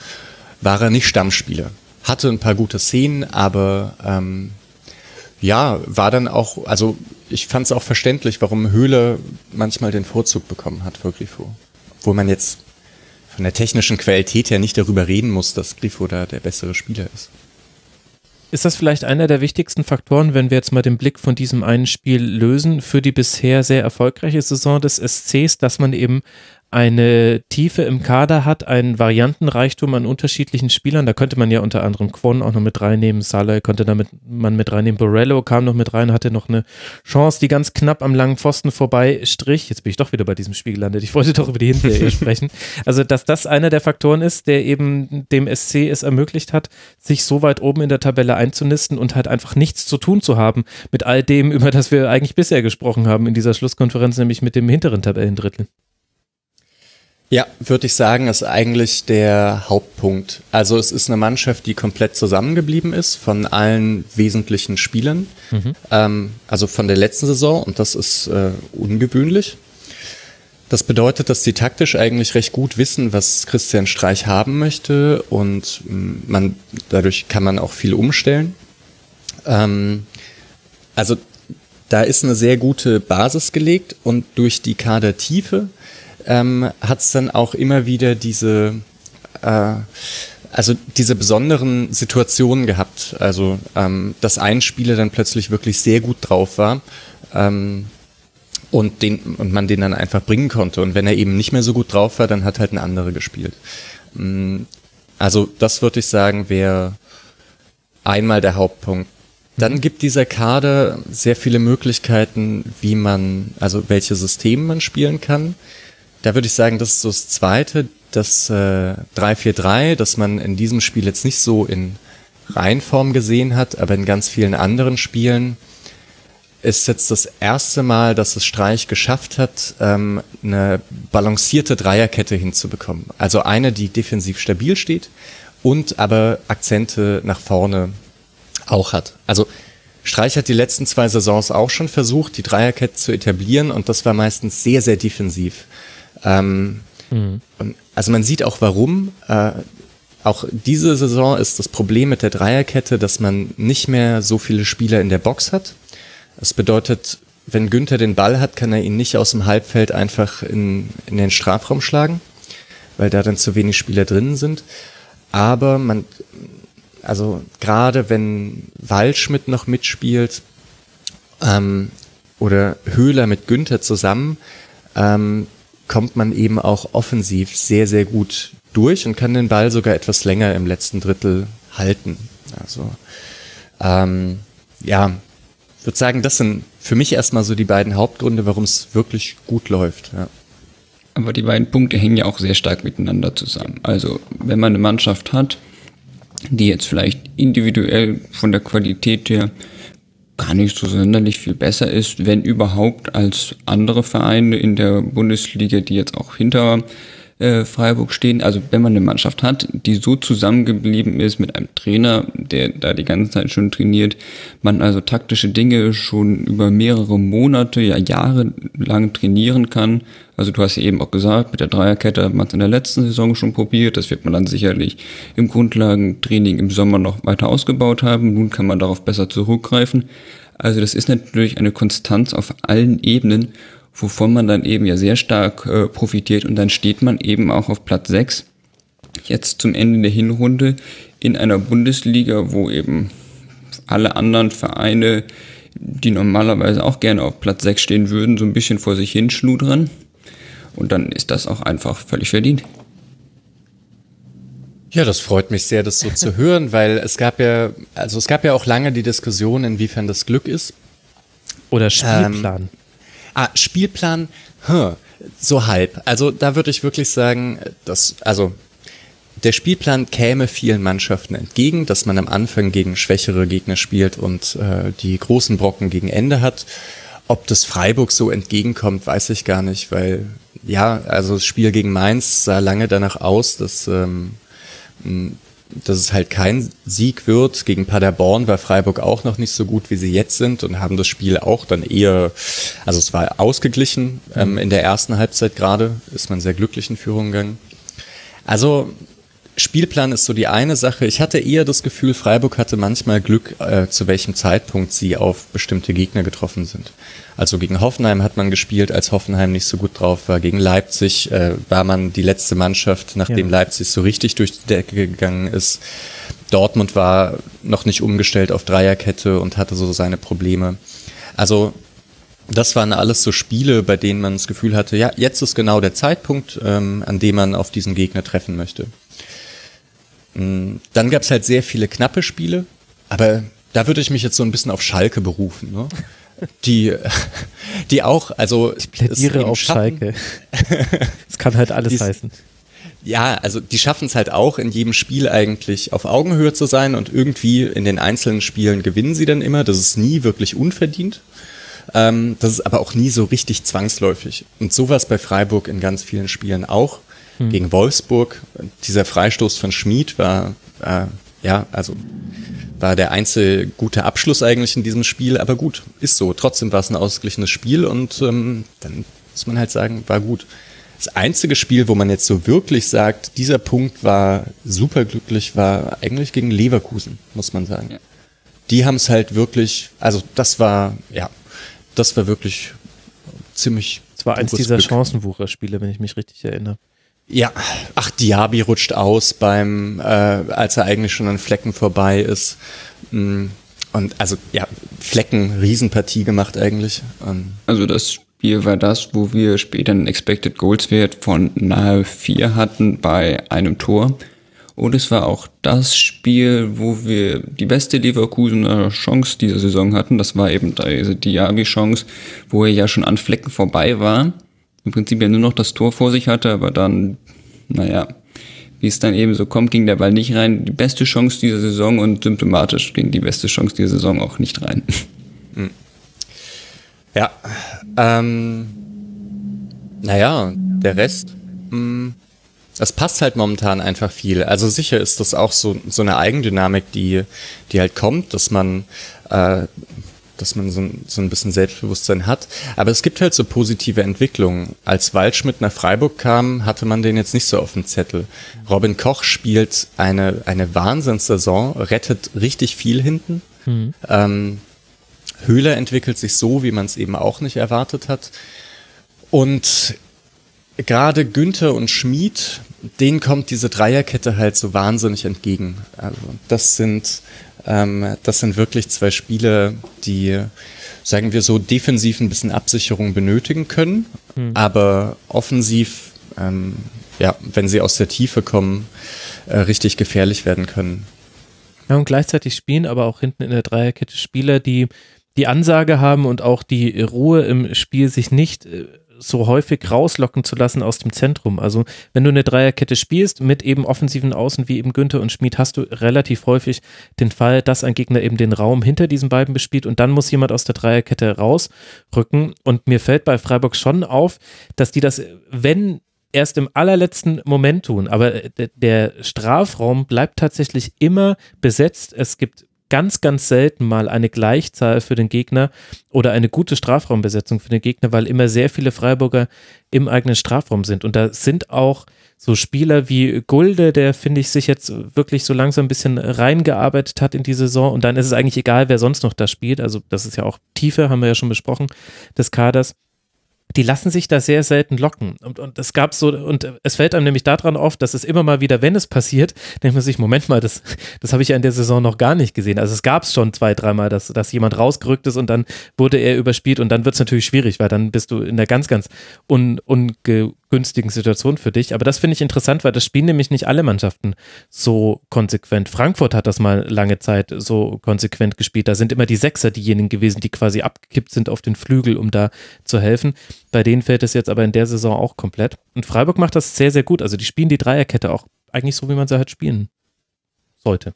war er nicht Stammspieler. Hatte ein paar gute Szenen, aber ähm, ja, war dann auch, also ich fand es auch verständlich, warum Höhle manchmal den Vorzug bekommen hat vor Grifo. Wo man jetzt von der technischen Qualität her nicht darüber reden muss, dass Grifo da der bessere Spieler ist. Ist das vielleicht einer der wichtigsten Faktoren, wenn wir jetzt mal den Blick von diesem einen Spiel lösen, für die bisher sehr erfolgreiche Saison des SCs, dass man eben eine Tiefe im Kader hat, einen Variantenreichtum an unterschiedlichen Spielern. Da könnte man ja unter anderem Kwon auch noch mit reinnehmen, Salah könnte damit man mit reinnehmen, Borello kam noch mit rein, hatte noch eine Chance, die ganz knapp am langen Pfosten vorbei strich. Jetzt bin ich doch wieder bei diesem Spiel gelandet. Ich wollte doch über die Hinserie sprechen. Also, dass das einer der Faktoren ist, der eben dem SC es ermöglicht hat, sich so weit oben in der Tabelle einzunisten und halt einfach nichts zu tun zu haben mit all dem, über das wir eigentlich bisher gesprochen haben in dieser Schlusskonferenz, nämlich mit dem hinteren Tabellendrittel. Ja, würde ich sagen, ist eigentlich der Hauptpunkt. Also es ist eine Mannschaft, die komplett zusammengeblieben ist von allen wesentlichen Spielern. Mhm. Ähm, also von der letzten Saison und das ist äh, ungewöhnlich. Das bedeutet, dass die taktisch eigentlich recht gut wissen, was Christian Streich haben möchte und mm, man, dadurch kann man auch viel umstellen. Ähm, also da ist eine sehr gute Basis gelegt und durch die Kadertiefe ähm, hat es dann auch immer wieder diese, äh, also diese besonderen Situationen gehabt. Also ähm, dass ein Spieler dann plötzlich wirklich sehr gut drauf war. Ähm, und, den, und man den dann einfach bringen konnte. Und wenn er eben nicht mehr so gut drauf war, dann hat halt ein anderer gespielt. Mm, also das würde ich sagen, wäre einmal der Hauptpunkt. Dann mhm. gibt dieser Kader sehr viele Möglichkeiten, wie man, also welche Systeme man spielen kann. Da würde ich sagen, das ist so das Zweite, das äh, 3-4-3, das man in diesem Spiel jetzt nicht so in Reihenform gesehen hat, aber in ganz vielen anderen Spielen ist jetzt das erste Mal, dass es Streich geschafft hat, ähm, eine balancierte Dreierkette hinzubekommen. Also eine, die defensiv stabil steht und aber Akzente nach vorne auch hat. Also Streich hat die letzten zwei Saisons auch schon versucht, die Dreierkette zu etablieren und das war meistens sehr, sehr defensiv. Ähm, mhm. also man sieht auch warum. Äh, auch diese Saison ist das Problem mit der Dreierkette, dass man nicht mehr so viele Spieler in der Box hat. Das bedeutet, wenn Günther den Ball hat, kann er ihn nicht aus dem Halbfeld einfach in, in den Strafraum schlagen, weil da dann zu wenig Spieler drinnen sind. Aber man, also gerade wenn Waldschmidt noch mitspielt ähm, oder Höhler mit Günther zusammen, ähm, kommt man eben auch offensiv sehr, sehr gut durch und kann den Ball sogar etwas länger im letzten Drittel halten. Also ähm, ja, würde sagen, das sind für mich erstmal so die beiden Hauptgründe, warum es wirklich gut läuft. Ja. Aber die beiden Punkte hängen ja auch sehr stark miteinander zusammen. Also wenn man eine Mannschaft hat, die jetzt vielleicht individuell von der Qualität her gar nicht so sonderlich viel besser ist, wenn überhaupt als andere Vereine in der Bundesliga, die jetzt auch hinter äh, Freiburg stehen. Also wenn man eine Mannschaft hat, die so zusammengeblieben ist mit einem Trainer, der da die ganze Zeit schon trainiert, man also taktische Dinge schon über mehrere Monate, ja Jahre lang trainieren kann. Also du hast ja eben auch gesagt, mit der Dreierkette hat man es in der letzten Saison schon probiert. Das wird man dann sicherlich im Grundlagentraining im Sommer noch weiter ausgebaut haben. Nun kann man darauf besser zurückgreifen. Also das ist natürlich eine Konstanz auf allen Ebenen wovon man dann eben ja sehr stark äh, profitiert und dann steht man eben auch auf Platz 6 jetzt zum Ende der Hinrunde in einer Bundesliga, wo eben alle anderen Vereine, die normalerweise auch gerne auf Platz 6 stehen würden, so ein bisschen vor sich hinschludern. Und dann ist das auch einfach völlig verdient. Ja, das freut mich sehr, das so zu hören, weil es gab ja, also es gab ja auch lange die Diskussion, inwiefern das Glück ist. Oder Spielplan. Ähm, Ah, Spielplan, huh, so halb. Also da würde ich wirklich sagen, dass, also der Spielplan käme vielen Mannschaften entgegen, dass man am Anfang gegen schwächere Gegner spielt und äh, die großen Brocken gegen Ende hat. Ob das Freiburg so entgegenkommt, weiß ich gar nicht, weil ja, also das Spiel gegen Mainz sah lange danach aus, dass ähm, dass es halt kein Sieg wird. Gegen Paderborn war Freiburg auch noch nicht so gut, wie sie jetzt sind und haben das Spiel auch dann eher, also es war ausgeglichen. Ähm, in der ersten Halbzeit gerade ist man sehr glücklich in Führung gegangen. Also Spielplan ist so die eine Sache. Ich hatte eher das Gefühl, Freiburg hatte manchmal Glück, äh, zu welchem Zeitpunkt sie auf bestimmte Gegner getroffen sind. Also gegen Hoffenheim hat man gespielt, als Hoffenheim nicht so gut drauf war. Gegen Leipzig äh, war man die letzte Mannschaft, nachdem ja. Leipzig so richtig durch die Decke gegangen ist. Dortmund war noch nicht umgestellt auf Dreierkette und hatte so seine Probleme. Also das waren alles so Spiele, bei denen man das Gefühl hatte, ja, jetzt ist genau der Zeitpunkt, ähm, an dem man auf diesen Gegner treffen möchte. Mm, dann gab es halt sehr viele knappe Spiele, aber da würde ich mich jetzt so ein bisschen auf Schalke berufen. Ne? Die, die auch, also ich plädiere auf. Schalke. Es kann halt alles heißen. Ja, also die schaffen es halt auch in jedem Spiel eigentlich auf Augenhöhe zu sein und irgendwie in den einzelnen Spielen gewinnen sie dann immer. Das ist nie wirklich unverdient. Ähm, das ist aber auch nie so richtig zwangsläufig. Und sowas bei Freiburg in ganz vielen Spielen auch hm. gegen Wolfsburg. Dieser Freistoß von Schmid war, äh, ja, also war der einzige gute Abschluss eigentlich in diesem Spiel, aber gut, ist so. Trotzdem war es ein ausgeglichenes Spiel und ähm, dann muss man halt sagen, war gut. Das einzige Spiel, wo man jetzt so wirklich sagt, dieser Punkt war superglücklich, war eigentlich gegen Leverkusen, muss man sagen. Ja. Die haben es halt wirklich, also das war, ja, das war wirklich ziemlich. Es war eins dieser Chancenwucher-Spiele, wenn ich mich richtig erinnere. Ja, ach, Diaby rutscht aus beim, äh, als er eigentlich schon an Flecken vorbei ist. Mm, und also, ja, Flecken, Riesenpartie gemacht eigentlich. Und also das Spiel war das, wo wir später einen Expected Goals Wert von nahe vier hatten bei einem Tor. Und es war auch das Spiel, wo wir die beste Leverkusener Chance dieser Saison hatten. Das war eben diese Diaby-Chance, wo er ja schon an Flecken vorbei war im Prinzip ja nur noch das Tor vor sich hatte, aber dann, naja, wie es dann eben so kommt, ging der Ball nicht rein. Die beste Chance dieser Saison und symptomatisch ging die beste Chance dieser Saison auch nicht rein. Ja, ähm, naja, der Rest, mh, hm, das passt halt momentan einfach viel. Also sicher ist das auch so, so eine Eigendynamik, die, die halt kommt, dass man äh, dass man so, so ein bisschen Selbstbewusstsein hat. Aber es gibt halt so positive Entwicklungen. Als Waldschmidt nach Freiburg kam, hatte man den jetzt nicht so auf dem Zettel. Robin Koch spielt eine, eine Wahnsinnssaison, rettet richtig viel hinten. Mhm. Ähm, Höhler entwickelt sich so, wie man es eben auch nicht erwartet hat. Und gerade Günther und Schmid, denen kommt diese Dreierkette halt so wahnsinnig entgegen. Also das sind ähm, das sind wirklich zwei Spiele, die, sagen wir so, defensiv ein bisschen Absicherung benötigen können, mhm. aber offensiv, ähm, ja, wenn sie aus der Tiefe kommen, äh, richtig gefährlich werden können. Ja, und gleichzeitig spielen aber auch hinten in der Dreierkette Spieler, die die Ansage haben und auch die Ruhe im Spiel sich nicht äh, so häufig rauslocken zu lassen aus dem Zentrum. Also wenn du eine Dreierkette spielst mit eben offensiven Außen wie eben Günther und Schmid, hast du relativ häufig den Fall, dass ein Gegner eben den Raum hinter diesen beiden bespielt und dann muss jemand aus der Dreierkette rausrücken. Und mir fällt bei Freiburg schon auf, dass die das, wenn erst im allerletzten Moment tun. Aber der Strafraum bleibt tatsächlich immer besetzt. Es gibt ganz, ganz selten mal eine Gleichzahl für den Gegner oder eine gute Strafraumbesetzung für den Gegner, weil immer sehr viele Freiburger im eigenen Strafraum sind. Und da sind auch so Spieler wie Gulde, der finde ich sich jetzt wirklich so langsam ein bisschen reingearbeitet hat in die Saison. Und dann ist es eigentlich egal, wer sonst noch da spielt. Also das ist ja auch Tiefe, haben wir ja schon besprochen, des Kaders die lassen sich da sehr selten locken. Und, und es gab so, und es fällt einem nämlich daran auf, dass es immer mal wieder, wenn es passiert, denkt man sich, Moment mal, das, das habe ich ja in der Saison noch gar nicht gesehen. Also es gab es schon zwei, dreimal, dass, dass jemand rausgerückt ist und dann wurde er überspielt und dann wird es natürlich schwierig, weil dann bist du in der ganz, ganz un, unge, günstigen Situation für dich. Aber das finde ich interessant, weil das spielen nämlich nicht alle Mannschaften so konsequent. Frankfurt hat das mal lange Zeit so konsequent gespielt. Da sind immer die Sechser diejenigen gewesen, die quasi abgekippt sind auf den Flügel, um da zu helfen. Bei denen fällt es jetzt aber in der Saison auch komplett. Und Freiburg macht das sehr, sehr gut. Also die spielen die Dreierkette auch eigentlich so, wie man sie halt spielen sollte.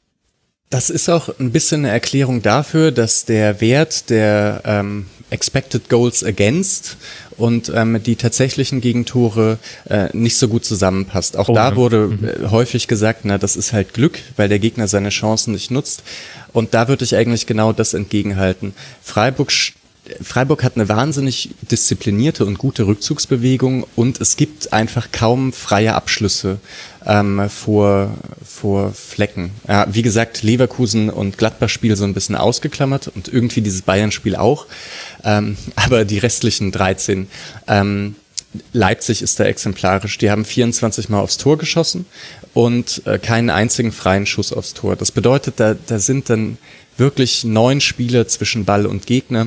Das ist auch ein bisschen eine Erklärung dafür, dass der Wert der ähm, Expected Goals Against und ähm, die tatsächlichen Gegentore äh, nicht so gut zusammenpasst. Auch oh, da wurde mhm. Äh, häufig gesagt, na, das ist halt Glück, weil der Gegner seine Chancen nicht nutzt. Und da würde ich eigentlich genau das entgegenhalten. Freiburg Freiburg hat eine wahnsinnig disziplinierte und gute Rückzugsbewegung und es gibt einfach kaum freie Abschlüsse ähm, vor, vor Flecken. Ja, wie gesagt, Leverkusen und Gladbach-Spiel so ein bisschen ausgeklammert und irgendwie dieses Bayern-Spiel auch. Ähm, aber die restlichen 13. Ähm, Leipzig ist da exemplarisch. Die haben 24 Mal aufs Tor geschossen und äh, keinen einzigen freien Schuss aufs Tor. Das bedeutet, da, da sind dann wirklich neun Spieler zwischen Ball und Gegner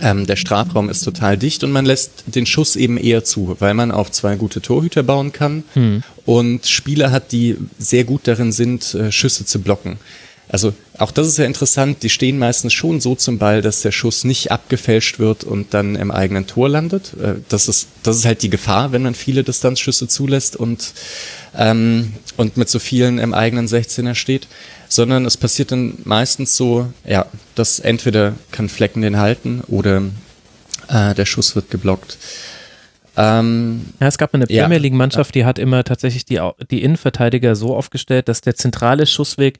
ähm, der Strafraum ist total dicht und man lässt den Schuss eben eher zu, weil man auf zwei gute Torhüter bauen kann hm. und Spieler hat, die sehr gut darin sind, äh, Schüsse zu blocken. Also auch das ist ja interessant, die stehen meistens schon so zum Ball, dass der Schuss nicht abgefälscht wird und dann im eigenen Tor landet. Äh, das ist, das ist halt die Gefahr, wenn man viele Distanzschüsse zulässt und, ähm, und mit so vielen im eigenen 16er steht sondern es passiert dann meistens so, ja, dass entweder kann Flecken den halten oder äh, der Schuss wird geblockt. Ähm, Ja, es gab eine Ja. Premier League-Mannschaft, die hat immer tatsächlich die, die Innenverteidiger so aufgestellt, dass der zentrale Schussweg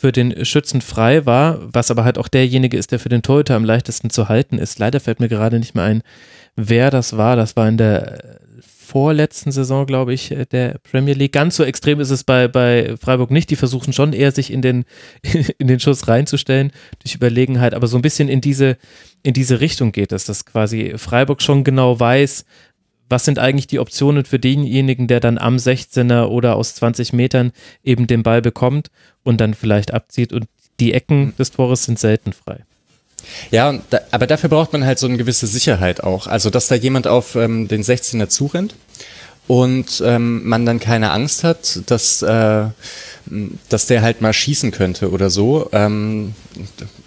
für den Schützen frei war, was aber halt auch derjenige ist, der für den Torhüter am leichtesten zu halten ist. Leider fällt mir gerade nicht mehr ein, wer das war. Das war in der vorletzten Saison, glaube ich, der Premier League. Ganz so extrem ist es bei, bei Freiburg nicht. Die versuchen schon eher, sich in den, in den Schuss reinzustellen durch Überlegenheit, aber so ein bisschen in diese, in diese Richtung geht es, dass quasi Freiburg schon genau weiß, was sind eigentlich die Optionen für denjenigen, der dann am 16er oder aus 20 Metern eben den Ball bekommt und dann vielleicht abzieht und die Ecken des Tores sind selten frei. Ja, da, aber dafür braucht man halt so eine gewisse Sicherheit auch. Also, dass da jemand auf ähm, den 16er zurennt und ähm, man dann keine Angst hat, dass, äh, dass der halt mal schießen könnte oder so. Ähm,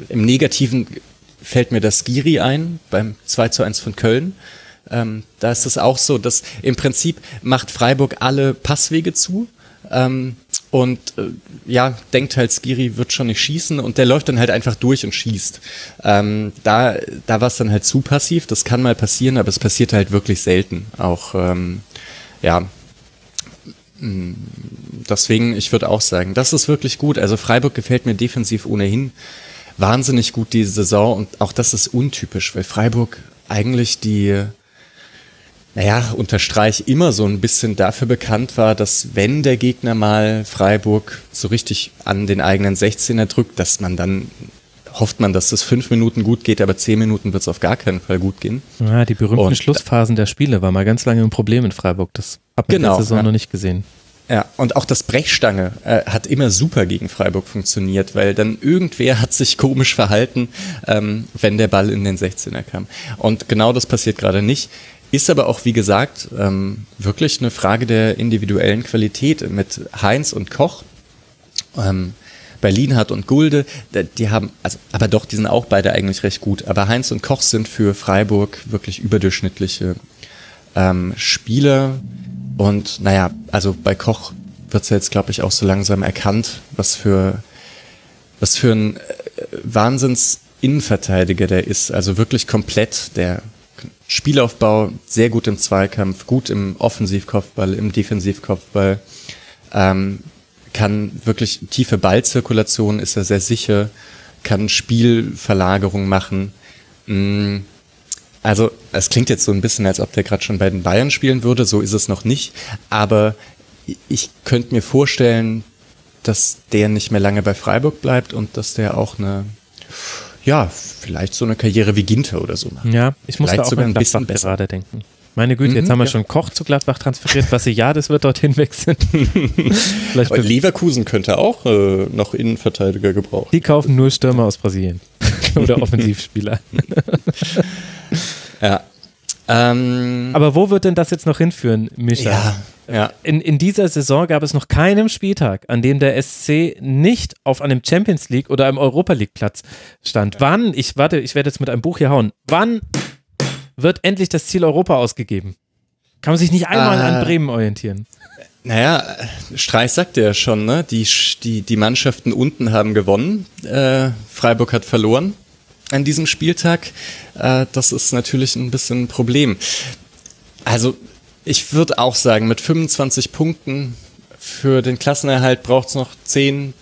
Im Negativen fällt mir das Giri ein beim 2 zu 1 von Köln. Ähm, da ist es auch so, dass im Prinzip macht Freiburg alle Passwege zu. Ähm, und äh, ja, denkt halt, Skiri wird schon nicht schießen und der läuft dann halt einfach durch und schießt. Ähm, da da war es dann halt zu passiv, das kann mal passieren, aber es passiert halt wirklich selten. Auch, ähm, ja, mm, deswegen, ich würde auch sagen, das ist wirklich gut. Also Freiburg gefällt mir defensiv ohnehin wahnsinnig gut diese Saison und auch das ist untypisch, weil Freiburg eigentlich die naja, unter Streich immer so ein bisschen dafür bekannt war, dass wenn der Gegner mal Freiburg so richtig an den eigenen 16er drückt, dass man dann hofft man, dass das fünf Minuten gut geht, aber zehn Minuten wird es auf gar keinen Fall gut gehen. Ja, die berühmten Und- Schlussphasen der Spiele war mal ganz lange ein Problem in Freiburg. Das hat man Genau, in der Saison ja. noch nicht gesehen. Ja, und auch das Brechstange äh, hat immer super gegen Freiburg funktioniert, weil dann irgendwer hat sich komisch verhalten, ähm, wenn der Ball in den 16er kam. Und genau das passiert gerade nicht. Ist aber auch, wie gesagt, ähm, wirklich eine Frage der individuellen Qualität mit Heinz und Koch. Ähm, Lienhardt und Gulde, die haben, also, aber doch, die sind auch beide eigentlich recht gut. Aber Heinz und Koch sind für Freiburg wirklich überdurchschnittliche ähm, Spieler. Und naja, also bei Koch wird es ja jetzt, glaube ich, auch so langsam erkannt, was für, was für ein äh, Wahnsinns-Innenverteidiger der ist. Also wirklich komplett der Spielaufbau, sehr gut im Zweikampf, gut im Offensivkopfball, im Defensivkopfball. Ähm, kann wirklich tiefe Ballzirkulation, ist er sehr sicher, kann Spielverlagerung machen. Mm, also, es klingt jetzt so ein bisschen, als ob der gerade schon bei den Bayern spielen würde, so ist es noch nicht. Aber ich könnte mir vorstellen, dass der nicht mehr lange bei Freiburg bleibt und dass der auch eine, ja, vielleicht so eine Karriere wie Ginter oder so macht. Ja, ich musste Vielleicht auch sogar ein bisschen besser. gerade denken. Meine Güte, jetzt Mhm, haben wir ja. schon Koch zu Gladbach transferiert. Bassiades wird dorthin wechseln. Vielleicht Und Leverkusen könnte auch äh, noch Innenverteidiger gebrauchen. die kaufen nur Stürmer aus Brasilien. Oder Offensivspieler. Ja. Ähm, Aber wo wird denn das jetzt noch hinführen, Mischa? ja, ja. In, in dieser Saison gab es noch keinen Spieltag, an dem der SC nicht auf einem Champions League oder einem Europa League Platz stand. Wann, ich warte, ich werde jetzt mit einem Buch hier hauen, wann wird endlich das Ziel Europa ausgegeben? Kann man sich nicht einmal Äh, an Bremen orientieren? Naja, Streich sagte ja schon, ne? Die, die, die Mannschaften unten haben gewonnen. Äh, Freiburg hat verloren an diesem Spieltag. Äh, das ist natürlich ein bisschen ein Problem. Also, ich würde auch sagen, mit 25 Punkten für den Klassenerhalt braucht es noch 10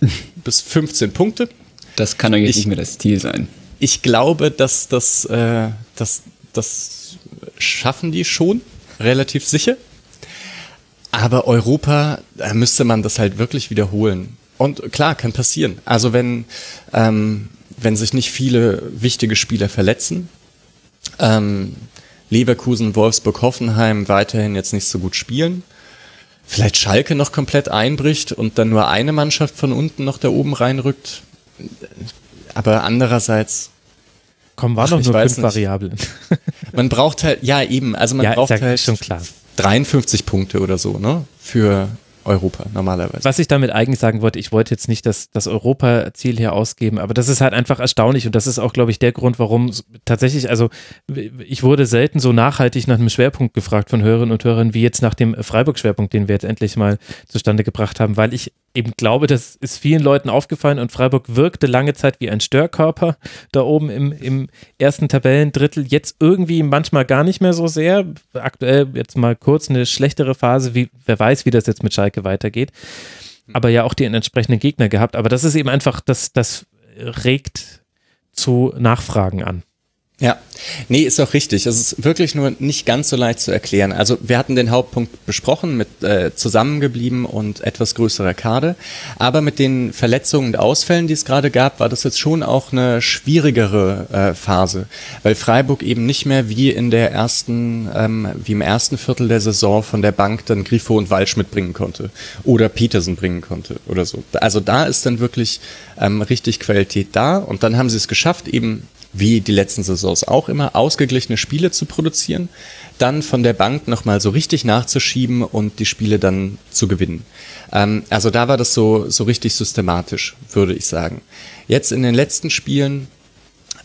bis 15 Punkte. Das kann doch jetzt Ich- nicht mehr das Ziel sein. Ich glaube, dass das, äh, das, das schaffen die schon, relativ sicher. Aber Europa, da müsste man das halt wirklich wiederholen. Und klar, kann passieren. Also wenn, ähm, wenn sich nicht viele wichtige Spieler verletzen, ähm, Leverkusen, Wolfsburg, Hoffenheim weiterhin jetzt nicht so gut spielen, vielleicht Schalke noch komplett einbricht und dann nur eine Mannschaft von unten noch da oben reinrückt. Aber andererseits, Komm, ach, doch nur fünf nicht. Variablen. man braucht halt, ja eben, also man Ja, braucht halt schon klar. 53 Punkte oder so, ne? Für Europa normalerweise. Was ich damit eigentlich sagen wollte, ich wollte jetzt nicht das, das Europa-Ziel hier ausgeben, aber das ist halt einfach erstaunlich und das ist auch, glaube ich, der Grund, warum tatsächlich, also ich wurde selten so nachhaltig nach einem Schwerpunkt gefragt von Hörerinnen und Hörern, wie jetzt nach dem Freiburg-Schwerpunkt, den wir jetzt endlich mal zustande gebracht haben, weil ich eben glaube, das ist vielen Leuten aufgefallen und Freiburg wirkte lange Zeit wie ein Störkörper da oben im, im ersten Tabellendrittel. Jetzt irgendwie manchmal gar nicht mehr so sehr. Aktuell jetzt mal kurz eine schlechtere Phase, wie wer weiß, wie das jetzt mit Schalke weitergeht. Aber ja auch die entsprechenden Gegner gehabt. Aber das ist eben einfach, das, das regt zu Nachfragen an. Ja, nee, ist auch richtig. Es ist wirklich nur nicht ganz so leicht zu erklären. Also wir hatten den Hauptpunkt besprochen mit äh, zusammengeblieben und etwas größerer Karte. Aber mit den Verletzungen und Ausfällen, die es gerade gab, war das jetzt schon auch eine schwierigere äh, Phase, weil Freiburg eben nicht mehr wie in der ersten, ähm, wie im ersten Viertel der Saison von der Bank dann Grifo und Waldschmidt bringen konnte oder Petersen bringen konnte oder so. Also da ist dann wirklich ähm, richtig Qualität da und dann haben sie es geschafft, eben wie die letzten Saisons auch immer, ausgeglichene Spiele zu produzieren, dann von der Bank nochmal so richtig nachzuschieben und die Spiele dann zu gewinnen. Ähm, also da war das so, so richtig systematisch, würde ich sagen. Jetzt in den letzten Spielen,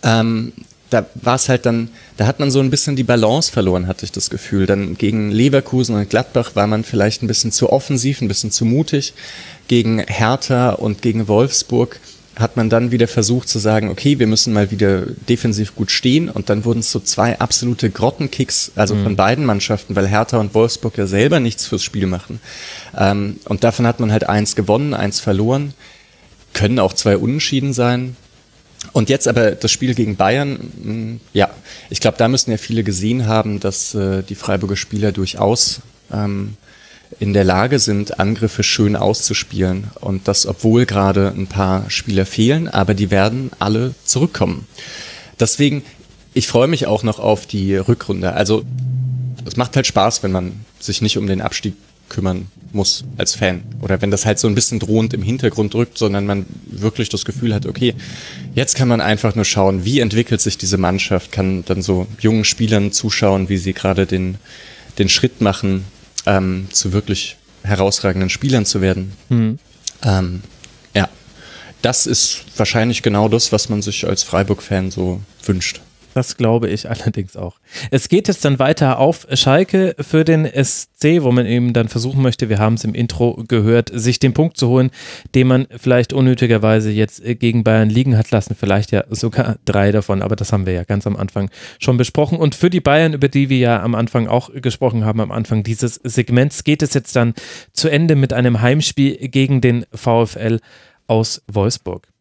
ähm, da war es halt dann, da hat man so ein bisschen die Balance verloren, hatte ich das Gefühl. Dann gegen Leverkusen und Gladbach war man vielleicht ein bisschen zu offensiv, ein bisschen zu mutig. Gegen Hertha und gegen Wolfsburg hat man dann wieder versucht zu sagen, okay, wir müssen mal wieder defensiv gut stehen und dann wurden es so zwei absolute Grottenkicks, also mhm. von beiden Mannschaften, weil Hertha und Wolfsburg ja selber nichts fürs Spiel machen. Ähm, und davon hat man halt eins gewonnen, eins verloren, können auch zwei Unentschieden sein. Und jetzt aber das Spiel gegen Bayern, mm, ja, ich glaube, da müssen ja viele gesehen haben, dass äh, die Freiburger Spieler durchaus ähm, in der Lage sind, Angriffe schön auszuspielen. Und das, obwohl gerade ein paar Spieler fehlen, aber die werden alle zurückkommen. Deswegen, ich freue mich auch noch auf die Rückrunde. Also, es macht halt Spaß, wenn man sich nicht um den Abstieg kümmern muss als Fan. Oder wenn das halt so ein bisschen drohend im Hintergrund drückt, sondern man wirklich das Gefühl hat, okay, jetzt kann man einfach nur schauen, wie entwickelt sich diese Mannschaft, kann dann so jungen Spielern zuschauen, wie sie gerade den, den Schritt machen ähm, zu wirklich herausragenden Spielern zu werden. Mhm. Ähm, ja, das ist wahrscheinlich genau das, was man sich als Freiburg-Fan so wünscht. Das glaube ich allerdings auch. Es geht jetzt dann weiter auf Schalke für den SC, wo man eben dann versuchen möchte, wir haben es im Intro gehört, sich den Punkt zu holen, den man vielleicht unnötigerweise jetzt gegen Bayern liegen hat lassen. Vielleicht ja sogar drei davon, aber das haben wir ja ganz am Anfang schon besprochen. Und für die Bayern, über die wir ja am Anfang auch gesprochen haben, am Anfang dieses Segments, geht es jetzt dann zu Ende mit einem Heimspiel gegen den VfL aus Wolfsburg.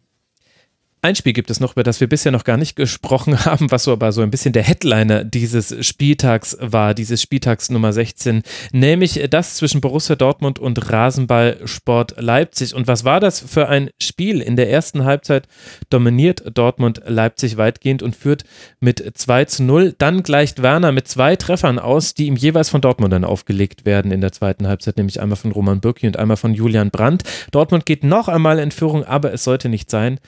Ein Spiel gibt es noch, über das wir bisher noch gar nicht gesprochen haben, was so aber so ein bisschen der Headliner dieses Spieltags war, dieses Spieltags Nummer 16, nämlich das zwischen Borussia Dortmund und Rasenballsport Leipzig. Und was war das für ein Spiel? In der ersten Halbzeit dominiert Dortmund Leipzig weitgehend und führt mit 2 zu 0. Dann gleicht Werner mit zwei Treffern aus, die ihm jeweils von Dortmundern aufgelegt werden in der zweiten Halbzeit, nämlich einmal von Roman Bürki und einmal von Julian Brandt. Dortmund geht noch einmal in Führung, aber es sollte nicht sein.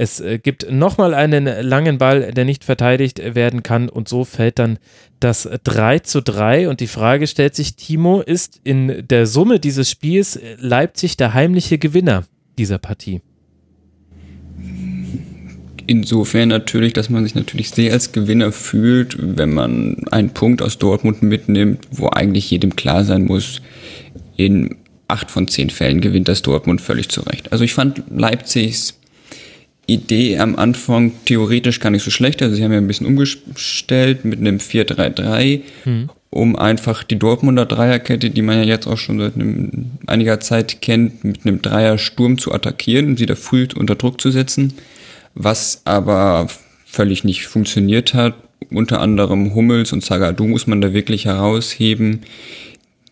Es äh, gibt nochmal einen langen Ball, der nicht verteidigt werden kann und so fällt dann das 3 zu 3 und die Frage stellt sich, Timo, ist in der Summe dieses Spiels Leipzig der heimliche Gewinner dieser Partie? Insofern natürlich, dass man sich natürlich sehr als Gewinner fühlt, wenn man einen Punkt aus Dortmund mitnimmt, wo eigentlich jedem klar sein muss, in acht von zehn Fällen gewinnt das Dortmund völlig zurecht. Also ich fand Leipzigs Idee am Anfang theoretisch gar nicht so schlecht. Also sie haben ja ein bisschen umgestellt mit einem 4-3-3, mhm. um einfach die Dortmunder Dreierkette, die man ja jetzt auch schon seit einem, einiger Zeit kennt, mit einem Dreier-Sturm zu attackieren und sie da früh unter Druck zu setzen. Was aber völlig nicht funktioniert hat. Unter anderem Hummels und Zagadou muss man da wirklich herausheben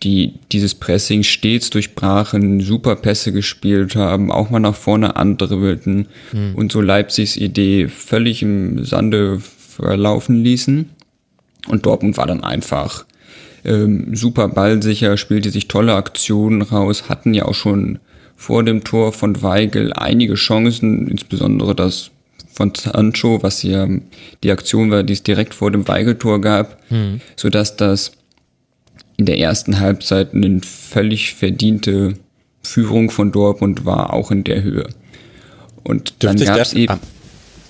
die dieses Pressing stets durchbrachen, super Pässe gespielt haben, auch mal nach vorne andribbelten mhm. und so Leipzigs Idee völlig im Sande verlaufen ließen. Und Dortmund war dann einfach ähm, super ballsicher, spielte sich tolle Aktionen raus, hatten ja auch schon vor dem Tor von Weigel einige Chancen, insbesondere das von Sancho, was ja die Aktion war, die es direkt vor dem Weigel-Tor gab, mhm. sodass das in der ersten Halbzeit eine völlig verdiente Führung von Dortmund war, auch in der Höhe. Und dann gab es eben. Ah,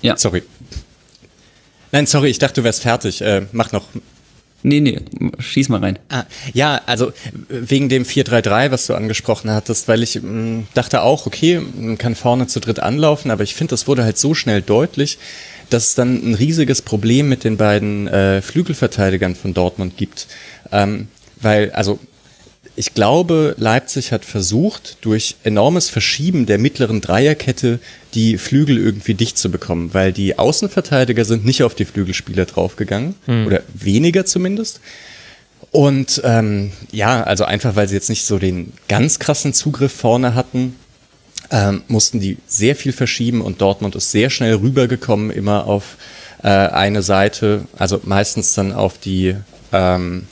ja. Sorry. Nein, sorry, ich dachte, du wärst fertig. Äh, mach noch. Nee, nee, schieß mal rein. Ah, ja, also wegen dem 4-3-3, was du angesprochen hattest, weil ich mh, mm, dachte auch, okay, man kann vorne zu dritt anlaufen, aber ich finde, das wurde halt so schnell deutlich, dass es dann ein riesiges Problem mit den beiden äh, Flügelverteidigern von Dortmund gibt. Ähm, weil, also ich glaube, Leipzig hat versucht, durch enormes Verschieben der mittleren Dreierkette die Flügel irgendwie dicht zu bekommen, weil die Außenverteidiger sind nicht auf die Flügelspieler draufgegangen, hm. oder weniger zumindest. Und ähm, ja, also einfach, weil sie jetzt nicht so den ganz krassen Zugriff vorne hatten, ähm, mussten die sehr viel verschieben und Dortmund ist sehr schnell rübergekommen, immer auf äh, eine Seite, also meistens dann auf die ähm,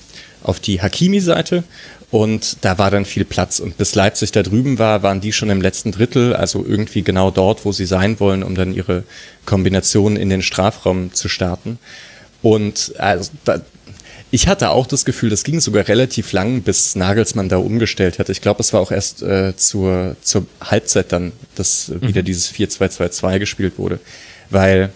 auf die Hakimi-Seite und da war dann viel Platz. Und bis Leipzig da drüben war, waren die schon im letzten Drittel, also irgendwie genau dort, wo sie sein wollen, um dann ihre Kombination in den Strafraum zu starten. Und also da, ich hatte auch das Gefühl, das ging sogar relativ lang, bis Nagelsmann da umgestellt hat. Ich glaube, es war auch erst äh, zur, zur Halbzeit dann, dass mhm. wieder dieses 4-2-2-2 gespielt wurde. Weil,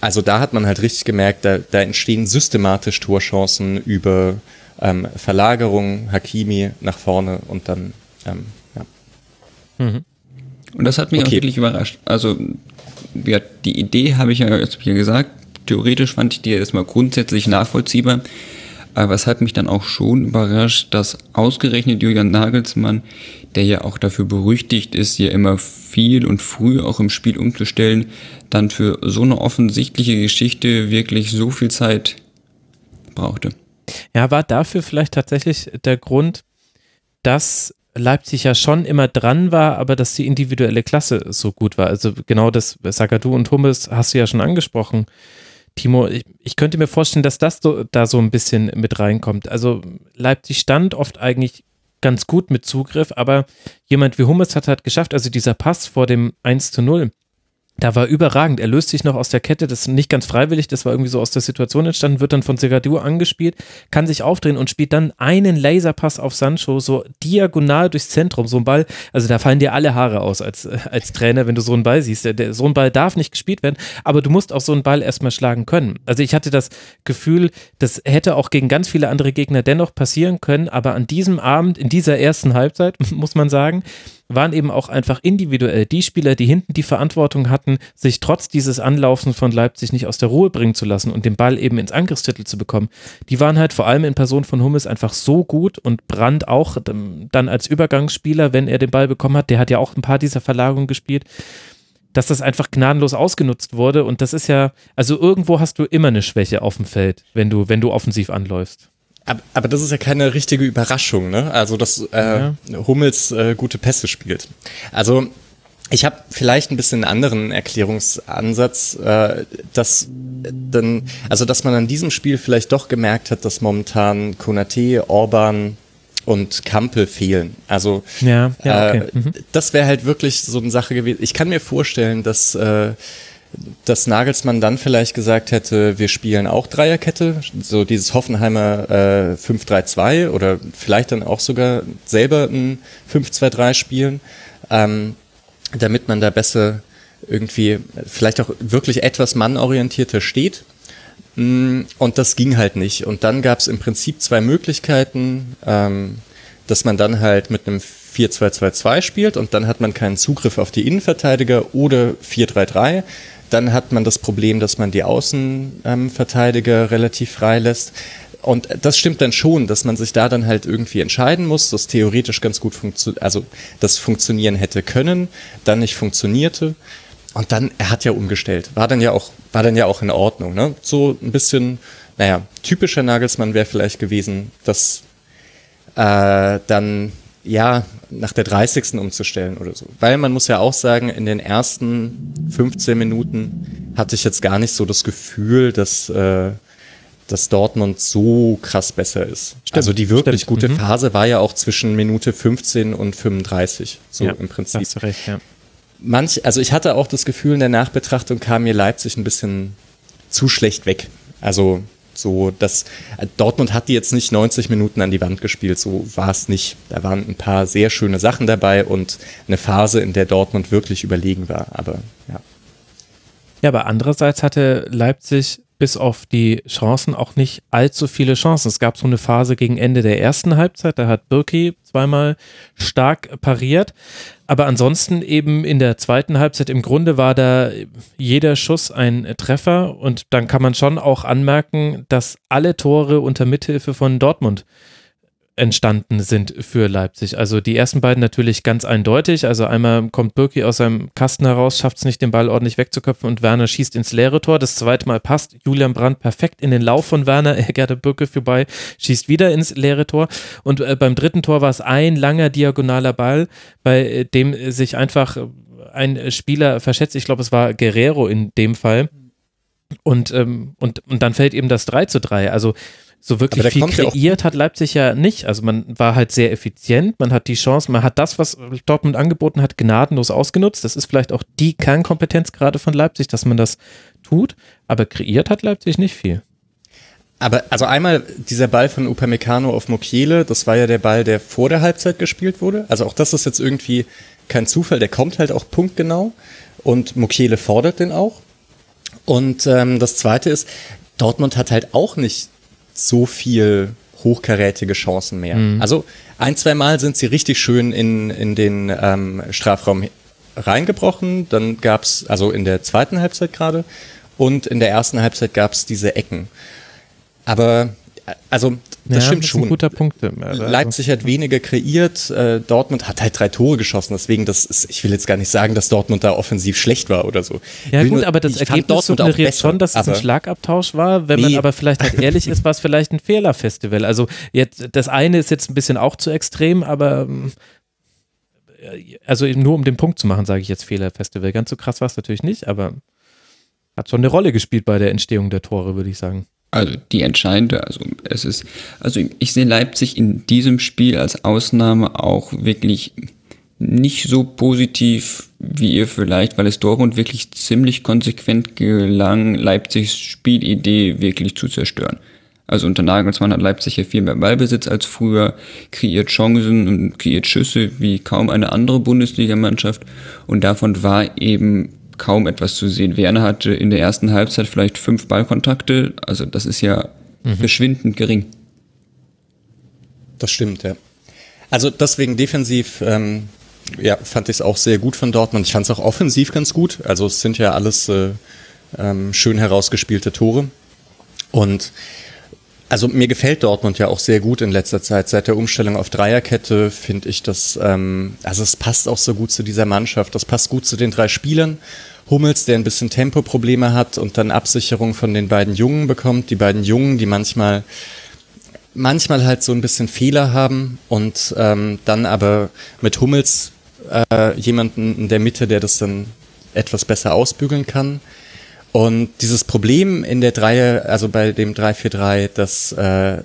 also da hat man halt richtig gemerkt, da, da entstehen systematisch Torchancen über ähm, Verlagerung, Hakimi nach vorne und dann, ähm, ja. Mhm. Und das hat mich okay. auch wirklich überrascht. Also, ja, die Idee habe ich ja jetzt hier gesagt. Theoretisch fand ich die erstmal grundsätzlich nachvollziehbar. Aber es hat mich dann auch schon überrascht, dass ausgerechnet Julian Nagelsmann, der ja auch dafür berüchtigt ist, ja immer viel und früh auch im Spiel umzustellen, dann für so eine offensichtliche Geschichte wirklich so viel Zeit brauchte. Ja, war dafür vielleicht tatsächlich der Grund, dass Leipzig ja schon immer dran war, aber dass die individuelle Klasse so gut war. Also genau das Sagadu und Hummels hast du ja schon angesprochen. Timo, ich, ich könnte mir vorstellen, dass das so, da so ein bisschen mit reinkommt. Also Leipzig stand oft eigentlich ganz gut mit Zugriff, aber jemand wie Hummels hat halt geschafft, also dieser Pass vor dem 1 zu 0, da war überragend. Er löst sich noch aus der Kette, das ist nicht ganz freiwillig, das war irgendwie so aus der Situation entstanden, wird dann von Segadur angespielt, kann sich aufdrehen und spielt dann einen Laserpass auf Sancho, so diagonal durchs Zentrum, so ein Ball, also da fallen dir alle Haare aus als, als Trainer, wenn du so einen Ball siehst. Der, der, so ein Ball darf nicht gespielt werden, aber du musst auch so einen Ball erstmal schlagen können. Also ich hatte das Gefühl, das hätte auch gegen ganz viele andere Gegner dennoch passieren können, aber an diesem Abend, in dieser ersten Halbzeit, muss man sagen, waren eben auch einfach individuell die Spieler, die hinten die Verantwortung hatten, sich trotz dieses Anlaufen von Leipzig nicht aus der Ruhe bringen zu lassen und den Ball eben ins Angriffstitel zu bekommen. Die waren halt vor allem in Person von Hummels einfach so gut und Brandt auch dann als Übergangsspieler, wenn er den Ball bekommen hat, der hat ja auch ein paar dieser Verlagerungen gespielt dass das einfach gnadenlos ausgenutzt wurde. Und das ist ja, also irgendwo hast du immer eine Schwäche auf dem Feld, wenn du, wenn du offensiv anläufst. Aber, aber das ist ja keine richtige Überraschung, ne? Also, dass äh, ja. Hummels äh, gute Pässe spielt. Also, ich habe vielleicht ein bisschen einen anderen Erklärungsansatz, äh, dass dann, also dass man an diesem Spiel vielleicht doch gemerkt hat, dass momentan Konate, Orban und Kampel fehlen. Also ja, ja, okay. äh, mhm. das wäre halt wirklich so eine Sache gewesen. Ich kann mir vorstellen, dass äh, dass Nagelsmann dann vielleicht gesagt hätte, wir spielen auch Dreierkette, so dieses Hoffenheimer äh, 5-3-2 oder vielleicht dann auch sogar selber ein 5-2-3 spielen, ähm, damit man da besser irgendwie vielleicht auch wirklich etwas mannorientierter steht. Mm, und das ging halt nicht. Und dann gab es im Prinzip zwei Möglichkeiten, ähm, dass man dann halt mit einem 4-2-2-2 spielt und dann hat man keinen Zugriff auf die Innenverteidiger oder 4-3-3 dann hat man das Problem, dass man die Außenverteidiger ähm, relativ frei lässt. Und das stimmt dann schon, dass man sich da dann halt irgendwie entscheiden muss, das theoretisch ganz gut funktioniert, also das funktionieren hätte können, dann nicht funktionierte. Und dann, er hat ja umgestellt. War dann ja auch, war dann ja auch in Ordnung, ne? So ein bisschen, naja, typischer Nagelsmann wäre vielleicht gewesen, dass äh, dann ja, nach der 30. umzustellen oder so. Weil man muss ja auch sagen, in den ersten 15 Minuten hatte ich jetzt gar nicht so das Gefühl, dass, äh, dass Dortmund so krass besser ist. Stimmt, also die wirklich stimmt. gute mhm. Phase war ja auch zwischen Minute 15 und 35, so ja, im Prinzip. Hast du recht, ja. Manch, also ich hatte auch das Gefühl, in der Nachbetrachtung kam mir Leipzig ein bisschen zu schlecht weg. Also so, dass äh, Dortmund hat die jetzt nicht 90 Minuten an die Wand gespielt, so war es nicht. Da waren ein paar sehr schöne Sachen dabei und eine Phase, in der Dortmund wirklich überlegen war. Aber ja. Ja, aber andererseits hatte Leipzig bis auf die Chancen auch nicht allzu viele Chancen. Es gab so eine Phase gegen Ende der ersten Halbzeit, da hat Birki zweimal stark pariert. Aber ansonsten eben in der zweiten Halbzeit im Grunde war da jeder Schuss ein Treffer und dann kann man schon auch anmerken, dass alle Tore unter Mithilfe von Dortmund entstanden sind für Leipzig. Also die ersten beiden natürlich ganz eindeutig. Also einmal kommt Birki aus seinem Kasten heraus, schafft es nicht, den Ball ordentlich wegzuköpfen und Werner schießt ins leere Tor. Das zweite Mal passt Julian Brandt perfekt in den Lauf von Werner. Er geht Birke vorbei, schießt wieder ins leere Tor. Und äh, beim dritten Tor war es ein langer diagonaler Ball, bei äh, dem sich einfach ein Spieler verschätzt. Ich glaube, es war Guerrero in dem Fall. Und, ähm, und, und dann fällt eben das 3 zu 3. Also so wirklich viel kreiert hat Leipzig ja nicht. Also man war halt sehr effizient, man hat die Chance, man hat das, was Dortmund angeboten hat, gnadenlos ausgenutzt. Das ist vielleicht auch die Kernkompetenz gerade von Leipzig, dass man das tut, aber kreiert hat Leipzig nicht viel. Aber also einmal dieser Ball von Upamecano auf Mokiele, das war ja der Ball, der vor der Halbzeit gespielt wurde. Also auch das ist jetzt irgendwie kein Zufall, der kommt halt auch punktgenau und Mokiele fordert den auch. Und ähm, das Zweite ist, Dortmund hat halt auch nicht so viel hochkarätige Chancen mehr. Mhm. Also ein, zwei Mal sind sie richtig schön in, in den ähm, Strafraum reingebrochen. Dann gab's also in der zweiten Halbzeit gerade, und in der ersten Halbzeit gab's diese Ecken. Aber also das ja, stimmt das schon. Ein guter Punkt. Also, Leipzig hat weniger kreiert, äh, Dortmund hat halt drei Tore geschossen, deswegen das ist, ich will jetzt gar nicht sagen, dass Dortmund da offensiv schlecht war oder so. Ja gut, nur, aber das Ergebnis suggeriert schon, dass es ein Schlagabtausch war. Wenn nee. man aber vielleicht halt ehrlich ist, war es vielleicht ein Fehlerfestival. Also jetzt das eine ist jetzt ein bisschen auch zu extrem, aber äh, also nur um den Punkt zu machen, sage ich jetzt Fehlerfestival. Ganz so krass war es natürlich nicht, aber hat schon eine Rolle gespielt bei der Entstehung der Tore, würde ich sagen. Also die entscheidende, also es ist, also ich sehe Leipzig in diesem Spiel als Ausnahme auch wirklich nicht so positiv wie ihr vielleicht, weil es Dortmund wirklich ziemlich konsequent gelang, Leipzigs Spielidee wirklich zu zerstören. Also unter Nagelsmann hat Leipzig hier viel mehr Ballbesitz als früher, kreiert Chancen und kreiert Schüsse wie kaum eine andere Bundesligamannschaft und davon war eben kaum etwas zu sehen. Werner hatte in der ersten Halbzeit vielleicht fünf Ballkontakte, also das ist ja mhm. verschwindend gering. Das stimmt, ja. Also deswegen defensiv, ähm, ja, fand ich es auch sehr gut von Dortmund. Ich fand es auch offensiv ganz gut. Also es sind ja alles äh, ähm, schön herausgespielte Tore. Und also mir gefällt Dortmund ja auch sehr gut in letzter Zeit. Seit der Umstellung auf Dreierkette finde ich das, ähm, also es passt auch so gut zu dieser Mannschaft. Das passt gut zu den drei Spielern. Hummels, der ein bisschen Tempoprobleme hat und dann Absicherung von den beiden Jungen bekommt. Die beiden Jungen, die manchmal manchmal halt so ein bisschen Fehler haben und ähm, dann aber mit Hummels äh, jemanden in der Mitte, der das dann etwas besser ausbügeln kann. Und dieses Problem in der Dreier, also bei dem 3-4-3, dass äh,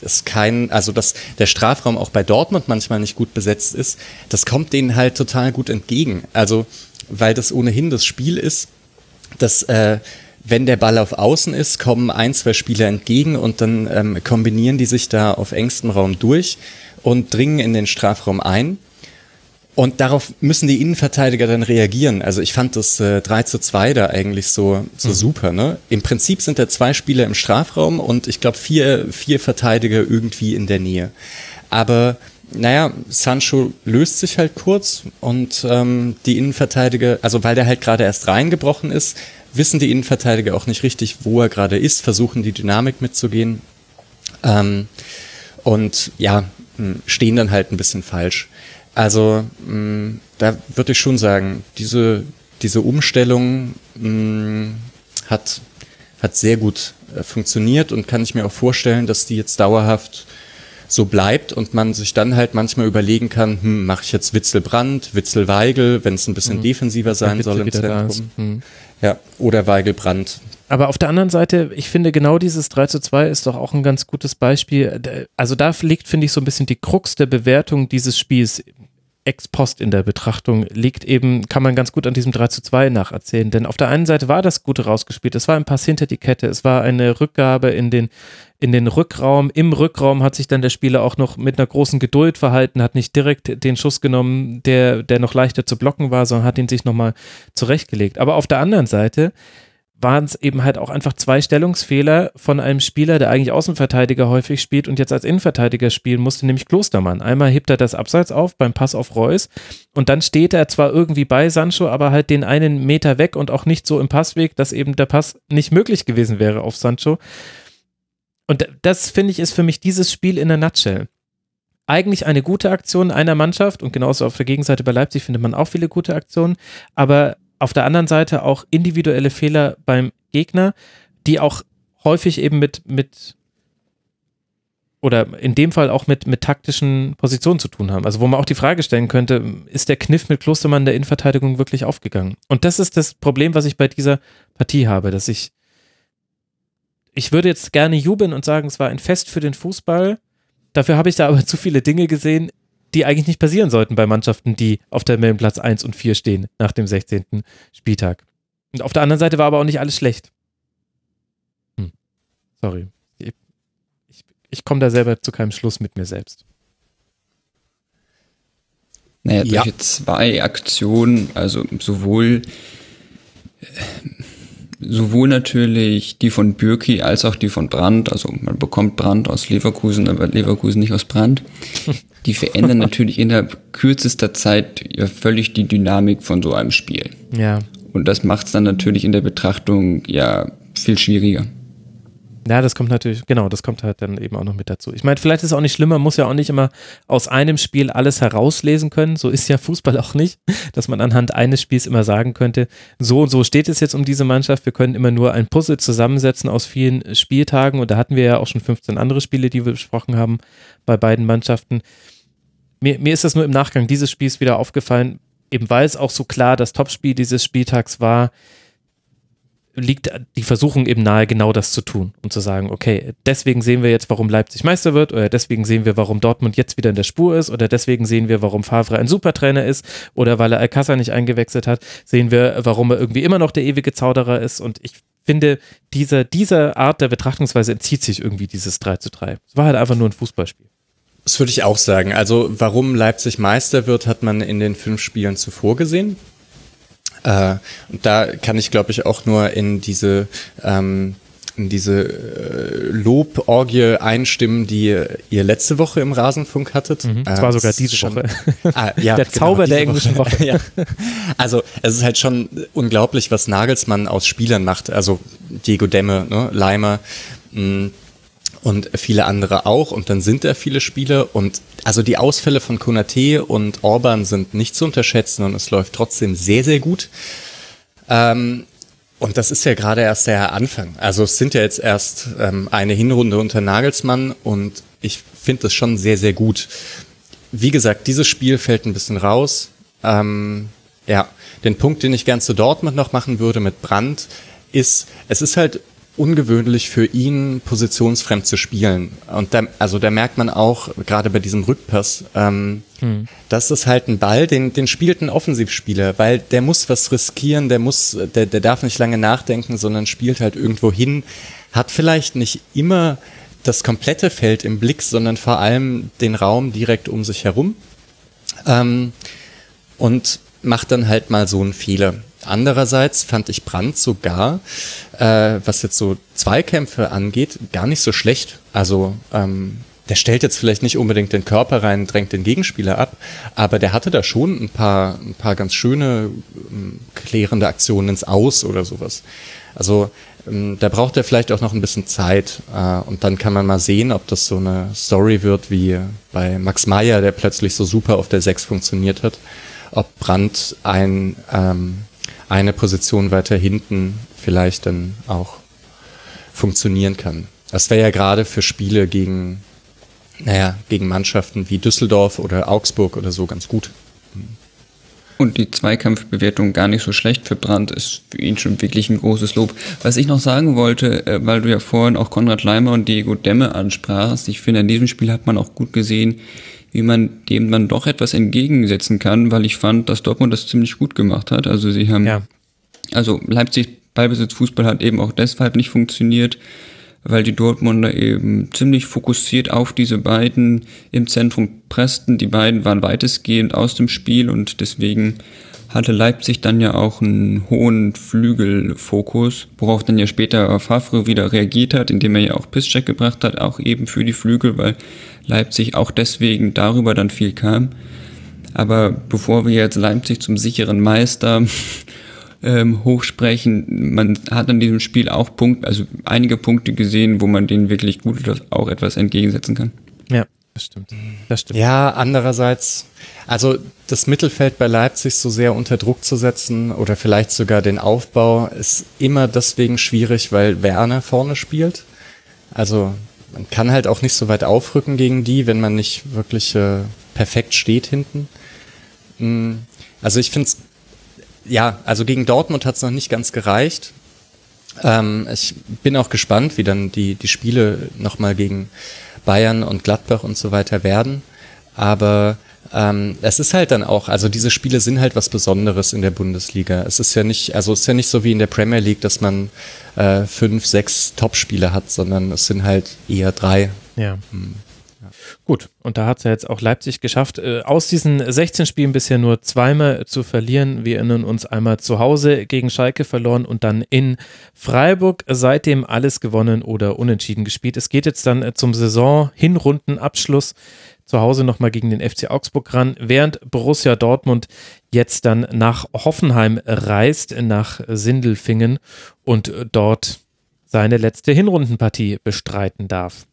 es kein, also dass der Strafraum auch bei Dortmund manchmal nicht gut besetzt ist, das kommt denen halt total gut entgegen. Also weil das ohnehin das Spiel ist, dass äh, wenn der Ball auf Außen ist, kommen ein, zwei Spieler entgegen und dann ähm, kombinieren die sich da auf engstem Raum durch und dringen in den Strafraum ein. Und darauf müssen die Innenverteidiger dann reagieren. Also ich fand das äh, 3 zu 2 da eigentlich so, so mhm. super. Ne? Im Prinzip sind da zwei Spieler im Strafraum und ich glaube vier, vier Verteidiger irgendwie in der Nähe. Aber naja, Sancho löst sich halt kurz und ähm, die Innenverteidiger, also weil der halt gerade erst reingebrochen ist, wissen die Innenverteidiger auch nicht richtig, wo er gerade ist, versuchen die Dynamik mitzugehen ähm, und ja, stehen dann halt ein bisschen falsch. Also mh, mm, da würde ich schon sagen, diese, diese Umstellung mh, mm, hat, hat sehr gut äh, funktioniert und kann ich mir auch vorstellen, dass die jetzt dauerhaft so bleibt und man sich dann halt manchmal überlegen kann, hm, mache ich jetzt Witzelbrand, Witzelweigel, wenn es ein bisschen mhm. defensiver sein soll im Zentrum. Mhm. Ja, oder Weigelbrand. Aber auf der anderen Seite, ich finde genau dieses 3 zu 2 ist doch auch ein ganz gutes Beispiel. Also da liegt, finde ich, so ein bisschen die Krux der Bewertung dieses Spiels ex post in der Betrachtung liegt eben, kann man ganz gut an diesem 3 zu 2 nacherzählen. Denn auf der einen Seite war das gut rausgespielt, es war ein Pass hinter die Kette, es war eine Rückgabe in den, in den Rückraum. Im Rückraum hat sich dann der Spieler auch noch mit einer großen Geduld verhalten, hat nicht direkt den Schuss genommen, der, der noch leichter zu blocken war, sondern hat ihn sich nochmal zurechtgelegt. Aber auf der anderen Seite waren es eben halt auch einfach zwei Stellungsfehler von einem Spieler, der eigentlich Außenverteidiger häufig spielt und jetzt als Innenverteidiger spielen musste, nämlich Klostermann. Einmal hebt er das Abseits auf beim Pass auf Reus und dann steht er zwar irgendwie bei Sancho, aber halt den einen Meter weg und auch nicht so im Passweg, dass eben der Pass nicht möglich gewesen wäre auf Sancho. Und das finde ich ist für mich dieses Spiel in der Nutshell. Eigentlich eine gute Aktion einer Mannschaft und genauso auf der Gegenseite bei Leipzig findet man auch viele gute Aktionen, aber auf der anderen Seite auch individuelle Fehler beim Gegner, die auch häufig eben mit, mit oder in dem Fall auch mit, mit taktischen Positionen zu tun haben. Also wo man auch die Frage stellen könnte, ist der Kniff mit Klostermann der Innenverteidigung wirklich aufgegangen? Und das ist das Problem, was ich bei dieser Partie habe, dass ich, ich würde jetzt gerne jubeln und sagen, es war ein Fest für den Fußball. Dafür habe ich da aber zu viele Dinge gesehen, die eigentlich nicht passieren sollten bei Mannschaften, die auf der Tabellenplatz 1 und 4 stehen nach dem 16. Spieltag. Und auf der anderen Seite war aber auch nicht alles schlecht. Hm. Sorry. Ich, ich, ich komme da selber zu keinem Schluss mit mir selbst. Naja, durch ja. zwei Aktionen, also sowohl sowohl natürlich die von Bürki als auch die von Brandt. Also man bekommt Brandt aus Leverkusen, aber Leverkusen nicht aus Brandt. Die verändern natürlich innerhalb kürzester Zeit ja völlig die Dynamik von so einem Spiel. Ja. Und das macht es dann natürlich in der Betrachtung ja viel schwieriger. Ja, das kommt natürlich, genau, das kommt halt dann eben auch noch mit dazu. Ich meine, vielleicht ist es auch nicht schlimmer, muss ja auch nicht immer aus einem Spiel alles herauslesen können. So ist ja Fußball auch nicht, dass man anhand eines Spiels immer sagen könnte, so und so steht es jetzt um diese Mannschaft. Wir können immer nur ein Puzzle zusammensetzen aus vielen Spieltagen und da hatten wir ja auch schon 15 andere Spiele, die wir besprochen haben bei beiden Mannschaften. Mir, mir ist das nur im Nachgang dieses Spiels wieder aufgefallen, eben weil es auch so klar das Topspiel dieses Spieltags war, liegt die Versuchung eben nahe, genau das zu tun und zu sagen, okay, deswegen sehen wir jetzt, warum Leipzig Meister wird oder deswegen sehen wir, warum Dortmund jetzt wieder in der Spur ist oder deswegen sehen wir, warum Favre ein Supertrainer ist oder weil er Alcázar nicht eingewechselt hat, sehen wir, warum er irgendwie immer noch der ewige Zauderer ist und ich finde, diese, diese Art der Betrachtungsweise entzieht sich irgendwie dieses 3 zu 3. Es war halt einfach nur ein Fußballspiel. Das würde ich auch sagen. Also warum Leipzig Meister wird, hat man in den fünf Spielen zuvor gesehen. Äh, und da kann ich, glaube ich, auch nur in diese ähm, in diese äh, Loborgie einstimmen, die ihr letzte Woche im Rasenfunk hattet. Mhm, das war äh, sogar diese schon, Woche. Ah, ja, Der genau, Zauber der englischen Woche. Woche. ja. Also es ist halt schon unglaublich, was Nagelsmann aus Spielern macht. Also Diego Demme, ne, Leimer, mh, und viele andere auch. Und dann sind da viele Spiele und also die Ausfälle von Konate und Orban sind nicht zu unterschätzen und es läuft trotzdem sehr, sehr gut. Ähm, und das ist ja gerade erst der Anfang. Also es sind ja jetzt erst ähm, eine Hinrunde unter Nagelsmann und ich finde das schon sehr, sehr gut. Wie gesagt, dieses Spiel fällt ein bisschen raus. Ähm, ja, den Punkt, den ich gern zu Dortmund noch machen würde mit Brandt, ist, es ist halt ungewöhnlich für ihn, positionsfremd zu spielen. Und da, also da merkt man auch, gerade bei diesem Rückpass, ähm, hm. das ist halt ein Ball, den, den spielt ein Offensivspieler, weil der muss was riskieren, der muss, der, der darf nicht lange nachdenken, sondern spielt halt irgendwo hin, hat vielleicht nicht immer das komplette Feld im Blick, sondern vor allem den Raum direkt um sich herum. Ähm, und macht dann halt mal so einen Fehler. Andererseits fand ich Brandt sogar, äh, was jetzt so Zweikämpfe angeht, gar nicht so schlecht. Also ähm, der stellt jetzt vielleicht nicht unbedingt den Körper rein, drängt den Gegenspieler ab, aber der hatte da schon ein paar, ein paar ganz schöne ähm, klärende Aktionen ins Aus oder sowas. Also ähm, da braucht er vielleicht auch noch ein bisschen Zeit äh, und dann kann man mal sehen, ob das so eine Story wird wie bei Max Meyer, der plötzlich so super auf der 6 funktioniert hat, ob Brandt ein ähm, eine Position weiter hinten vielleicht dann auch funktionieren kann. Das wäre ja gerade für Spiele gegen, naja, gegen Mannschaften wie Düsseldorf oder Augsburg oder so ganz gut. Und die Zweikampfbewertung gar nicht so schlecht für Brandt ist für ihn schon wirklich ein großes Lob. Was ich noch sagen wollte, äh, weil du ja vorhin auch Konrad Leimer und Diego Demme ansprachst, ich finde, in diesem Spiel hat man auch gut gesehen, wie man dem dann doch etwas entgegensetzen kann, weil ich fand, dass Dortmund das ziemlich gut gemacht hat. Also sie haben, ja. also Leipzig Ballbesitz Fußball hat eben auch deshalb nicht funktioniert, weil die Dortmunder eben ziemlich fokussiert auf diese beiden im Zentrum pressten. Die beiden waren weitestgehend aus dem Spiel und deswegen hatte Leipzig dann ja auch einen hohen Flügelfokus, worauf dann ja später Favre wieder reagiert hat, indem er ja auch Pisscheck gebracht hat, auch eben für die Flügel, weil Leipzig auch deswegen darüber dann viel kam. Aber bevor wir jetzt Leipzig zum sicheren Meister ähm, hochsprechen, man hat an diesem Spiel auch Punkt, also einige Punkte gesehen, wo man denen wirklich gut auch etwas entgegensetzen kann. Ja, das stimmt. Das stimmt. Ja, andererseits, also das Mittelfeld bei Leipzig so sehr unter Druck zu setzen oder vielleicht sogar den Aufbau ist immer deswegen schwierig, weil Werner vorne spielt. Also man kann halt auch nicht so weit aufrücken gegen die, wenn man nicht wirklich äh, perfekt steht hinten. Mm, also ich finde es, ja, also gegen Dortmund hat es noch nicht ganz gereicht. Ähm, ich bin auch gespannt, wie dann die, die Spiele nochmal gegen Bayern und Gladbach und so weiter werden. Aber ähm, es ist halt dann auch, also diese Spiele sind halt was Besonderes in der Bundesliga. Es ist ja nicht, also es ist ja nicht so wie in der Premier League, dass man äh, fünf, sechs Top-Spiele hat, sondern es sind halt eher drei. Ja. Hm. Gut, und da hat es ja jetzt auch Leipzig geschafft, äh, aus diesen 16 Spielen bisher nur zweimal zu verlieren. Wir erinnern uns einmal zu Hause gegen Schalke verloren und dann in Freiburg seitdem alles gewonnen oder unentschieden gespielt. Es geht jetzt dann äh, zum Saison-Hinrundenabschluss zu Hause nochmal gegen den FC Augsburg ran, während Borussia Dortmund jetzt dann nach Hoffenheim reist, nach Sindelfingen und dort seine letzte Hinrundenpartie bestreiten darf.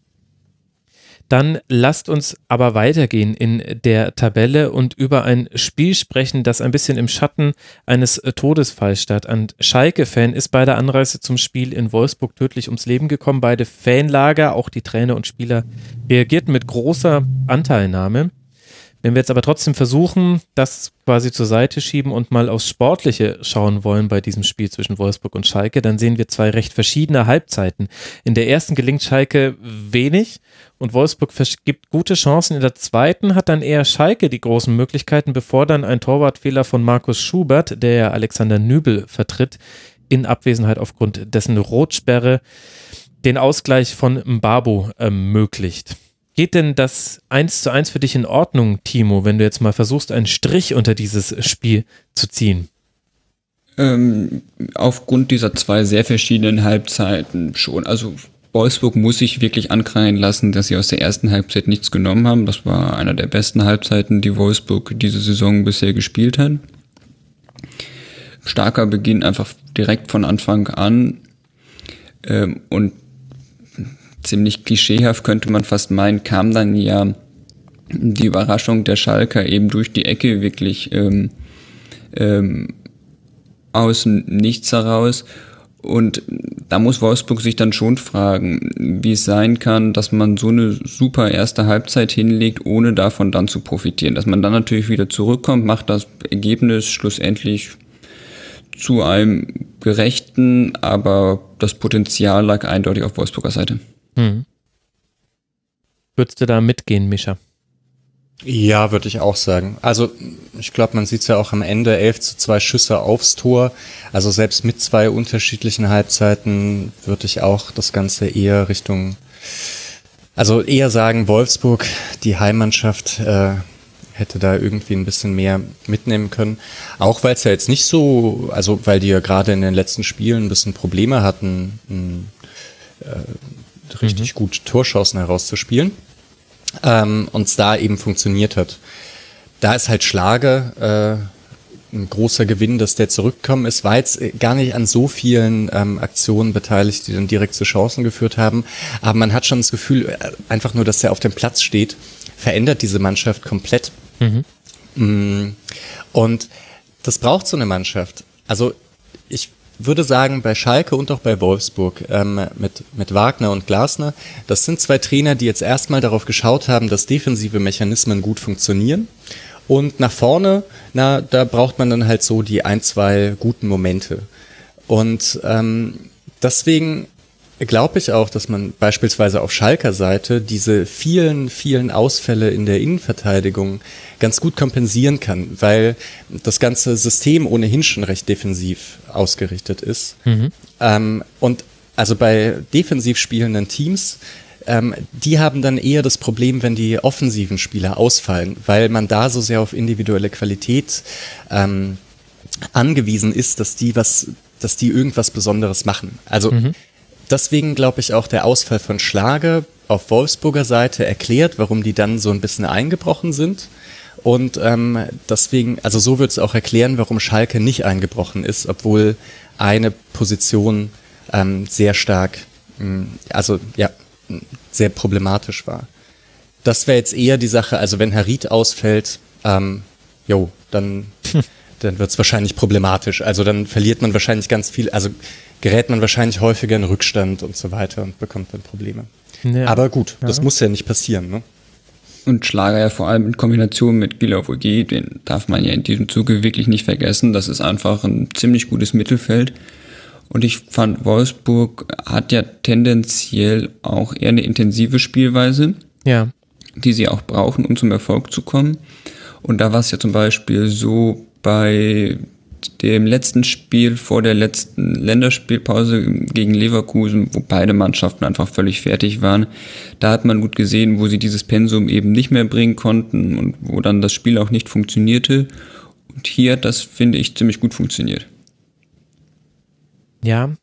Dann lasst uns aber weitergehen in der Tabelle und über ein Spiel sprechen, das ein bisschen im Schatten eines Todesfalls statt. Ein Schalke-Fan ist bei der Anreise zum Spiel in Wolfsburg tödlich ums Leben gekommen. Beide Fanlager, auch die Trainer und Spieler, reagierten mit großer Anteilnahme. Wenn wir jetzt aber trotzdem versuchen, das quasi zur Seite schieben und mal aufs Sportliche schauen wollen bei diesem Spiel zwischen Wolfsburg und Schalke, dann sehen wir zwei recht verschiedene Halbzeiten. In der ersten gelingt Schalke wenig und Wolfsburg gibt gute Chancen. In der zweiten hat dann eher Schalke die großen Möglichkeiten, bevor dann ein Torwartfehler von Markus Schubert, der ja Alexander Nübel vertritt, in Abwesenheit aufgrund dessen Rotsperre den Ausgleich von Mbabo ermöglicht. Geht denn das eins zu eins für dich in Ordnung, Timo, wenn du jetzt mal versuchst, einen Strich unter dieses Spiel zu ziehen? Ähm, aufgrund dieser zwei sehr verschiedenen Halbzeiten schon. Also Wolfsburg muss sich wirklich ankreien lassen, dass sie aus der ersten Halbzeit nichts genommen haben. Das war einer der besten Halbzeiten, die Wolfsburg diese Saison bisher gespielt hat. Starker Beginn einfach direkt von Anfang an. Ähm, und ziemlich klischeehaft könnte man fast meinen, kam dann ja die Überraschung der Schalker eben durch die Ecke wirklich ähm, ähm, aus Nichts heraus. Und da muss Wolfsburg sich dann schon fragen, wie es sein kann, dass man so eine super erste Halbzeit hinlegt, ohne davon dann zu profitieren. Dass man dann natürlich wieder zurückkommt, macht das Ergebnis schlussendlich zu einem gerechten, aber das Potenzial lag eindeutig auf Wolfsburger Seite. Hm. Würdest du da mitgehen, Mischa? Ja, würde ich auch sagen. Also ich glaube, man sieht es ja auch am Ende, 11 zu 2 Schüsse aufs Tor. Also selbst mit zwei unterschiedlichen Halbzeiten würde ich auch das Ganze eher Richtung, also eher sagen, Wolfsburg, die Heimmannschaft, äh, hätte da irgendwie ein bisschen mehr mitnehmen können. Auch weil es ja jetzt nicht so, also weil die ja gerade in den letzten Spielen ein bisschen Probleme hatten, ein, äh, richtig mhm. gut Torchancen herauszuspielen. Ähm, und es da eben funktioniert hat. Da ist halt Schlage äh, ein großer Gewinn, dass der zurückgekommen ist. War jetzt äh, gar nicht an so vielen ähm, Aktionen beteiligt, die dann direkt zu Chancen geführt haben. Aber man hat schon das Gefühl, äh, einfach nur, dass er auf dem Platz steht, verändert diese Mannschaft komplett. Mhm. Mm. Und das braucht so eine Mannschaft. Also ich würde sagen, bei Schalke und auch bei Wolfsburg ähm, mit, mit Wagner und Glasner, das sind zwei Trainer, die jetzt erstmal darauf geschaut haben, dass defensive Mechanismen gut funktionieren. Und nach vorne, na, da braucht man dann halt so die ein, zwei guten Momente. Und ähm, deswegen glaube ich auch, dass man beispielsweise auf Schalker Seite diese vielen, vielen Ausfälle in der Innenverteidigung ganz gut kompensieren kann, weil das ganze System ohnehin schon recht defensiv ausgerichtet ist. Mhm. Ähm, und also bei defensiv spielenden Teams, ähm, die haben dann eher das Problem, wenn die offensiven Spieler ausfallen, weil man da so sehr auf individuelle Qualität ähm, angewiesen ist, dass die was, dass die irgendwas Besonderes machen. Also mhm. Deswegen glaube ich auch der Ausfall von Schlage auf Wolfsburger Seite erklärt, warum die dann so ein bisschen eingebrochen sind. Und ähm, deswegen, also so wird es auch erklären, warum Schalke nicht eingebrochen ist, obwohl eine Position ähm, sehr stark, mh, mm, also ja, sehr problematisch war. Das wäre jetzt eher die Sache, also wenn Harit ausfällt, ähm, jo, dann, dann wird es wahrscheinlich problematisch. Also dann verliert man wahrscheinlich ganz viel, also gerät man wahrscheinlich häufiger in Rückstand und so weiter und bekommt dann Probleme. Ja. Aber gut, ja. das muss ja nicht passieren, ne? Und Schlager ja vor allem in Kombination mit Gilov OG, den darf man ja in diesem Zuge wirklich nicht vergessen. Das ist einfach ein ziemlich gutes Mittelfeld. Und ich fand, Wolfsburg hat ja tendenziell auch eher eine intensive Spielweise. Ja. Die sie auch brauchen, um zum Erfolg zu kommen. Und da war es ja zum Beispiel so bei dem letzten Spiel vor der letzten Länderspielpause gegen Leverkusen, wo beide Mannschaften einfach völlig fertig waren. Da hat man gut gesehen, wo sie dieses Pensum eben nicht mehr bringen konnten und wo dann das Spiel auch nicht funktionierte. Und hier hat das, finde ich, ziemlich gut funktioniert. Ja,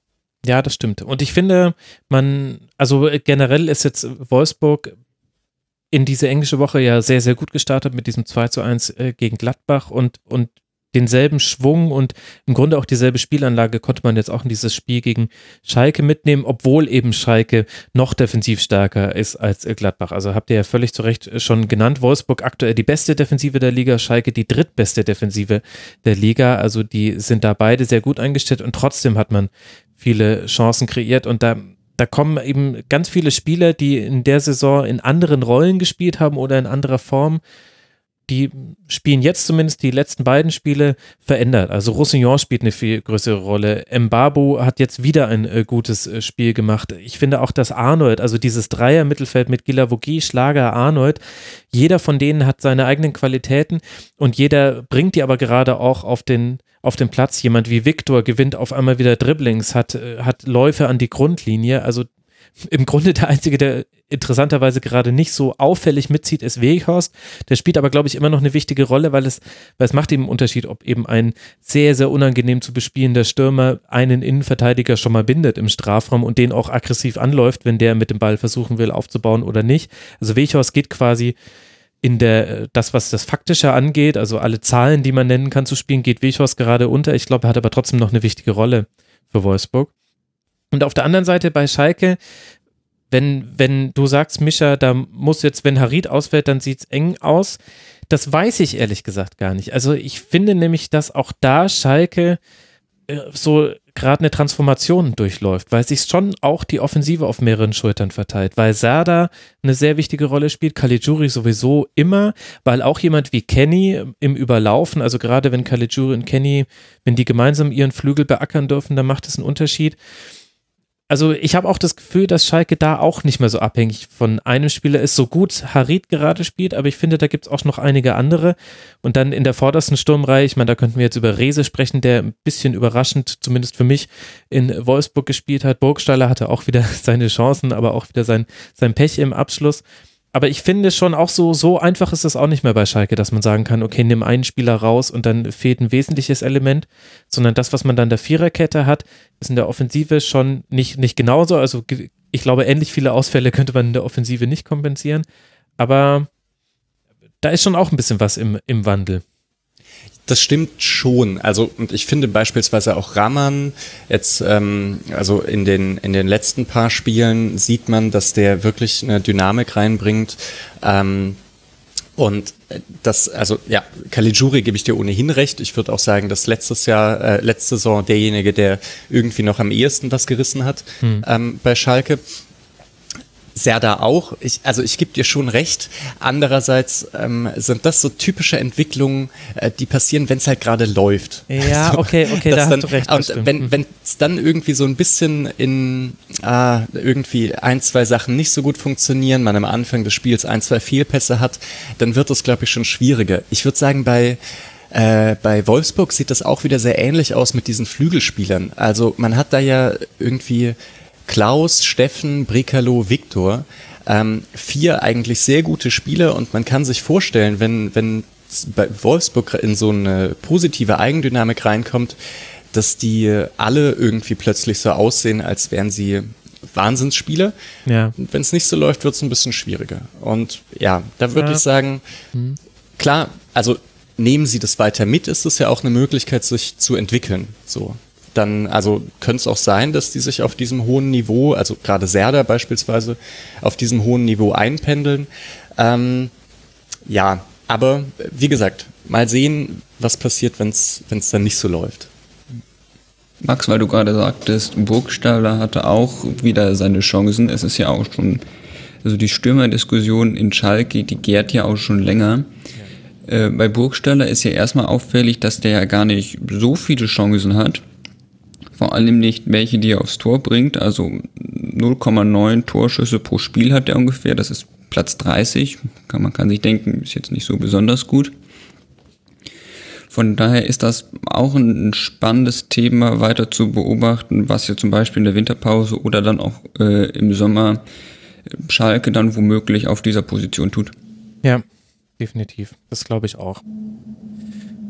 ja, das stimmt. Und ich finde, man, also generell ist jetzt Wolfsburg in diese englische Woche ja sehr, sehr gut gestartet mit diesem 2 zu 1 äh, gegen Gladbach und, und denselben Schwung und im Grunde auch dieselbe Spielanlage konnte man jetzt auch in dieses Spiel gegen Schalke mitnehmen, obwohl eben Schalke noch defensiv stärker ist als Gladbach. Also habt ihr ja völlig zu Recht schon genannt. Wolfsburg aktuell die beste Defensive der Liga, Schalke die drittbeste Defensive der Liga. Also die sind da beide sehr gut eingestellt und trotzdem hat man viele Chancen kreiert und da da kommen eben ganz viele Spieler, die in der Saison in anderen Rollen gespielt haben oder in anderer Form die spielen jetzt zumindest die letzten beiden Spiele verändert. Also Roussillon spielt eine viel größere Rolle. Mbabu hat jetzt wieder ein äh, gutes äh, Spiel gemacht. Ich finde auch, dass Arnold, also dieses Dreier-Mittelfeld mit Gilavogi, Schlager, Arnold, jeder von denen hat seine eigenen Qualitäten und jeder bringt die aber gerade auch auf den, auf den Platz. Jemand wie Viktor gewinnt auf einmal wieder Dribblings, hat, äh, hat Läufe an die Grundlinie. Also im Grunde der Einzige, der interessanterweise gerade nicht so auffällig mitzieht, ist Weghorst. Der spielt aber, glaube ich, immer noch eine wichtige Rolle, weil es, weil es macht eben einen Unterschied, ob eben ein sehr, sehr unangenehm zu bespielender Stürmer einen Innenverteidiger schon mal bindet im Strafraum und den auch aggressiv anläuft, wenn der mit dem Ball versuchen will aufzubauen oder nicht. Also Weghorst geht quasi in der, das, was das Faktische angeht, also alle Zahlen, die man nennen kann zu spielen, geht Weghorst gerade unter. Ich glaube, er hat aber trotzdem noch eine wichtige Rolle für Wolfsburg. Und auf der anderen Seite bei Schalke, wenn, wenn du sagst, Mischa, da muss jetzt, wenn Harid ausfällt, dann sieht es eng aus. Das weiß ich ehrlich gesagt gar nicht. Also ich finde nämlich, dass auch da Schalke äh, so gerade eine Transformation durchläuft, weil sich schon auch die Offensive auf mehreren Schultern verteilt, weil Serda eine sehr wichtige Rolle spielt, Caligiuri sowieso immer, weil auch jemand wie Kenny im Überlaufen, also gerade wenn Caligiuri und Kenny, wenn die gemeinsam ihren Flügel beackern dürfen, dann macht es einen Unterschied also ich habe auch das Gefühl, dass Schalke da auch nicht mehr so abhängig von einem Spieler ist, so gut Harid gerade spielt, aber ich finde, da gibt es auch noch einige andere. Und dann in der vordersten Sturmreihe, ich meine, da könnten wir jetzt über Rese sprechen, der ein bisschen überraschend, zumindest für mich, in Wolfsburg gespielt hat. Burgstaller hatte auch wieder seine Chancen, aber auch wieder sein, sein Pech im Abschluss aber ich finde schon auch so, so einfach ist es auch nicht mehr bei Schalke, dass man sagen kann, okay, nimm einen Spieler raus und dann fehlt ein wesentliches Element, sondern das, was man dann der Viererkette hat, ist in der Offensive schon nicht, nicht genauso. Also ich glaube, ähnlich viele Ausfälle könnte man in der Offensive nicht kompensieren, aber da ist schon auch ein bisschen was im, im Wandel. Das stimmt schon. Also, und ich finde beispielsweise auch Raman jetzt, ähm, also in den, in den letzten paar Spielen sieht man, dass der wirklich eine Dynamik reinbringt. Ähm, und das, also ja, Caligiuri gebe ich dir ohnehin recht. Ich würde auch sagen, dass letztes Jahr, äh, letzte Saison derjenige, der irgendwie noch am ehesten was gerissen hat hm. ähm, bei Schalke. Serda auch. Ich, also ich gebe dir schon recht. Andererseits ähm, sind das so typische Entwicklungen, äh, die passieren, wenn es halt gerade läuft. Ja, also, okay, okay, da dann, hast du recht. Und wenn mhm. es dann irgendwie so ein bisschen in äh, irgendwie ein, zwei Sachen nicht so gut funktionieren, man am Anfang des Spiels ein, zwei Fehlpässe hat, dann wird es, glaube ich, schon schwieriger. Ich würde sagen, bei äh, bei Wolfsburg sieht das auch wieder sehr ähnlich aus mit diesen Flügelspielern. Also man hat da ja irgendwie Klaus, Steffen, Brekalo, Viktor. Ähm, vier eigentlich sehr gute Spieler und man kann sich vorstellen, wenn, wenn bei Wolfsburg in so eine positive Eigendynamik reinkommt, dass die alle irgendwie plötzlich so aussehen, als wären sie Wahnsinnsspieler. Ja. Wenn es nicht so läuft, wird es ein bisschen schwieriger. Und ja, da würde Ja. ich sagen, klar, also nehmen Sie das weiter mit, ist es ja auch eine Möglichkeit, sich zu entwickeln. So. Dann, also könnte es auch sein, dass die sich auf diesem hohen Niveau, also gerade Serda beispielsweise, auf diesem hohen Niveau einpendeln. Ähm, ja, aber äh, wie gesagt, mal sehen, was passiert, wenn es dann nicht so läuft. Max, weil du gerade sagtest, Burgstaller hatte auch wieder seine Chancen. Es ist ja auch schon, also die Stürmerdiskussion in Schalke, die gärt ja auch schon länger. Äh, bei Burgstaller ist ja erstmal auffällig, dass der ja gar nicht so viele Chancen hat. Vor allem nicht welche, die er aufs Tor bringt. Also 0,9 Torschüsse pro Spiel hat er ungefähr. Das ist Platz 30. Kann, man kann sich denken, ist jetzt nicht so besonders gut. Von daher ist das auch ein spannendes Thema weiter zu beobachten, was ja zum Beispiel in der Winterpause oder dann auch äh, im Sommer Schalke dann womöglich auf dieser Position tut. Ja, definitiv. Das glaube ich auch.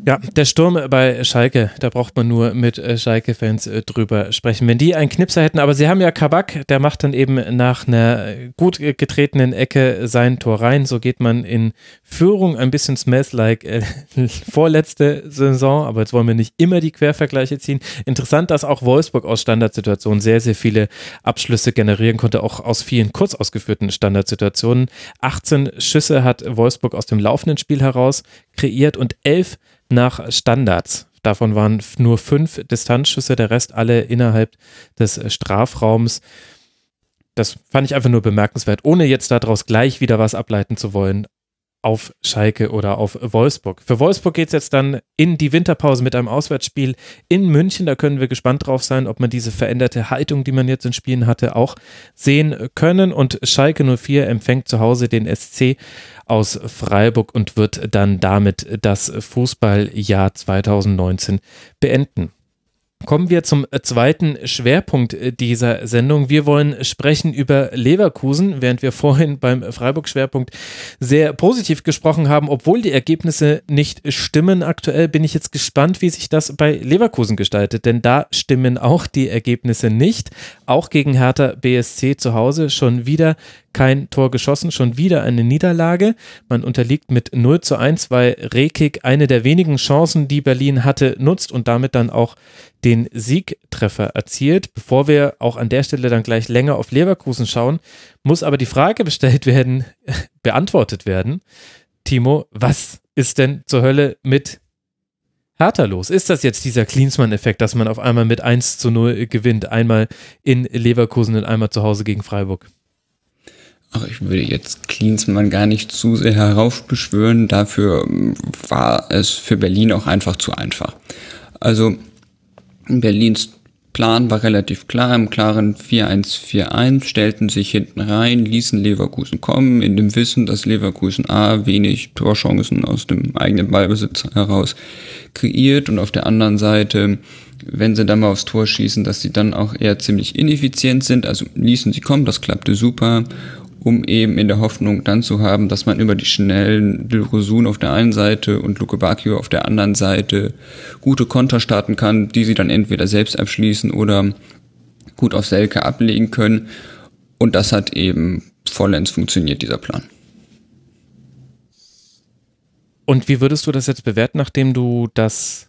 Ja, der Sturm bei Schalke, da braucht man nur mit äh, Schalke-Fans äh, drüber sprechen. Wenn die einen Knipser hätten, aber sie haben ja Kabak, der macht dann eben nach einer gut getretenen Ecke sein Tor rein. So geht man in Führung. Ein bisschen smells like äh, vorletzte Saison, aber jetzt wollen wir nicht immer die Quervergleiche ziehen. Interessant, dass auch Wolfsburg aus Standardsituationen sehr, sehr viele Abschlüsse generieren konnte, auch aus vielen kurz ausgeführten Standardsituationen. 18 Schüsse hat Wolfsburg aus dem laufenden Spiel heraus kreiert und 11 nach Standards. Davon waren nur fünf Distanzschüsse, der Rest alle innerhalb des Strafraums. Das fand ich einfach nur bemerkenswert, ohne jetzt daraus gleich wieder was ableiten zu wollen auf Schalke oder auf Wolfsburg. Für Wolfsburg geht es jetzt dann in die Winterpause mit einem Auswärtsspiel in München. Da können wir gespannt drauf sein, ob man diese veränderte Haltung, die man jetzt in Spielen hatte, auch sehen können. Und Schalke 04 empfängt zu Hause den SC aus Freiburg und wird dann damit das Fußballjahr 2019 beenden. Kommen wir zum zweiten Schwerpunkt äh, dieser Sendung. Wir wollen sprechen über Leverkusen, während wir vorhin beim Freiburg-Schwerpunkt sehr positiv gesprochen haben, obwohl die Ergebnisse nicht stimmen. Aktuell bin ich jetzt gespannt, wie sich das bei Leverkusen gestaltet, denn da stimmen auch die Ergebnisse nicht. Auch gegen Hertha BSC zu Hause schon wieder kein Tor geschossen, schon wieder eine Niederlage. Man unterliegt mit 0 zu 1, weil Rekik eine der wenigen Chancen, die Berlin hatte, nutzt und damit dann auch den Siegtreffer erzielt. Bevor wir auch an der Stelle dann gleich länger auf Leverkusen schauen, muss aber die Frage bestellt werden, beantwortet werden. Timo, was ist denn zur Hölle mit Hertha los? Ist das jetzt dieser Klinsmann-Effekt, dass man auf einmal mit 1 zu 0 gewinnt? Einmal in Leverkusen und einmal zu Hause gegen Freiburg. Ach, ich würde jetzt Klinsmann gar nicht zu sehr heraufbeschwören. Dafür ähm, war es für Berlin auch einfach zu einfach. Also Berlins Plan war relativ klar, im klaren 4-1-4-1, stellten sich hinten rein, ließen Leverkusen kommen, in dem Wissen, dass Leverkusen A wenig Torchancen aus dem eigenen Ballbesitz heraus kreiert und auf der anderen Seite, wenn sie dann mal aufs Tor schießen, dass sie dann auch eher ziemlich ineffizient sind, also ließen sie kommen, das klappte super um eben in der Hoffnung dann zu haben, dass man über die schnellen Dilrosun auf der einen Seite und Luke Bacchio auf der anderen Seite gute Konter starten kann, die sie dann entweder selbst abschließen oder gut auf Selke ablegen können. Und das hat eben vollends funktioniert, dieser Plan. Und wie würdest du das jetzt bewerten, nachdem du das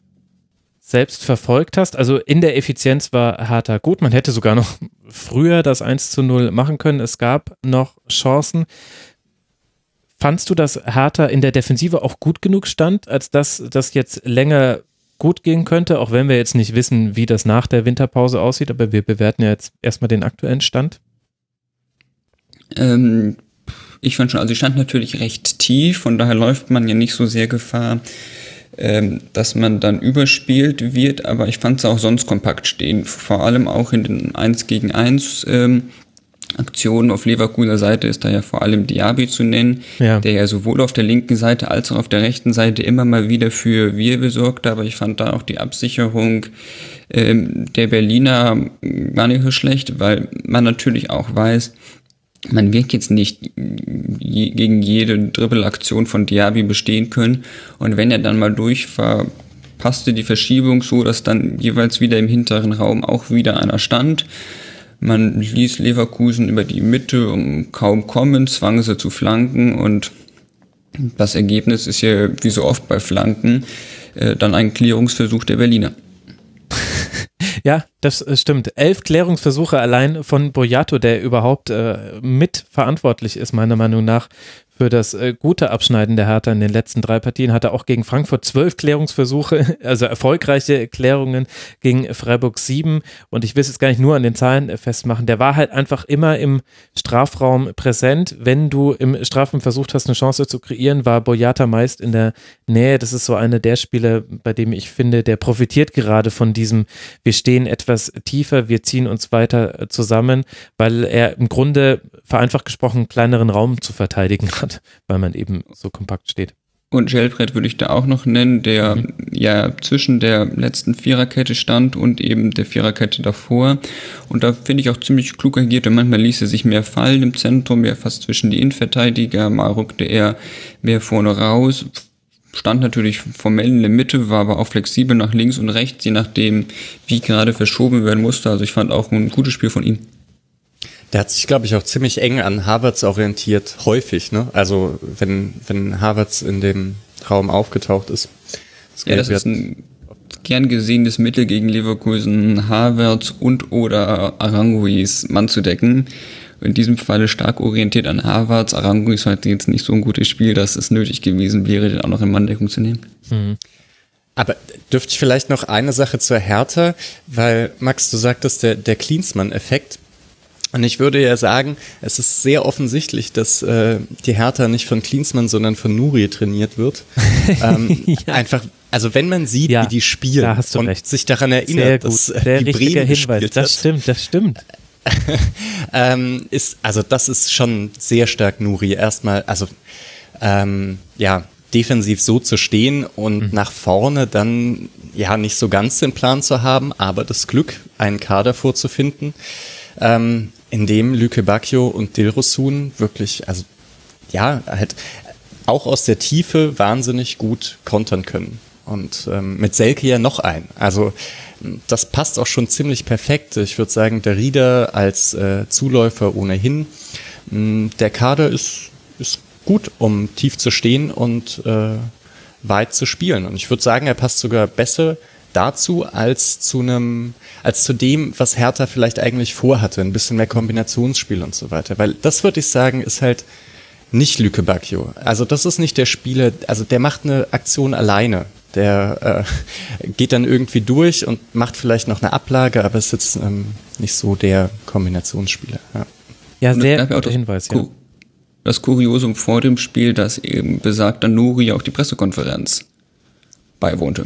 selbst verfolgt hast? Also in der Effizienz war Hertha gut. Man hätte sogar noch früher das 1 zu 0 machen können. Es gab noch Chancen. Fandst du, dass Hertha in der Defensive auch gut genug stand, als dass das jetzt länger gut gehen könnte, auch wenn wir jetzt nicht wissen, wie das nach der Winterpause aussieht, aber wir bewerten ja jetzt erstmal den aktuellen Stand. Ähm, ich fand schon, also ich stand natürlich recht tief, von daher läuft man ja nicht so sehr Gefahr, ähm, dass man dann überspielt wird, aber ich fand es auch sonst kompakt stehen, vor allem auch in den 1 gegen 1 ähm, Aktionen auf Leverkusener Seite ist da ja vor allem Diaby zu nennen, Ja. der ja sowohl auf der linken Seite als auch auf der rechten Seite immer mal wieder für Wirbel sorgte, aber ich fand da auch die Absicherung ähm, der Berliner gar nicht so schlecht, weil man natürlich auch weiß, man wird jetzt nicht je, gegen jede Dribbelaktion von Diaby bestehen können. Und wenn er dann mal durch passte die Verschiebung so, dass dann jeweils wieder im hinteren Raum auch wieder einer stand. Man ließ Leverkusen über die Mitte um kaum kommen, zwang sie zu flanken und das Ergebnis ist ja wie so oft bei Flanken äh, dann ein Klärungsversuch der Berliner. Ja, das äh, stimmt. Elf Klärungsversuche allein von Boyato, der überhaupt äh, mitverantwortlich ist, meiner Meinung nach, für das äh, gute Abschneiden der Hertha in den letzten drei Partien. Hatte auch gegen Frankfurt zwölf Klärungsversuche, also erfolgreiche Klärungen gegen Freiburg sieben. Und ich will es jetzt gar nicht nur an den Zahlen äh, festmachen. Der war halt einfach immer im Strafraum präsent. Wenn du im Strafraum versucht hast, eine Chance zu kreieren, war Boyata meist in der Nähe. Das ist so einer der Spiele, bei dem ich finde, der profitiert gerade von diesem, wir stehen etwas tiefer, wir ziehen uns weiter äh, zusammen, weil er im Grunde vereinfacht gesprochen kleineren Raum zu verteidigen hat hat, weil man eben so kompakt steht. Und Gelbrett würde ich da auch noch nennen, der mhm. ja zwischen der letzten Viererkette stand und eben der Viererkette davor. Und da finde ich auch ziemlich klug agiert. Und manchmal ließ er sich mehr fallen im Zentrum, mehr fast zwischen die Innenverteidiger. Mal rückte er mehr vorne raus. Stand natürlich formell in der Mitte, war aber auch flexibel nach links und rechts, je nachdem, wie gerade verschoben werden musste. Also ich fand auch ein gutes Spiel von ihm. Der hat sich, glaube ich, auch ziemlich eng an Harvards orientiert, häufig, ne? Also wenn, wenn Harvards in dem Raum aufgetaucht ist. Das ja, das ist ein gern gesehenes Mittel gegen Leverkusen, Harvards und oder Aranguis Mann zu decken. In diesem Falle stark orientiert an Harvards. Aranguis hat jetzt nicht so ein gutes Spiel, dass es nötig gewesen wäre, den auch noch in Manndeckung zu nehmen. Mhm. Aber dürfte ich vielleicht noch eine Sache zur Hertha, weil Max, du sagtest, der, der Klinsmann-Effekt, und ich würde ja sagen, es ist sehr offensichtlich, dass äh, die Hertha nicht von Klinsmann, sondern von Nuri trainiert wird. ähm, ja. Einfach, also wenn man sieht, ja, wie die spielen und recht. sich daran erinnert, dass äh, die Bremen Hinweis. Das stimmt, das stimmt. ähm, ist, also das ist schon sehr stark Nuri. Erstmal, also ähm, ja, defensiv so zu stehen und mhm. nach vorne dann ja nicht so ganz den Plan zu haben, aber das Glück, einen Kader vorzufinden. Ähm, in dem Lüke Bacchio und Dilrosun wirklich, also ja, halt auch aus der Tiefe wahnsinnig gut kontern können. Und ähm, mit Selke ja noch ein. Also das passt auch schon ziemlich perfekt. Ich würde sagen, der Rieder als äh, Zuläufer ohnehin. Mm, der Kader ist, ist gut, um tief zu stehen und äh, weit zu spielen. Und ich würde sagen, er passt sogar besser dazu als zu einem, als zu dem, was Hertha vielleicht eigentlich vorhatte, ein bisschen mehr Kombinationsspiel und so weiter. Weil das würde ich sagen, ist halt nicht Lüke Bacchio. Also das ist nicht der Spieler, also der macht eine Aktion alleine. Der äh, geht dann irgendwie durch und macht vielleicht noch eine Ablage, aber ist jetzt ähm, nicht so der Kombinationsspieler. Ja, ja sehr guter Hinweis. Ja. Das Kuriosum vor dem Spiel, dass eben besagter Nuri auch die Pressekonferenz beiwohnte.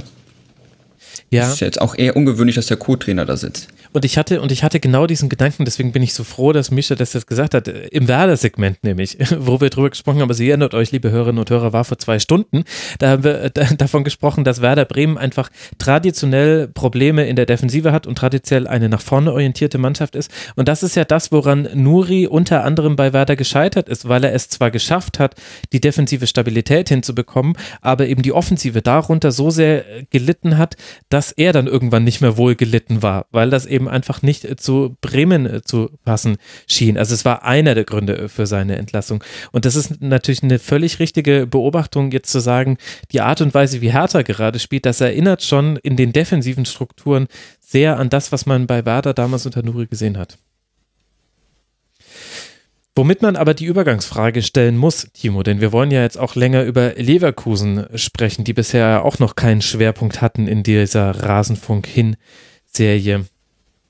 Ja. Ist jetzt auch eher ungewöhnlich, dass der Co-Trainer da sitzt. Und ich hatte, und ich hatte genau diesen Gedanken, deswegen bin ich so froh, dass Mischa das jetzt gesagt hat, im Werder-Segment nämlich, wo wir drüber gesprochen haben, also ihr erinnert euch, liebe Hörerinnen und Hörer, war vor zwei Stunden, da haben wir da, davon gesprochen, dass Werder Bremen einfach traditionell Probleme in der Defensive hat und traditionell eine nach vorne orientierte Mannschaft ist. Und das ist ja das, woran Nuri unter anderem bei Werder gescheitert ist, weil er es zwar geschafft hat, die defensive Stabilität hinzubekommen, aber eben die Offensive darunter so sehr gelitten hat, dass er dann irgendwann nicht mehr wohl gelitten war, weil das eben einfach nicht zu Bremen zu passen schien. Also es war einer der Gründe für seine Entlassung. Und das ist natürlich eine völlig richtige Beobachtung, jetzt zu sagen, die Art und Weise, wie Hertha gerade spielt, das erinnert schon in den defensiven Strukturen sehr an das, was man bei Werder damals unter Nuri gesehen hat. Womit man aber die Übergangsfrage stellen muss, Timo, denn wir wollen ja jetzt auch länger über Leverkusen sprechen, die bisher auch noch keinen Schwerpunkt hatten in dieser Rasenfunk-Hin-Serie.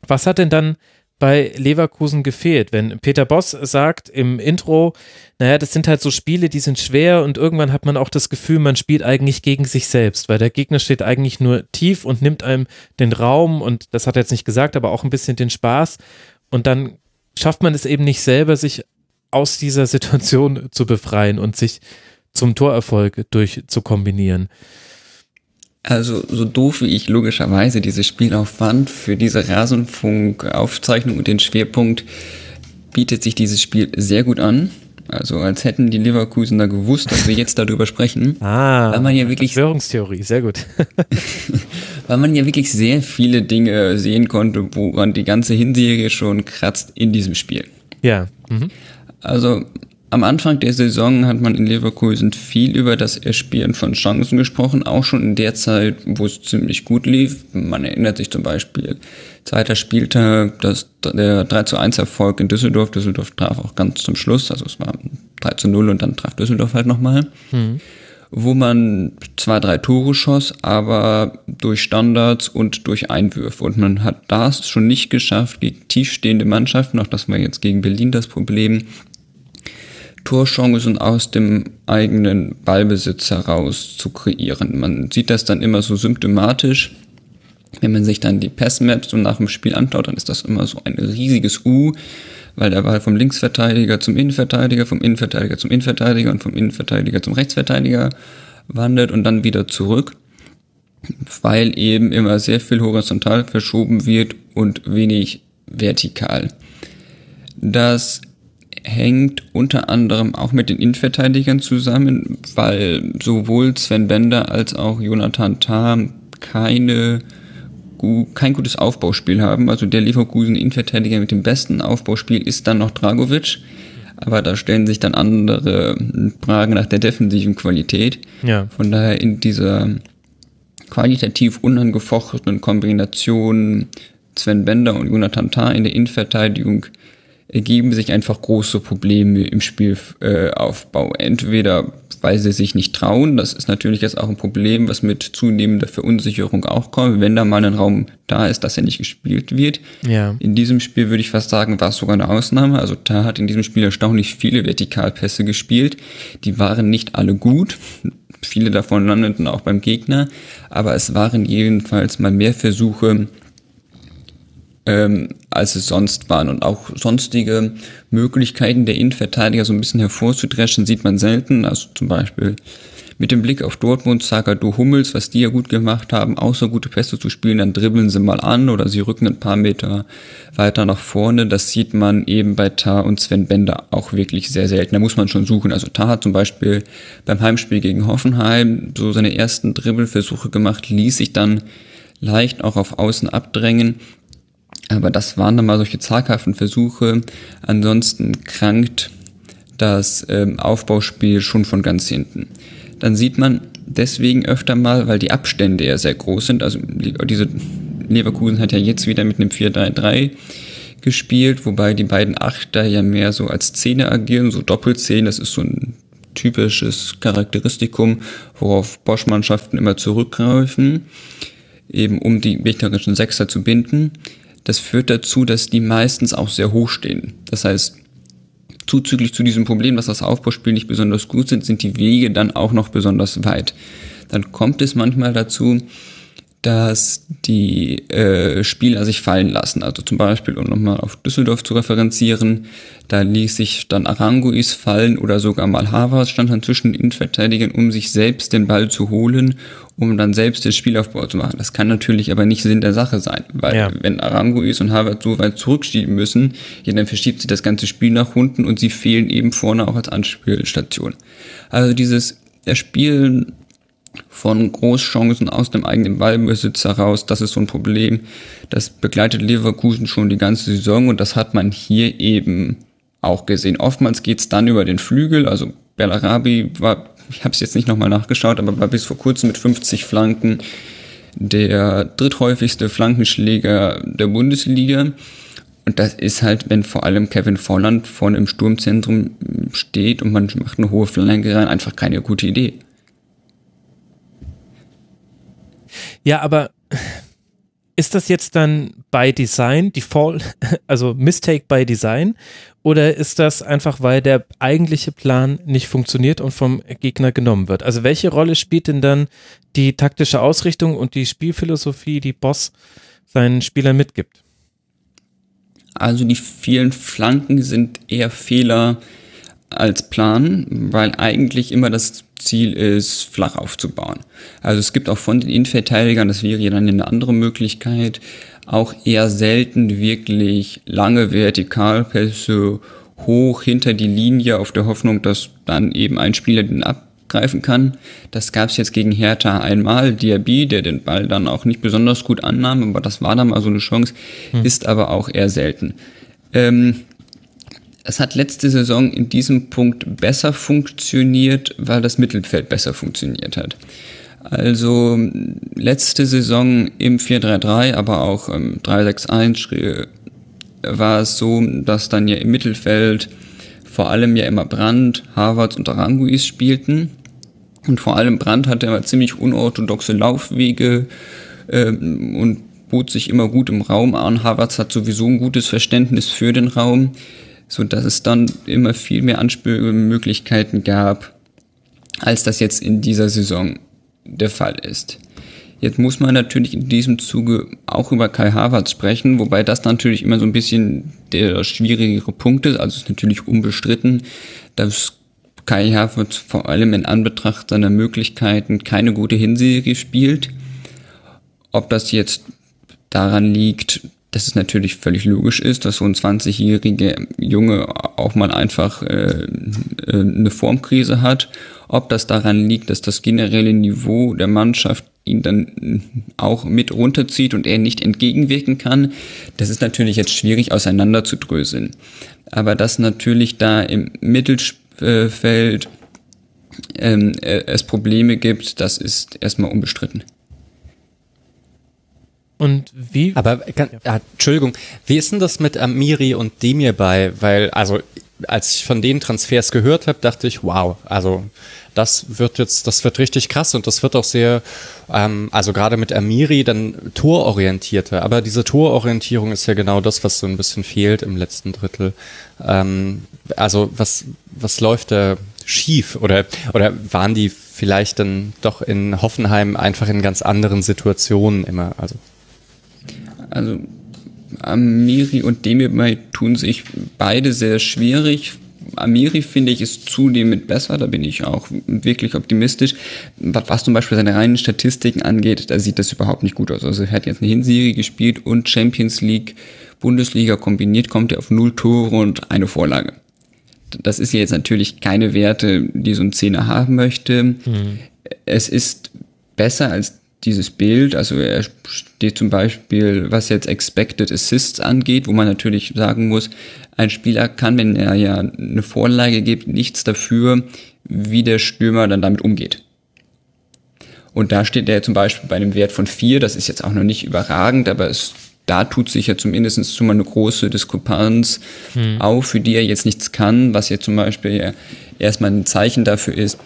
Was hat denn dann bei Leverkusen gefehlt, wenn Peter Boss sagt im Intro, naja, das sind halt so Spiele, die sind schwer und irgendwann hat man auch das Gefühl, man spielt eigentlich gegen sich selbst, weil der Gegner steht eigentlich nur tief und nimmt einem den Raum und das hat er jetzt nicht gesagt, aber auch ein bisschen den Spaß und dann schafft man es eben nicht selber, sich aus dieser Situation zu befreien und sich zum Torerfolg durchzukombinieren. Also so doof wie ich logischerweise dieses Spiel auch fand für diese Rasenfunk-Aufzeichnung und den Schwerpunkt, bietet sich dieses Spiel sehr gut an. Also als hätten die Leverkusener gewusst, dass wir jetzt darüber sprechen. Ah, weil man ja wirklich, Verschwörungstheorie, sehr gut. weil man ja wirklich sehr viele Dinge sehen konnte, woran die ganze Hinserie schon kratzt in diesem Spiel. Ja. Mhm. Also am Anfang der Saison hat man in Leverkusen viel über das Erspielen von Chancen gesprochen, auch schon in der Zeit, wo es ziemlich gut lief. Man erinnert sich zum Beispiel, zweiter Spieltag, das, der 3 zu 1 Erfolg in Düsseldorf. Düsseldorf traf auch ganz zum Schluss, also es war 3 zu 0 und dann traf Düsseldorf halt nochmal. Mhm. Wo man zwei, drei Tore schoss, aber durch Standards und durch Einwürfe. Und man hat das schon nicht geschafft gegen tiefstehende Mannschaften, auch das war jetzt gegen Berlin das Problem, Torchancen aus dem eigenen Ballbesitz heraus zu kreieren. Man sieht das dann immer so symptomatisch. Wenn man sich dann die Passmaps so nach dem Spiel anschaut, dann ist das immer so ein riesiges U, weil der Ball vom Linksverteidiger zum Innenverteidiger, vom Innenverteidiger zum Innenverteidiger und vom Innenverteidiger zum Rechtsverteidiger wandert und dann wieder zurück, weil eben immer sehr viel horizontal verschoben wird und wenig vertikal. Das hängt unter anderem auch mit den Innenverteidigern zusammen, weil sowohl Sven Bender als auch Jonathan Tah keine kein gutes Aufbauspiel haben. Also der Leverkusen Innenverteidiger mit dem besten Aufbauspiel ist dann noch Dragovic. Aber da stellen sich dann andere Fragen nach der defensiven Qualität. Ja. Von daher in dieser qualitativ unangefochtenen Kombination Sven Bender und Jonathan Tah in der Innenverteidigung ergeben sich einfach große Probleme im Spielaufbau. Entweder weil sie sich nicht trauen, das ist natürlich jetzt auch ein Problem, was mit zunehmender Verunsicherung auch kommt, wenn da mal ein Raum da ist, dass er nicht gespielt wird. Ja. In diesem Spiel würde ich fast sagen, war es sogar eine Ausnahme. Also da hat in diesem Spiel erstaunlich viele Vertikalpässe gespielt. Die waren nicht alle gut. Viele davon landeten auch beim Gegner, aber es waren jedenfalls mal mehr Versuche, ähm, als es sonst waren. Und auch sonstige Möglichkeiten der Innenverteidiger so ein bisschen hervorzudreschen, sieht man selten. Also zum Beispiel mit dem Blick auf Dortmund, Zagadou Hummels, was die ja gut gemacht haben, außer gute Pässe zu spielen, dann dribbeln sie mal an oder sie rücken ein paar Meter weiter nach vorne. Das sieht man eben bei Tar und Sven Bender auch wirklich sehr selten. Da muss man schon suchen. Also Tar hat zum Beispiel beim Heimspiel gegen Hoffenheim so seine ersten Dribbelversuche gemacht, ließ sich dann leicht auch auf Außen abdrängen aber das waren dann mal solche zaghaften Versuche. Ansonsten krankt das ähm, Aufbauspiel schon von ganz hinten. Dann sieht man deswegen öfter mal, weil die Abstände ja sehr groß sind. Also diese Leverkusen hat ja jetzt wieder mit einem 4-3-3 gespielt, wobei die beiden Achter ja mehr so als Zähne agieren, so Doppelzehn, das ist so ein typisches Charakteristikum, worauf Bosch-Mannschaften immer zurückgreifen, eben um die gegnerischen Sechser zu binden. Das führt dazu, dass die meistens auch sehr hoch stehen. Das heißt, zuzüglich zu diesem Problem, dass das Aufbauspiel nicht besonders gut sind, sind die Wege dann auch noch besonders weit. Dann kommt es manchmal dazu, dass die äh, Spieler sich fallen lassen. Also zum Beispiel, um nochmal auf Düsseldorf zu referenzieren, da ließ sich dann Aranguis fallen oder sogar mal Havas stand dann zwischen den Innenverteidigern, um sich selbst den Ball zu holen, um dann selbst den Spielaufbau zu machen. Das kann natürlich aber nicht Sinn der Sache sein, weil ja. wenn Aranguis und Havas so weit zurückschieben müssen, ja, dann verschiebt sich das ganze Spiel nach unten und sie fehlen eben vorne auch als Anspielstation. Also dieses Erspielen von Großchancen aus dem eigenen Ballbesitz heraus. Das ist so ein Problem. Das begleitet Leverkusen schon die ganze Saison und das hat man hier eben auch gesehen. Oftmals geht's dann über den Flügel. Also Bellarabi war, ich habe es jetzt nicht nochmal nachgeschaut, aber war bis vor kurzem mit 50 Flanken der dritthäufigste Flankenschläger der Bundesliga. Und das ist halt, wenn vor allem Kevin Volland vorne im Sturmzentrum steht und man macht eine hohe Flanke rein, einfach keine gute Idee. Ja, aber ist das jetzt dann by Design, Default, also Mistake by Design? Oder ist das einfach, weil der eigentliche Plan nicht funktioniert und vom Gegner genommen wird? Also welche Rolle spielt denn dann die taktische Ausrichtung und die Spielphilosophie, die Boss seinen Spielern mitgibt? Also die vielen Flanken sind eher Fehler als Plan, weil eigentlich immer das Ziel ist, flach aufzubauen. Also es gibt auch von den Innenverteidigern, das wäre ja dann eine andere Möglichkeit, auch eher selten wirklich lange Vertikalpässe hoch hinter die Linie auf der Hoffnung, dass dann eben ein Spieler den abgreifen kann. Das gab es jetzt gegen Hertha einmal. Diaby, der den Ball dann auch nicht besonders gut annahm, aber das war dann mal so eine Chance, hm. ist aber auch eher selten. Ähm, es hat letzte Saison in diesem Punkt besser funktioniert, weil das Mittelfeld besser funktioniert hat. Also letzte Saison im 4-3-3, aber auch im 3-6-1 war es so, dass dann ja im Mittelfeld vor allem ja immer Brandt, Harvards und Aranguis spielten. Und vor allem Brandt hatte immer ziemlich unorthodoxe Laufwege ähm, und bot sich immer gut im Raum an. Harvards hat sowieso ein gutes Verständnis für den Raum so dass es dann immer viel mehr Anspielmöglichkeiten gab, als das jetzt in dieser Saison der Fall ist. Jetzt muss man natürlich in diesem Zuge auch über Kai Havertz sprechen, wobei das natürlich immer so ein bisschen der schwierigere Punkt ist. Also ist natürlich unbestritten, dass Kai Havertz vor allem in Anbetracht seiner Möglichkeiten keine gute Hinserie spielt. Ob das jetzt daran liegt, dass es natürlich völlig logisch ist, dass so ein 20-jähriger Junge auch mal einfach äh, äh, eine Formkrise hat. Ob das daran liegt, dass das generelle Niveau der Mannschaft ihn dann auch mit runterzieht und er nicht entgegenwirken kann, das ist natürlich jetzt schwierig auseinanderzudröseln. Aber dass natürlich da im Mittelfeld ähm, äh, es Probleme gibt, das ist erstmal unbestritten. Und wie? Aber kann, ja, Entschuldigung, wie ist denn das mit Amiri und Demir bei? Weil, also, als ich von den Transfers gehört habe, dachte ich, wow, also das wird jetzt, das wird richtig krass und das wird auch sehr, ähm, also gerade mit Amiri dann tororientierter. Aber diese Tororientierung ist ja genau das, was so ein bisschen fehlt im letzten Drittel. Ähm, also was, was läuft da schief? Oder, oder waren die vielleicht dann doch in Hoffenheim einfach in ganz anderen Situationen immer? Also also Amiri und Demirbay tun sich beide sehr schwierig. Amiri finde ich ist zunehmend besser, da bin ich auch wirklich optimistisch. Was zum Beispiel seine reinen Statistiken angeht, da sieht das überhaupt nicht gut aus. Also er hat jetzt eine Hinserie gespielt und Champions League, Bundesliga kombiniert, kommt er auf null Tore und eine Vorlage. Das ist jetzt natürlich keine Werte, die so ein Zehner haben möchte. Mhm. Es ist besser als dieses Bild, also er steht zum Beispiel, was jetzt Expected Assists angeht, wo man natürlich sagen muss, ein Spieler kann, wenn er ja eine Vorlage gibt, nichts dafür, wie der Stürmer dann damit umgeht. Und da steht er zum Beispiel bei einem Wert von vier, das ist jetzt auch noch nicht überragend, aber es, da tut sich ja zumindest schon mal eine große Diskrepanz hm. auf, für die er jetzt nichts kann, was jetzt zum Beispiel erstmal ein Zeichen dafür ist,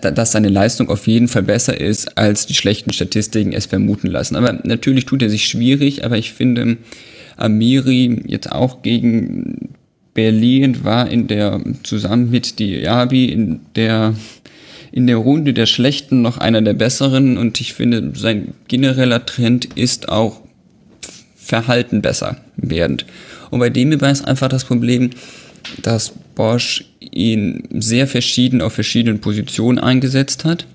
dass seine Leistung auf jeden Fall besser ist, als die schlechten Statistiken es vermuten lassen. Aber natürlich tut er sich schwierig, aber ich finde, Amiri jetzt auch gegen Berlin war in der, zusammen mit Diaby in der, in der Runde der Schlechten noch einer der Besseren und ich finde, sein genereller Trend ist auch Verhalten besser werdend. Und bei dem ist einfach das Problem, dass Bosch ihn sehr verschieden auf verschiedenen Positionen eingesetzt hat.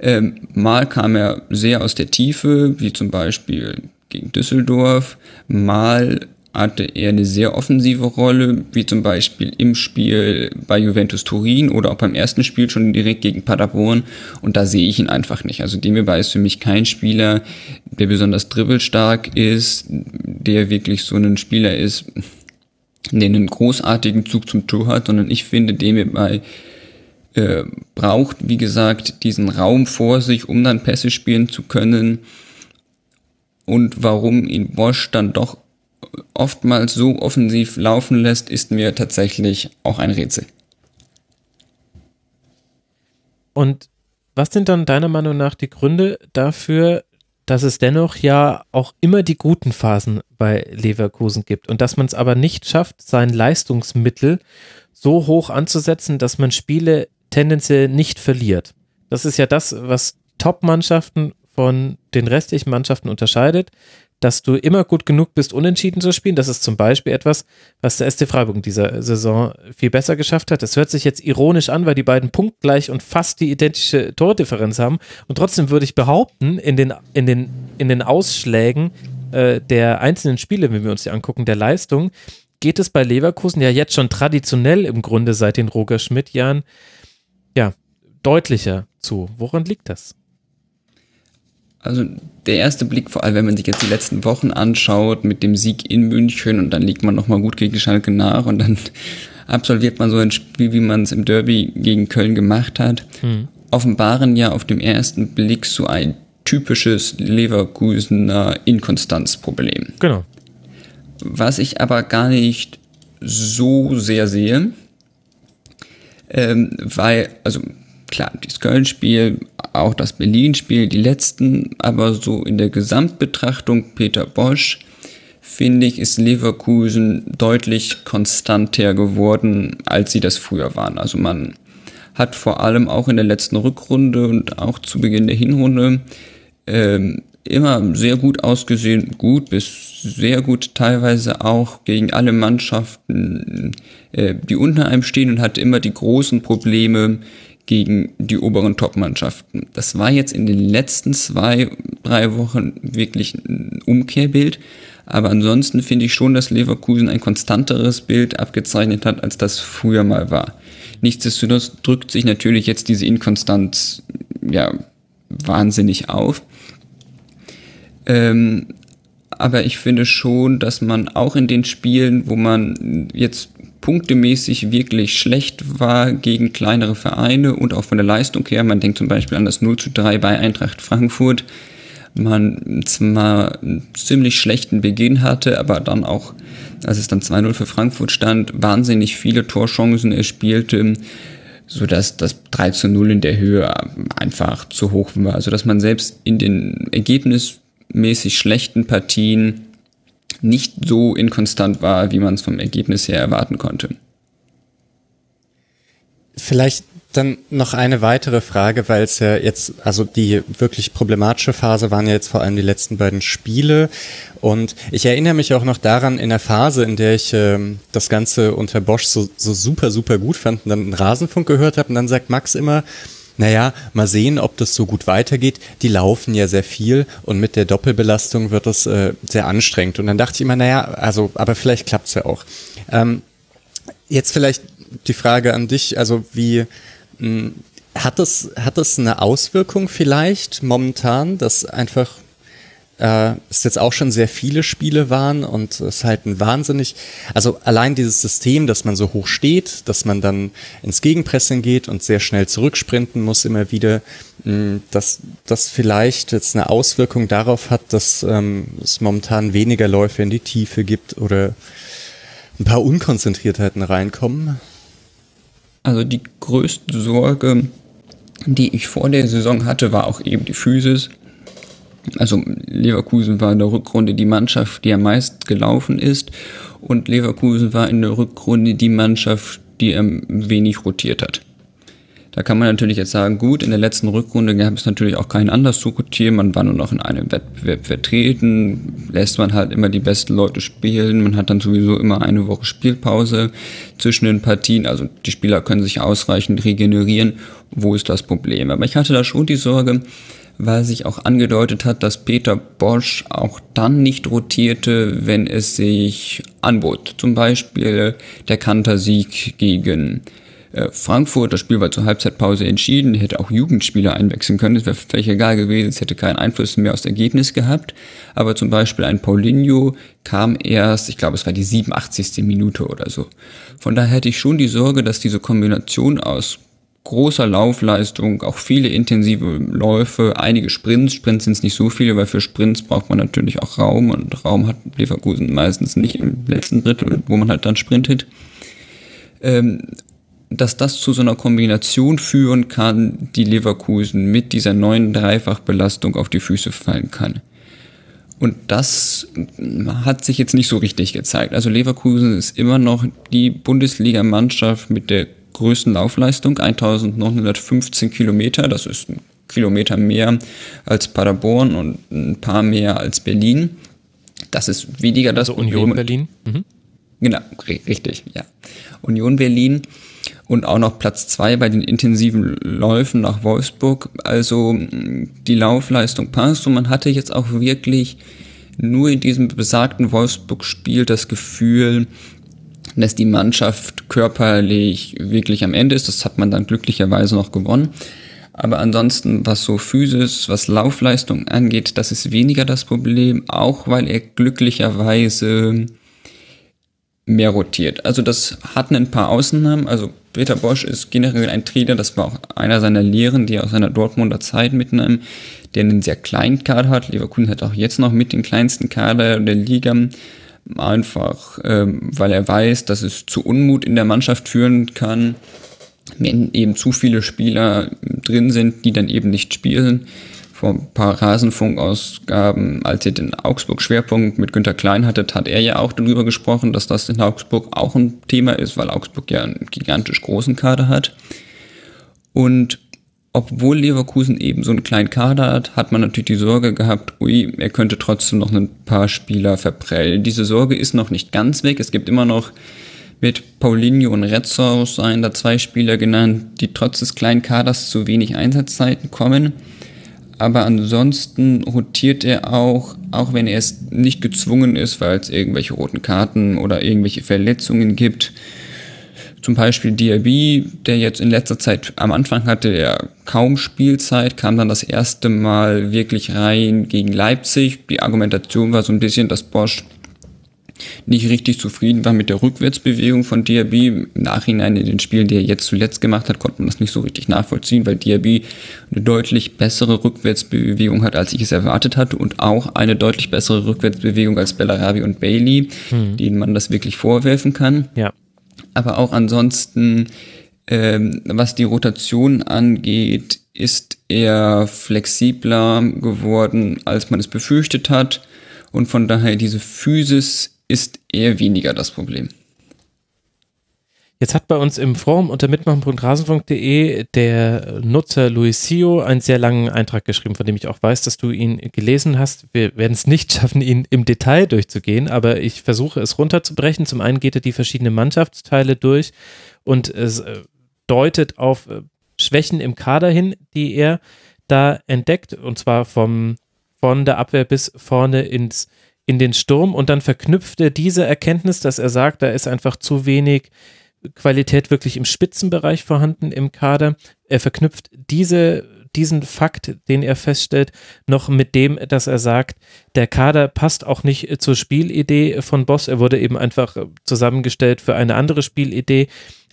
Ähm, mal kam er sehr aus der Tiefe, wie zum Beispiel gegen Düsseldorf. Mal hatte er eine sehr offensive Rolle, wie zum Beispiel im Spiel bei Juventus Turin oder auch beim ersten Spiel schon direkt gegen Paderborn. Und da sehe ich ihn einfach nicht. Also Demirbay ist für mich kein Spieler, der besonders dribbelstark ist, der wirklich so ein Spieler ist, der einen großartigen Zug zum Tor hat, sondern ich finde, Demirbay äh, braucht, wie gesagt, diesen Raum vor sich, um dann Pässe spielen zu können. Und warum ihn Bosch dann doch oftmals so offensiv laufen lässt, ist mir tatsächlich auch ein Rätsel. Und was sind dann deiner Meinung nach die Gründe dafür, dass es dennoch ja auch immer die guten Phasen bei Leverkusen gibt und dass man es aber nicht schafft, sein Leistungsmittel so hoch anzusetzen, dass man Spiele tendenziell nicht verliert. Das ist ja das, was Top-Mannschaften von den restlichen Mannschaften unterscheidet, dass du immer gut genug bist, unentschieden zu spielen. Das ist zum Beispiel etwas, was der SC Freiburg in dieser Saison viel besser geschafft hat. Das hört sich jetzt ironisch an, weil die beiden punktgleich und fast die identische Tordifferenz haben. Und trotzdem würde ich behaupten, in den, in den, in den Ausschlägen äh, der einzelnen Spiele, wenn wir uns die angucken, der Leistung, geht es bei Leverkusen ja jetzt schon traditionell im Grunde seit den Roger Schmidt-Jahren ja deutlicher zu. Woran liegt das? Also der erste Blick, vor allem wenn man sich jetzt die letzten Wochen anschaut mit dem Sieg in München und dann liegt man nochmal gut gegen Schalke nach und dann absolviert man so ein Spiel, wie man es im Derby gegen Köln gemacht hat, mhm. offenbaren ja auf dem ersten Blick so ein typisches Leverkusener Inkonstanzproblem. Genau. Was ich aber gar nicht so sehr sehe, ähm, weil, also klar, das Köln-Spiel, auch das Berlin-Spiel, die letzten, aber so in der Gesamtbetrachtung Peter Bosch, finde ich, ist Leverkusen deutlich konstanter geworden, als sie das früher waren. Also man hat vor allem auch in der letzten Rückrunde und auch zu Beginn der Hinrunde ähm, immer sehr gut ausgesehen, gut bis sehr gut teilweise auch gegen alle Mannschaften, äh, die unter einem stehen und hatte immer die großen Probleme gegen die oberen Top-Mannschaften. Das war jetzt in den letzten zwei, drei Wochen wirklich ein Umkehrbild. Aber ansonsten finde ich schon, dass Leverkusen ein konstanteres Bild abgezeichnet hat, als das früher mal war. Nichtsdestotrotz drückt sich natürlich jetzt diese Inkonstanz ja wahnsinnig auf. Ähm, aber ich finde schon, dass man auch in den Spielen, wo man jetzt punktemäßig wirklich schlecht war gegen kleinere Vereine und auch von der Leistung her, man denkt zum Beispiel an das 0 zu 3 bei Eintracht Frankfurt, man zwar einen ziemlich schlechten Beginn hatte, aber dann auch, als es dann 2-0 für Frankfurt stand, wahnsinnig viele Torchancen erspielte, sodass das 3 zu 0 in der Höhe einfach zu hoch war. Also dass man selbst in den Ergebnis mäßig schlechten Partien nicht so inkonstant war, wie man es vom Ergebnis her erwarten konnte. Vielleicht dann noch eine weitere Frage, weil es ja jetzt, also die wirklich problematische Phase waren ja jetzt vor allem die letzten beiden Spiele. Und ich erinnere mich auch noch daran, in der Phase, in der ich äh, das Ganze unter Bosch so, so super, super gut fand und dann einen Rasenfunk gehört habe und dann sagt Max immer, naja, mal sehen, ob das so gut weitergeht. Die laufen ja sehr viel und mit der Doppelbelastung wird das äh, sehr anstrengend. Und dann dachte ich immer, naja, also, aber vielleicht klappt's ja auch. Ähm, jetzt vielleicht die Frage an dich, also wie mh, hm, hat das, hat das eine Auswirkung vielleicht momentan, dass einfach äh, es jetzt auch schon sehr viele Spiele waren und es halt ein wahnsinnig, also allein dieses System, dass man so hoch steht, dass man dann ins Gegenpressing geht und sehr schnell zurücksprinten muss immer wieder, mh, dass das vielleicht jetzt eine Auswirkung darauf hat, dass ähm, es momentan weniger Läufe in die Tiefe gibt oder ein paar Unkonzentriertheiten reinkommen? Also die größte Sorge, die ich vor der Saison hatte, war auch eben die Physis. Also Leverkusen war in der Rückrunde die Mannschaft, die am meist gelaufen ist. Und Leverkusen war in der Rückrunde die Mannschaft, die am wenig rotiert hat. Da kann man natürlich jetzt sagen, gut, in der letzten Rückrunde gab es natürlich auch keinen Anlass zu rotieren, man war nur noch in einem Wettbewerb vertreten, lässt man halt immer die besten Leute spielen, man hat dann sowieso immer eine Woche Spielpause zwischen den Partien, also die Spieler können sich ausreichend regenerieren, wo ist das Problem? Aber ich hatte da schon die Sorge, weil sich auch angedeutet hat, dass Peter Bosch auch dann nicht rotierte, wenn es sich anbot. Zum Beispiel der Kantersieg gegen äh, Frankfurt, das Spiel war zur Halbzeitpause entschieden, hätte auch Jugendspieler einwechseln können, es wäre völlig egal gewesen, es hätte keinen Einfluss mehr aufs Ergebnis gehabt. Aber zum Beispiel ein Paulinho kam erst, ich glaube es war die 87. Minute oder so. Von daher hätte ich schon die Sorge, dass diese Kombination aus großer Laufleistung, auch viele intensive Läufe, einige Sprints. Sprints sind es nicht so viele, weil für Sprints braucht man natürlich auch Raum und Raum hat Leverkusen meistens nicht im letzten Drittel, wo man halt dann sprintet. Ähm, dass das zu so einer Kombination führen kann, die Leverkusen mit dieser neuen Dreifachbelastung auf die Füße fallen kann. Und das hat sich jetzt nicht so richtig gezeigt. Also Leverkusen ist immer noch die Bundesligamannschaft mit der größten Laufleistung, 1915 Kilometer. Das ist ein Kilometer mehr als Paderborn und ein paar mehr als Berlin. Das ist weniger das also Union Berlin. Mhm. Genau, richtig, ja. Union Berlin und auch noch Platz zwei bei den intensiven Läufen nach Wolfsburg. Also die Laufleistung passt und man hatte jetzt auch wirklich nur in diesem besagten Wolfsburg-Spiel das Gefühl, dass die Mannschaft körperlich wirklich am Ende ist. Das hat man dann glücklicherweise noch gewonnen. Aber ansonsten, was so Physis, was Laufleistung angeht, das ist weniger das Problem, auch weil er glücklicherweise mehr rotiert. Also das hatten ein paar Ausnahmen. Also Peter Bosch ist generell ein Trainer, das war auch einer seiner Lehren, die er aus seiner Dortmunder Zeit mitnahm, der einen sehr kleinen Kader hat. Leverkusen hat auch jetzt noch mit den kleinsten Kader der Liga. Einfach, ähm, weil er weiß, dass es zu Unmut in der Mannschaft führen kann, wenn eben zu viele Spieler drin sind, die dann eben nicht spielen vor ein paar Rasenfunkausgaben, als ihr den Augsburg-Schwerpunkt mit Günter Klein hattet, hat er ja auch darüber gesprochen, dass das in Augsburg auch ein Thema ist, weil Augsburg ja einen gigantisch großen Kader hat. Und obwohl Leverkusen eben so einen kleinen Kader hat, hat man natürlich die Sorge gehabt, ui, er könnte trotzdem noch ein paar Spieler verprellen. Diese Sorge ist noch nicht ganz weg. Es gibt immer noch mit Paulinho und Retzau seien da zwei Spieler genannt, die trotz des kleinen Kaders zu wenig Einsatzzeiten kommen aber ansonsten rotiert er auch, auch wenn er es nicht gezwungen ist, weil es irgendwelche roten Karten oder irgendwelche Verletzungen gibt. Zum Beispiel Diaby, der jetzt in letzter Zeit am Anfang hatte er kaum Spielzeit, kam dann das erste Mal wirklich rein gegen Leipzig. Die Argumentation war so ein bisschen, dass Bosch nicht richtig zufrieden war mit der Rückwärtsbewegung von Diaby. Im Nachhinein in den Spielen, die er jetzt zuletzt gemacht hat, konnte man das nicht so richtig nachvollziehen, weil Diaby eine deutlich bessere Rückwärtsbewegung hat, als ich es erwartet hatte und auch eine deutlich bessere Rückwärtsbewegung als Bellarabi und Bailey, mhm. denen man das wirklich vorwerfen kann. Ja. Aber auch ansonsten, ähm, was die Rotation angeht, ist er flexibler geworden, als man es befürchtet hat. Und von daher diese Physis ist eher weniger das Problem. Jetzt hat bei uns im Forum unter mitmachen.rasenfunk.de der Nutzer Luisio einen sehr langen Eintrag geschrieben, von dem ich auch weiß, dass du ihn gelesen hast. Wir werden es nicht schaffen, ihn im Detail durchzugehen, aber ich versuche es runterzubrechen. Zum einen geht er die verschiedenen Mannschaftsteile durch und es äh, deutet auf äh, Schwächen im Kader hin, die er da entdeckt, und zwar vom, von der Abwehr bis vorne ins in den Sturm und dann verknüpft er diese Erkenntnis, dass er sagt, da ist einfach zu wenig Qualität wirklich im Spitzenbereich vorhanden im Kader. Er verknüpft diese, diesen Fakt, den er feststellt, noch mit dem, dass er sagt, der Kader passt auch nicht zur Spielidee von Boss. Er wurde eben einfach zusammengestellt für eine andere Spielidee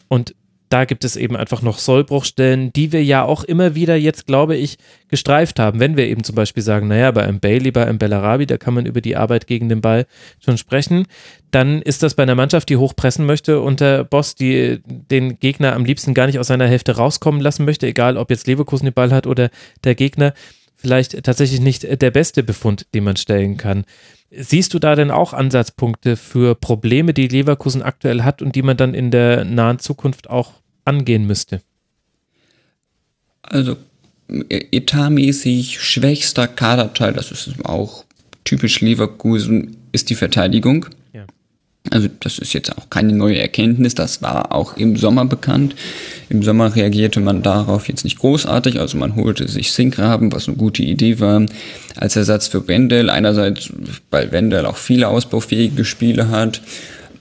und da gibt es eben einfach noch Sollbruchstellen, die wir ja auch immer wieder jetzt, glaube ich, gestreift haben. Wenn wir eben zum Beispiel sagen, naja, bei einem Bailey, bei einem Bellarabi, da kann man über die Arbeit gegen den Ball schon sprechen, dann ist das bei einer Mannschaft, die hochpressen möchte und der Boss, die den Gegner am liebsten gar nicht aus seiner Hälfte rauskommen lassen möchte, egal ob jetzt Leverkusen den Ball hat oder der Gegner, vielleicht tatsächlich nicht der beste Befund, den man stellen kann. Siehst du da denn auch Ansatzpunkte für Probleme, die Leverkusen aktuell hat und die man dann in der nahen Zukunft auch angehen müsste? Also etatmäßig schwächster Kaderteil, das ist auch typisch Leverkusen, ist die Verteidigung. Ja. Also das ist jetzt auch keine neue Erkenntnis, das war auch im Sommer bekannt. Im Sommer reagierte man darauf jetzt nicht großartig, also man holte sich Sinkgraben, was eine gute Idee war, als Ersatz für Wendel. Einerseits, weil Wendel auch viele ausbaufähige Spiele hat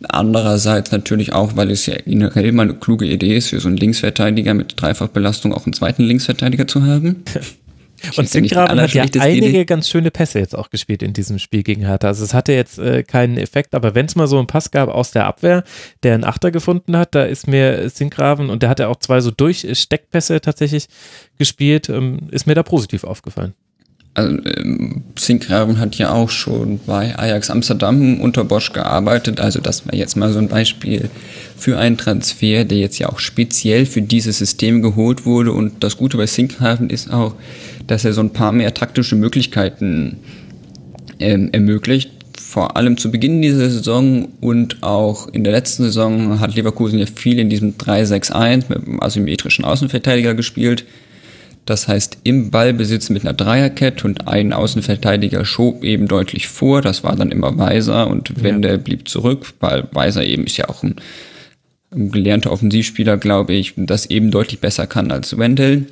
Andererseits natürlich auch, weil es ja generell mal eine kluge Idee ist, für so einen Linksverteidiger mit Dreifachbelastung auch einen zweiten Linksverteidiger zu haben. Und Sinkgraben hat ja einige Idee. ganz schöne Pässe jetzt auch gespielt in diesem Spiel gegen Hertha. Also es hatte jetzt äh, keinen Effekt, aber wenn es mal so einen Pass gab aus der Abwehr, der einen Achter gefunden hat, da ist mir Sinkgraben und der hat ja auch zwei so Durchsteckpässe tatsächlich gespielt, ähm, ist mir da positiv aufgefallen also, ähm, Sinkgraven hat ja auch schon bei Ajax Amsterdam unter Bosch gearbeitet. Also das war jetzt mal so ein Beispiel für einen Transfer, der jetzt ja auch speziell für dieses System geholt wurde. Und das Gute bei Sinkgraven ist auch, dass er so ein paar mehr taktische Möglichkeiten ähm, ermöglicht. Vor allem zu Beginn dieser Saison und auch in der letzten Saison hat Leverkusen ja viel in diesem 3-6-1 mit einem asymmetrischen Außenverteidiger gespielt Das heißt, im Ballbesitz mit einer Dreierkette und ein Außenverteidiger schob eben deutlich vor. Das war dann immer Weiser und Wende ja. blieb zurück, weil Weiser eben ist ja auch ein, ein gelernter Offensivspieler, glaube ich, das eben deutlich besser kann als Wendell.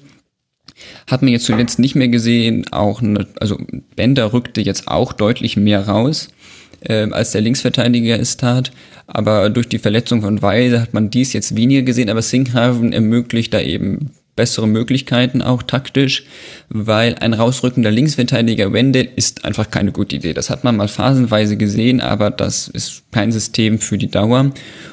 Hat man jetzt zuletzt nicht mehr gesehen, auch eine, also Bender rückte jetzt auch deutlich mehr raus, äh, als der Linksverteidiger es tat. Aber durch die Verletzung von Weise hat man dies jetzt weniger gesehen, aber Sinkhaven ermöglicht da eben bessere Möglichkeiten auch taktisch, weil ein rausrückender Linksverteidiger Wendell ist einfach keine gute Idee. Das hat man mal phasenweise gesehen, aber das ist kein System für die Dauer.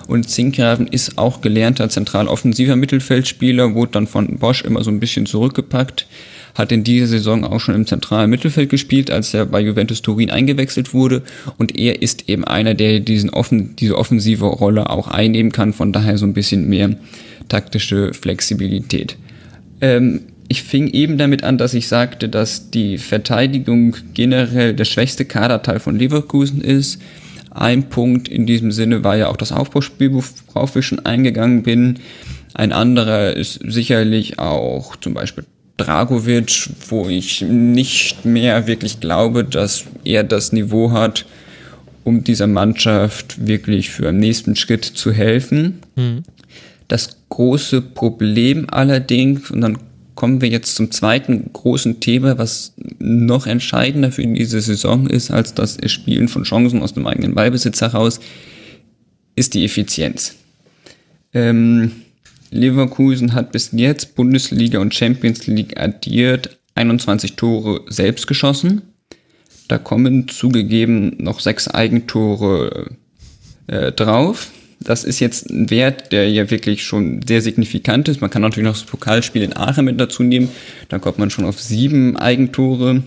Und Zinkgraven ist auch gelernter zentral Mittelfeldspieler, wurde dann von Bosch immer so ein bisschen zurückgepackt hat in dieser Saison auch schon im zentralen Mittelfeld gespielt, als er bei Juventus Turin eingewechselt wurde. Und er ist eben einer, der diesen offen, diese offensive Rolle auch einnehmen kann. Von daher so ein bisschen mehr taktische Flexibilität. Ähm, ich fing eben damit an, dass ich sagte, dass die Verteidigung generell der schwächste Kaderteil von Leverkusen ist. Ein Punkt in diesem Sinne war ja auch das Aufbauspiel, worauf ich schon eingegangen bin. Ein anderer ist sicherlich auch zum Beispiel Dragovic, wo ich nicht mehr wirklich glaube, dass er das Niveau hat, um dieser Mannschaft wirklich für den nächsten Schritt zu helfen. Mhm. Das große Problem allerdings, und dann kommen wir jetzt zum zweiten großen Thema, was noch entscheidender für diese Saison ist, als das Erspielen von Chancen aus dem eigenen Ballbesitz heraus, ist die Effizienz. Ähm, Leverkusen hat bis jetzt Bundesliga und Champions League addiert 21 Tore selbst geschossen. Da kommen zugegeben noch sechs Eigentore äh, drauf. Das ist jetzt ein Wert, der ja wirklich schon sehr signifikant ist. Man kann natürlich noch das Pokalspiel in Aachen mit dazu nehmen. Da kommt man schon auf sieben Eigentore.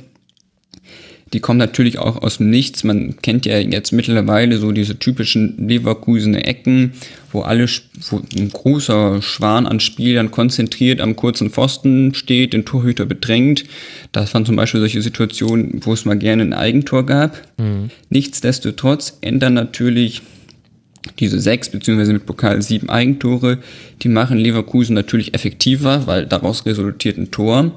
Die kommen natürlich auch aus dem Nichts. Man kennt ja jetzt mittlerweile so diese typischen Leverkusener Ecken, wo alle, wo ein großer Schwan an Spielern konzentriert am kurzen Pfosten steht, den Torhüter bedrängt. Das waren zum Beispiel solche Situationen, wo es mal gerne ein Eigentor gab. Mhm. Nichtsdestotrotz ändern natürlich diese sechs beziehungsweise mit Pokal sieben Eigentore, die machen Leverkusen natürlich effektiver, weil daraus resultiert ein Tor.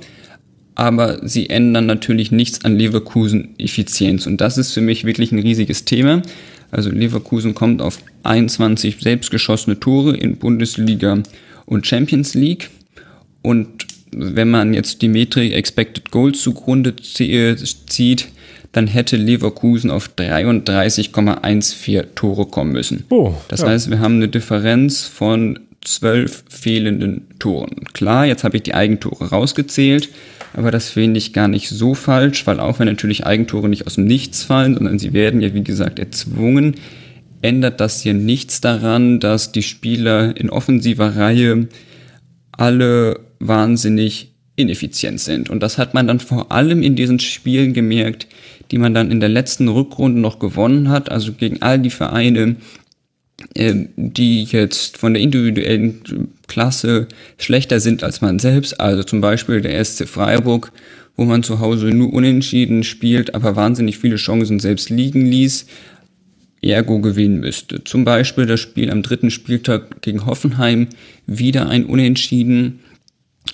Aber sie ändern natürlich nichts an Leverkusen Effizienz. Und das ist für mich wirklich ein riesiges Thema. Also Leverkusen kommt auf 21 selbstgeschossene Tore in Bundesliga und Champions League. Und wenn man jetzt die Metrik Expected Goals zugrunde zieht, dann hätte Leverkusen auf 33,14 Tore kommen müssen. Oh, das ja. heißt, wir haben eine Differenz von zwölf fehlenden Toren. Klar, jetzt habe ich die Eigentore rausgezählt, aber das finde ich gar nicht so falsch, weil auch wenn natürlich Eigentore nicht aus dem Nichts fallen, sondern sie werden ja wie gesagt erzwungen, ändert das hier nichts daran, dass die Spieler in offensiver Reihe alle wahnsinnig ineffizient sind. Und das hat man dann vor allem in diesen Spielen gemerkt, die man dann in der letzten Rückrunde noch gewonnen hat, also gegen all die Vereine, äh, die jetzt von der individuellen Klasse schlechter sind als man selbst, also zum Beispiel der SC Freiburg, wo man zu Hause nur unentschieden spielt, aber wahnsinnig viele Chancen selbst liegen ließ, ergo gewinnen müsste. Zum Beispiel das Spiel am dritten Spieltag gegen Hoffenheim, wieder ein Unentschieden,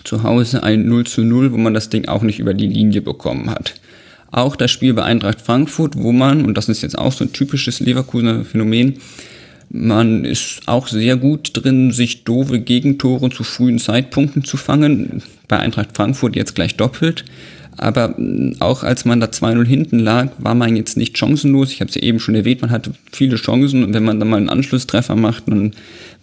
zu Hause ein 0 zu 0, wo man das Ding auch nicht über die Linie bekommen hat. Auch das Spiel bei Eintracht Frankfurt, wo man, und das ist jetzt auch so ein typisches Leverkusener Phänomen, man ist auch sehr gut drin, sich doofe Gegentore zu frühen Zeitpunkten zu fangen. Bei Eintracht Frankfurt jetzt gleich doppelt. Aber auch als man da 2-0 hinten lag, war man jetzt nicht chancenlos. Ich habe es ja eben schon erwähnt, man hatte viele Chancen und wenn man dann mal einen Anschlusstreffer macht, dann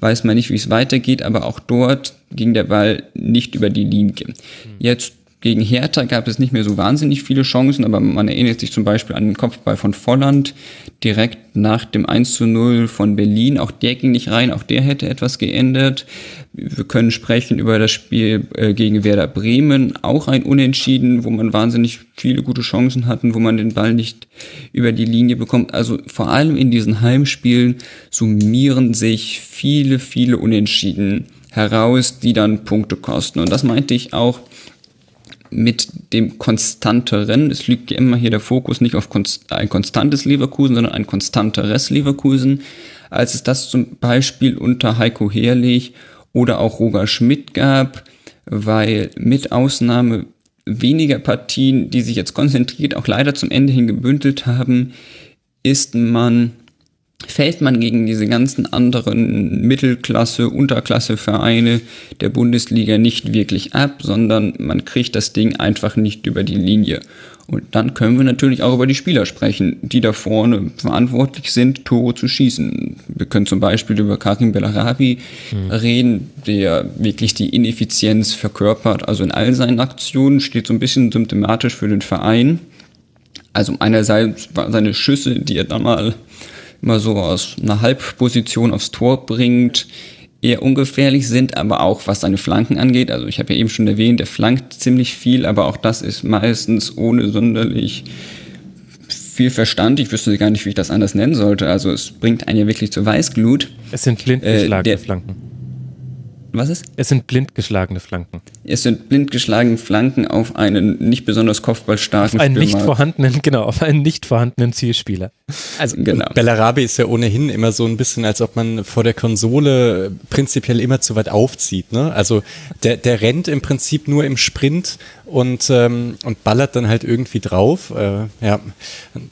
weiß man nicht, wie es weitergeht. Aber auch dort ging der Ball nicht über die Linie. Jetzt gegen Hertha gab es nicht mehr so wahnsinnig viele Chancen, aber man erinnert sich zum Beispiel an den Kopfball von Volland direkt nach dem 1 zu 0 von Berlin. Auch der ging nicht rein, auch der hätte etwas geändert. Wir können sprechen über das Spiel äh, gegen Werder Bremen, auch ein Unentschieden, wo man wahnsinnig viele gute Chancen hatten, wo man den Ball nicht über die Linie bekommt. Also vor allem in diesen Heimspielen summieren sich viele, viele Unentschieden heraus, die dann Punkte kosten. Und das meinte ich auch mit dem konstanteren, es liegt ja immer hier der Fokus nicht auf ein konstantes Leverkusen, sondern ein konstanteres Leverkusen, als es das zum Beispiel unter Heiko Herrlich oder auch Roger Schmidt gab, weil mit Ausnahme weniger Partien, die sich jetzt konzentriert auch leider zum Ende hin gebündelt haben, ist man fällt man gegen diese ganzen anderen Mittelklasse, Unterklasse Vereine der Bundesliga nicht wirklich ab, sondern man kriegt das Ding einfach nicht über die Linie. Und dann können wir natürlich auch über die Spieler sprechen, die da vorne verantwortlich sind, Tore zu schießen. Wir können zum Beispiel über Karim Bellarabi mhm. reden, der wirklich die Ineffizienz verkörpert. Also in all seinen Aktionen steht so ein bisschen symptomatisch für den Verein. Also einerseits seine Schüsse, die er da mal immer so aus einer Halbposition aufs Tor bringt, eher ungefährlich sind, aber auch was seine Flanken angeht. Also ich habe ja eben schon erwähnt, er flankt ziemlich viel, aber auch das ist meistens ohne sonderlich viel Verstand. Ich wüsste gar nicht, wie ich das anders nennen sollte. Also es bringt einen ja wirklich zur Weißglut. Es sind blind geschlagene äh, Flanken. Was ist? Es sind blind geschlagene Flanken. Es sind blind geschlagene Flanken auf einen nicht besonders kopfballstarken auf einen Stürmer. nicht vorhandenen, genau, auf einen nicht vorhandenen Zielspieler. Also genau. Bellarabi ist ja ohnehin immer so ein bisschen, als ob man vor der Konsole prinzipiell immer zu weit aufzieht. Ne? Also der, der rennt im Prinzip nur im Sprint und, ähm, und ballert dann halt irgendwie drauf. Äh, ja,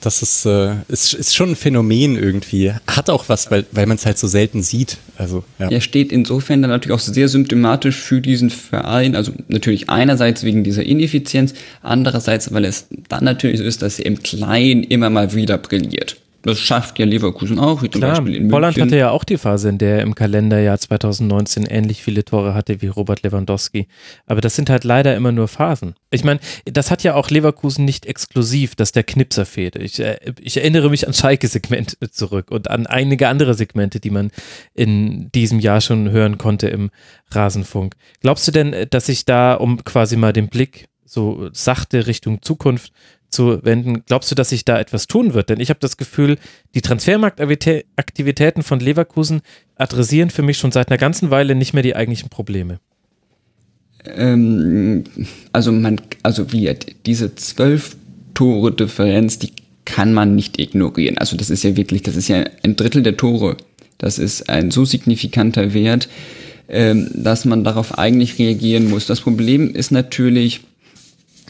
das ist, äh, ist, ist schon ein Phänomen irgendwie. Hat auch was, weil, weil man es halt so selten sieht. Also, ja. Er steht insofern dann natürlich auch sehr symptomatisch für diesen Verein. Also natürlich einerseits wegen dieser Ineffizienz, andererseits, weil es dann natürlich so ist, dass er im Kleinen immer mal wieder brilliert. Das schafft ja Leverkusen auch, wie zum Klar, Beispiel in München. Holland hatte ja auch die Phase, in der er im Kalenderjahr 2019 ähnlich viele Tore hatte wie Robert Lewandowski. Aber das sind halt leider immer nur Phasen. Ich meine, das hat ja auch Leverkusen nicht exklusiv, dass der Knipser fehlt. Ich, äh, ich erinnere mich an Schalke-Segmente zurück und an einige andere Segmente, die man in diesem Jahr schon hören konnte im Rasenfunk. Glaubst du denn, dass sich da, um quasi mal den Blick so sachte Richtung Zukunft zu wenden. Glaubst du, dass sich da etwas tun wird? Denn ich habe das Gefühl, die Transfermarktaktivitäten von Leverkusen adressieren für mich schon seit einer ganzen Weile nicht mehr die eigentlichen Probleme. Ähm, also man, also wie diese zwölf Tore Differenz, die kann man nicht ignorieren. Also das ist ja wirklich, das ist ja ein Drittel der Tore. Das ist ein so signifikanter Wert, ähm, dass man darauf eigentlich reagieren muss. Das Problem ist natürlich,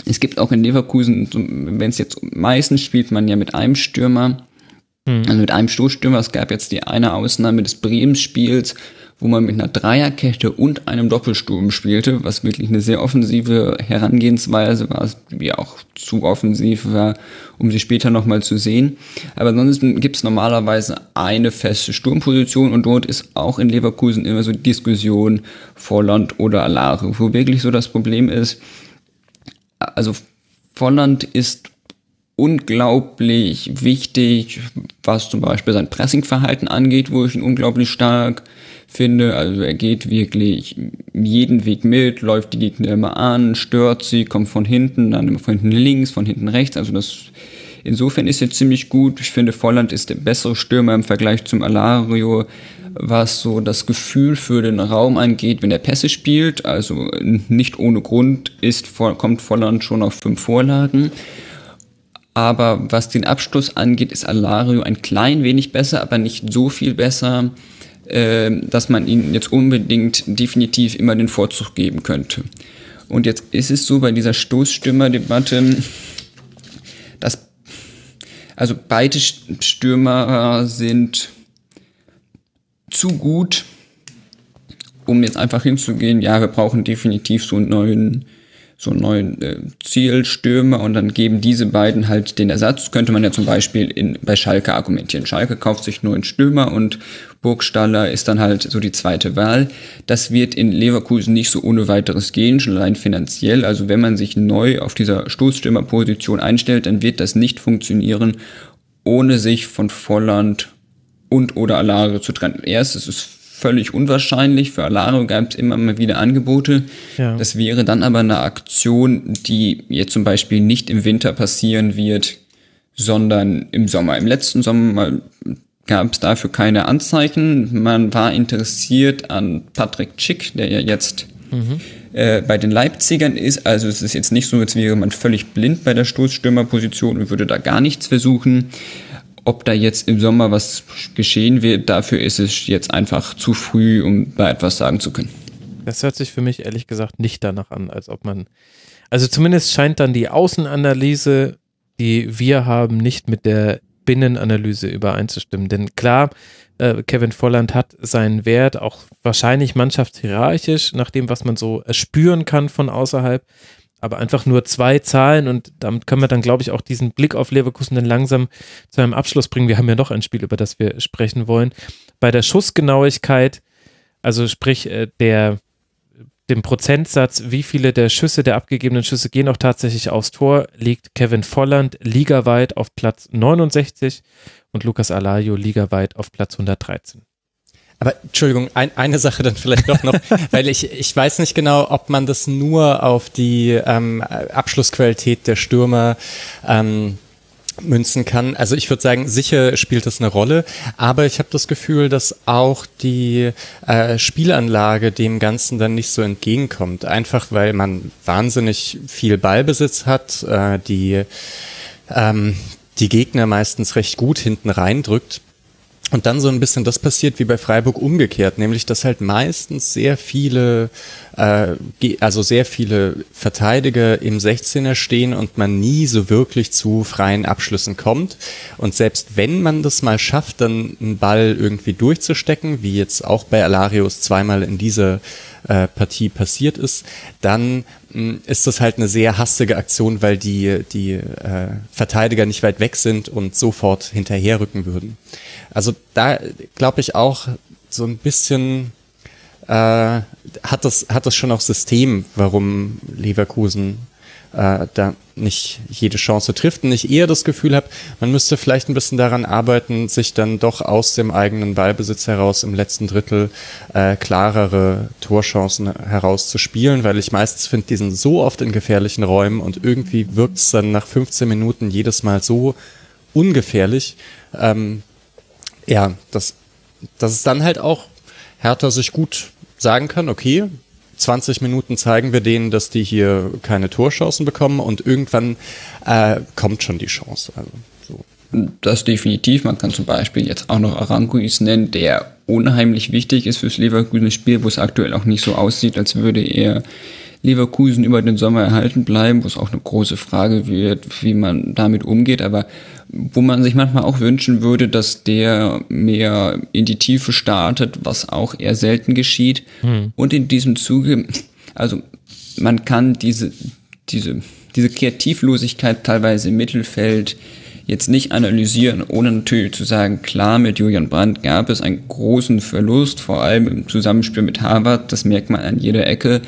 es gibt auch in Leverkusen, wenn es jetzt meistens spielt man ja mit einem Stürmer, mhm. also mit einem Stoßstürmer. Es gab jetzt die eine Ausnahme des Bremen-Spiels, wo man mit einer Dreierkette und einem Doppelsturm spielte, was wirklich eine sehr offensive Herangehensweise war, die auch zu offensiv war, um sie später nochmal zu sehen. Aber ansonsten gibt es normalerweise eine feste Sturmposition und dort ist auch in Leverkusen immer so die Diskussion Volland oder Alare, wo wirklich so das Problem ist, also Volland ist unglaublich wichtig, was zum Beispiel sein Pressingverhalten angeht, wo ich ihn unglaublich stark finde. Also er geht wirklich jeden Weg mit, läuft die Gegner immer an, stört sie, kommt von hinten, dann immer von hinten links, von hinten rechts. Also das insofern ist er ziemlich gut. Ich finde, Volland ist der bessere Stürmer im Vergleich zum Alario was so das Gefühl für den Raum angeht, wenn er Pässe spielt. Also nicht ohne Grund ist, kommt Volland schon auf fünf Vorlagen. Aber was den Abschluss angeht, ist Alario ein klein wenig besser, aber nicht so viel besser, äh, dass man ihm jetzt unbedingt definitiv immer den Vorzug geben könnte. Und jetzt ist es so bei dieser Stoßstürmer-Debatte, dass also beide Stürmer sind zu gut, um jetzt einfach hinzugehen, ja, wir brauchen definitiv so einen neuen, so einen neuen äh, Zielstürmer und dann geben diese beiden halt den Ersatz. Könnte man ja zum Beispiel in, bei Schalke argumentieren. Schalke kauft sich nur einen Stürmer und Burgstaller ist dann halt so die zweite Wahl. Das wird in Leverkusen nicht so ohne weiteres gehen, schon allein finanziell. Also wenn man sich neu auf dieser Stoßstürmerposition einstellt, dann wird das nicht funktionieren, ohne sich von Volland und oder Alario zu trennen. Erst ist es völlig unwahrscheinlich. Für Alario gab es immer mal wieder Angebote. Ja. Das wäre dann aber eine Aktion, die jetzt zum Beispiel nicht im Winter passieren wird, sondern im Sommer. Im letzten Sommer gab es dafür keine Anzeichen. Man war interessiert an Patrick Schick, der ja jetzt mhm. äh, bei den Leipzigern ist. Also es ist jetzt nicht so, als wäre man völlig blind bei der Stoßstürmerposition und würde da gar nichts versuchen. Ob da jetzt im Sommer was geschehen wird, dafür ist es jetzt einfach zu früh, um da etwas sagen zu können. Das hört sich für mich ehrlich gesagt nicht danach an, als ob man, also zumindest scheint dann die Außenanalyse, die wir haben, nicht mit der Binnenanalyse übereinzustimmen. Denn klar, äh, Kevin Volland hat seinen Wert auch wahrscheinlich mannschaftshierarchisch, nach dem, was man so spüren kann von außerhalb. Aber einfach nur zwei Zahlen und damit können wir dann, glaube ich, auch diesen Blick auf Leverkusen dann langsam zu einem Abschluss bringen. Wir haben ja noch ein Spiel, über das wir sprechen wollen. Bei der Schussgenauigkeit, also sprich äh, der dem Prozentsatz, wie viele der Schüsse, der abgegebenen Schüsse gehen auch tatsächlich aufs Tor, liegt Kevin Volland ligaweit auf Platz 69 und Lukas Alario ligaweit auf Platz 113. Aber Entschuldigung, ein, eine Sache dann vielleicht doch noch, weil ich, ich weiß nicht genau, ob man das nur auf die ähm, Abschlussqualität der Stürmer ähm, münzen kann. Also ich würde sagen, sicher spielt das eine Rolle, aber ich habe das Gefühl, dass auch die äh, Spielanlage dem Ganzen dann nicht so entgegenkommt. Einfach weil man wahnsinnig viel Ballbesitz hat, äh, die ähm, die Gegner meistens recht gut hinten reindrückt und dann so ein bisschen das passiert wie bei Freiburg umgekehrt, nämlich dass halt meistens sehr viele, äh, also sehr viele Verteidiger im 16er stehen und man nie so wirklich zu freien Abschlüssen kommt. Und selbst wenn man das mal schafft, dann einen Ball irgendwie durchzustecken, wie jetzt auch bei Alarius zweimal in dieser äh, Partie passiert ist, dann mh, hm, ist das halt eine sehr hastige Aktion, weil die, die äh, Verteidiger nicht weit weg sind und sofort hinterherrücken würden. Also da glaube ich auch so ein bisschen äh, hat das hat das schon auch System, warum Leverkusen äh, da nicht jede Chance trifft und ich eher das Gefühl habe, man müsste vielleicht ein bisschen daran arbeiten, sich dann doch aus dem eigenen Ballbesitz heraus im letzten Drittel äh, klarere Torchancen herauszuspielen, weil ich meistens finde, die sind so oft in gefährlichen Räumen und irgendwie wirkt es dann nach 15 Minuten jedes Mal so ungefährlich, ähm, ja, dass, dass es dann halt auch Hertha sich gut sagen kann, okay, 20 Minuten zeigen wir denen, dass die hier keine Torchancen bekommen und irgendwann äh, kommt schon die Chance. Also, so. Das definitiv. Man kann zum Beispiel jetzt auch noch Aranguis nennen, der unheimlich wichtig ist fürs Leverkusen-Spiel, wo es aktuell auch nicht so aussieht, als würde er Leverkusen über den Sommer erhalten bleiben, wo es auch eine große Frage wird, wie man damit umgeht, aber wo man sich manchmal auch wünschen würde, dass der mehr in die Tiefe startet, was auch eher selten geschieht. Mhm. Und in diesem Zuge, also man kann diese, diese, diese Kreativlosigkeit teilweise im Mittelfeld jetzt nicht analysieren, ohne natürlich zu sagen, klar, mit Julian Brandt gab es einen großen Verlust, vor allem im Zusammenspiel mit Harvard, das merkt man an jeder Ecke.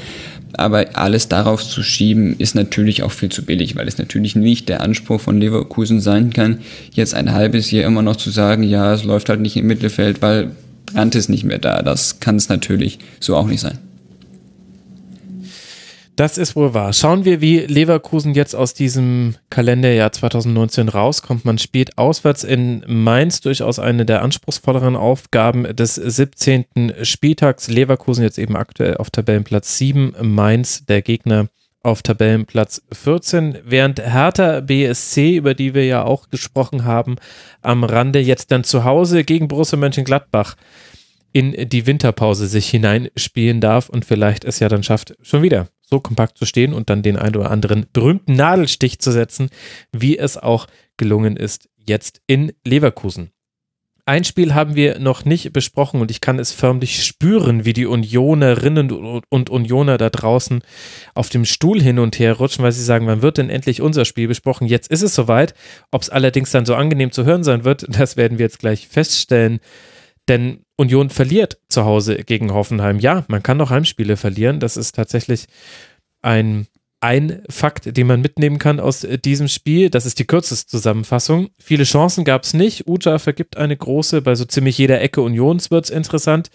Aber alles darauf zu schieben, ist natürlich auch viel zu billig, weil es natürlich nicht der Anspruch von Leverkusen sein kann, jetzt ein halbes Jahr immer noch zu sagen, ja, es läuft halt nicht im Mittelfeld, weil Brandt ist nicht mehr da. Das kann es natürlich so auch nicht sein. Das ist wohl wahr. Schauen wir, wie Leverkusen jetzt aus diesem Kalenderjahr 2019 rauskommt. Man spielt auswärts in Mainz durchaus eine der anspruchsvolleren Aufgaben des 17. Spieltags. Leverkusen jetzt eben aktuell auf Tabellenplatz 7, Mainz der Gegner auf Tabellenplatz 14, während Hertha BSC, über die wir ja auch gesprochen haben, am Rande jetzt dann zu Hause gegen Borussia Mönchengladbach in die Winterpause sich hineinspielen darf und vielleicht es ja dann schafft, schon wieder so kompakt zu stehen und dann den ein oder anderen berühmten Nadelstich zu setzen, wie es auch gelungen ist jetzt in Leverkusen. Ein Spiel haben wir noch nicht besprochen und ich kann es förmlich spüren, wie die Unionerinnen und Unioner da draußen auf dem Stuhl hin und her rutschen, weil sie sagen, wann wird denn endlich unser Spiel besprochen? Jetzt ist es soweit. Ob es allerdings dann so angenehm zu hören sein wird, das werden wir jetzt gleich feststellen. Denn Union verliert zu Hause gegen Hoffenheim. Ja, man kann noch Heimspiele verlieren. Das ist tatsächlich ein, ein Fakt, den man mitnehmen kann aus diesem Spiel. Das ist die kürzeste Zusammenfassung. Viele Chancen gab es nicht. Uta vergibt eine große. Bei so ziemlich jeder Ecke Unions wird es interessant.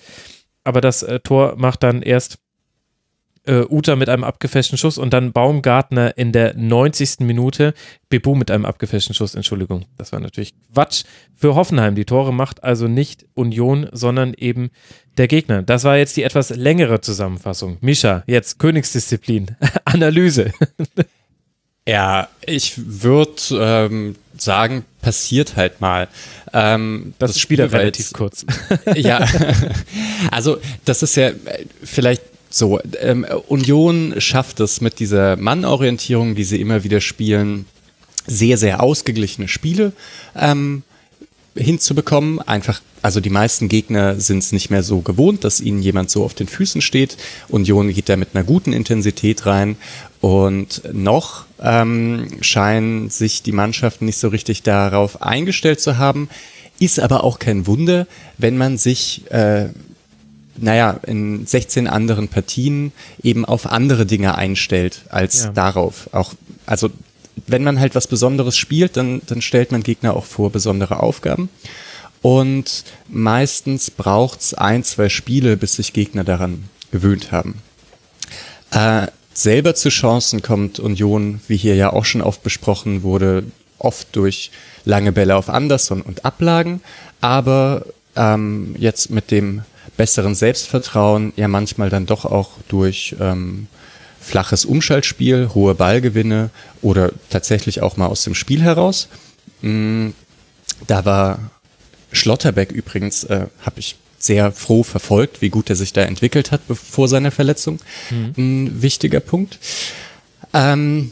Aber das äh, Tor macht dann erst äh, Uta mit einem abgefälschten Schuss und dann Baumgartner in der 90. Minute. Bebu mit einem abgefälschten Schuss, Entschuldigung. Das war natürlich Quatsch für Hoffenheim. Die Tore macht also nicht Union, sondern eben der Gegner. Das war jetzt die etwas längere Zusammenfassung. Mischa, jetzt Königsdisziplin. Analyse. Ja, ich würde ähm, sagen, passiert halt mal. Ähm, das, das Spiel, Spiel relativ kurz. ja, also das ist ja vielleicht so, ähm, Union schafft es mit dieser Mannorientierung, die sie immer wieder spielen, sehr, sehr ausgeglichene Spiele ähm, hinzubekommen. Einfach, also die meisten Gegner sind es nicht mehr so gewohnt, dass ihnen jemand so auf den Füßen steht. Union geht da mit einer guten Intensität rein. Und noch ähm, scheinen sich die Mannschaften nicht so richtig darauf eingestellt zu haben. Ist aber auch kein Wunder, wenn man sich, äh, naja, in 16 anderen Partien eben auf andere Dinge einstellt als Ja. darauf. Auch, also wenn man halt was Besonderes spielt, dann, dann stellt man Gegner auch vor besondere Aufgaben. Und meistens braucht's ein, zwei Spiele, bis sich Gegner daran gewöhnt haben. Äh, selber zu Chancen kommt Union, wie hier ja auch schon oft besprochen wurde, oft durch lange Bälle auf Anderson und Ablagen, aber ähm, jetzt mit dem besseren Selbstvertrauen ja manchmal dann doch auch durch ähm, flaches Umschaltspiel, hohe Ballgewinne oder tatsächlich auch mal aus dem Spiel heraus. Mm, Da war Schlotterbeck übrigens, äh, habe ich sehr froh verfolgt, wie gut er sich da entwickelt hat vor seiner Verletzung. Ein wichtiger Punkt. Ähm,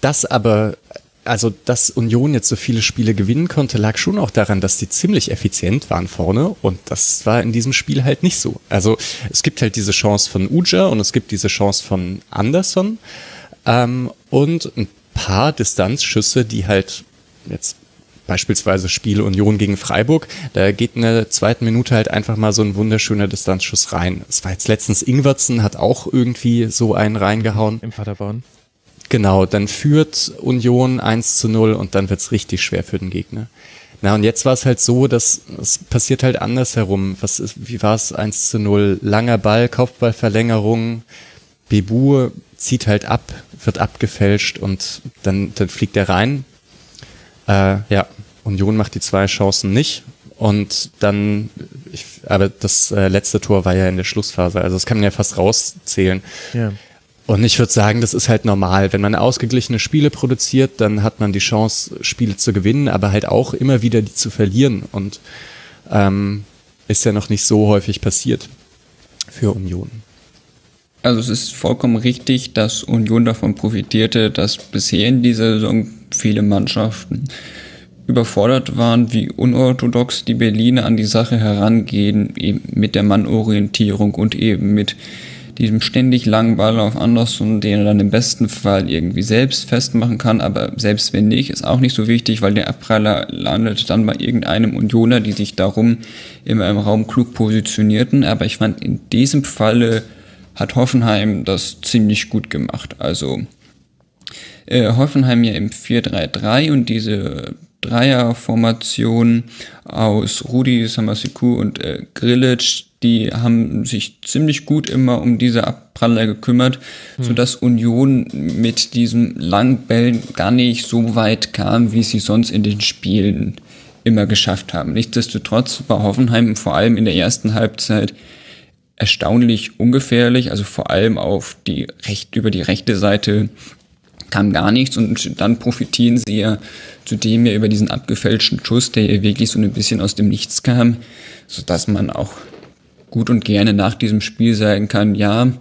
das aber, also dass Union jetzt so viele Spiele gewinnen konnte, lag schon auch daran, dass die ziemlich effizient waren vorne und das war in diesem Spiel halt nicht so. Also es gibt halt diese Chance von Uja und es gibt diese Chance von Anderson ähm, und ein paar Distanzschüsse, die halt jetzt beispielsweise Spiel Union gegen Freiburg, da geht in der zweiten Minute halt einfach mal so ein wunderschöner Distanzschuss rein. Es war jetzt letztens Ingwertsen, hat auch irgendwie so einen reingehauen. Im Vaterborn. Genau, dann führt Union 1 zu 0 und dann wird's richtig schwer für den Gegner. Na, und jetzt war es halt so, dass es passiert halt andersherum. Was ist, wie war es? 1 zu 0, langer Ball, Kopfballverlängerung, Bebu zieht halt ab, wird abgefälscht und dann, dann fliegt er rein. Äh, ja, Union macht die zwei Chancen nicht. Und dann, ich, aber das äh, letzte Tor war ja in der Schlussphase, also das kann man ja fast rauszählen. Ja. Und ich würde sagen, das ist halt normal. Wenn man ausgeglichene Spiele produziert, dann hat man die Chance, Spiele zu gewinnen, aber halt auch immer wieder die zu verlieren. Und ähm, ist ja noch nicht so häufig passiert für Union. Also es ist vollkommen richtig, dass Union davon profitierte, dass bisher in dieser Saison viele Mannschaften überfordert waren, wie unorthodox die Berliner an die Sache herangehen, eben mit der Mannorientierung und eben mit diesem ständig langen Ball auf Anderson, den er dann im besten Fall irgendwie selbst festmachen kann, aber selbst wenn nicht, ist auch nicht so wichtig, weil der Abpraller landet dann bei irgendeinem Unioner, die sich darum immer im Raum klug positionierten, aber ich fand in diesem Falle hat Hoffenheim das ziemlich gut gemacht. Also äh, Hoffenheim ja im 4-3-3 und diese Dreierformation aus Rudi Samasiku und äh, Grilic, die haben sich ziemlich gut immer um diese Abpraller gekümmert, sodass Union mit diesen langen Bällen gar nicht so weit kam, wie sie sonst in den Spielen immer geschafft haben. Nichtsdestotrotz war Hoffenheim vor allem in der ersten Halbzeit erstaunlich ungefährlich, also vor allem auf die recht, über die rechte Seite kam gar nichts und dann profitieren sie ja zudem ja über diesen abgefälschten Schuss, der ja wirklich so ein bisschen aus dem Nichts kam, sodass man auch gut und gerne nach diesem Spiel sagen kann, ja,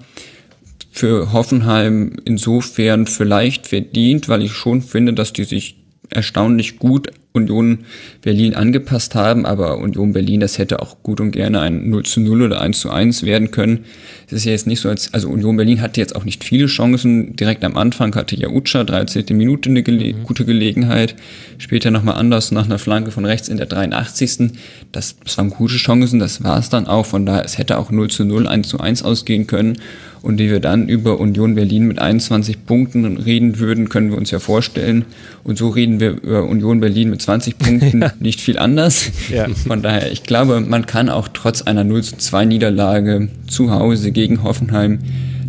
für Hoffenheim insofern vielleicht verdient, weil ich schon finde, dass die sich erstaunlich gut Union Berlin angepasst haben, aber Union Berlin, das hätte auch gut und gerne ein 0 zu 0 oder 1 zu 1 werden können. Es ist ja jetzt nicht so, als, also Union Berlin hatte jetzt auch nicht viele Chancen. Direkt am Anfang hatte ja Ucha, 13. Minute, eine gele gute Gelegenheit. Später nochmal anders, nach einer Flanke von rechts in der 83. Das, das waren gute Chancen, das war es dann auch. Von daher, es hätte auch 0 zu 0, 1 zu 1 ausgehen können. Und wie wir dann über Union Berlin mit 21 Punkten reden würden, können wir uns ja vorstellen. Und so reden wir über Union Berlin mit 20 Punkten nicht viel anders. Ja. Von daher, ich glaube, man kann auch trotz einer 0 zu 2 Niederlage zu Hause gegen Hoffenheim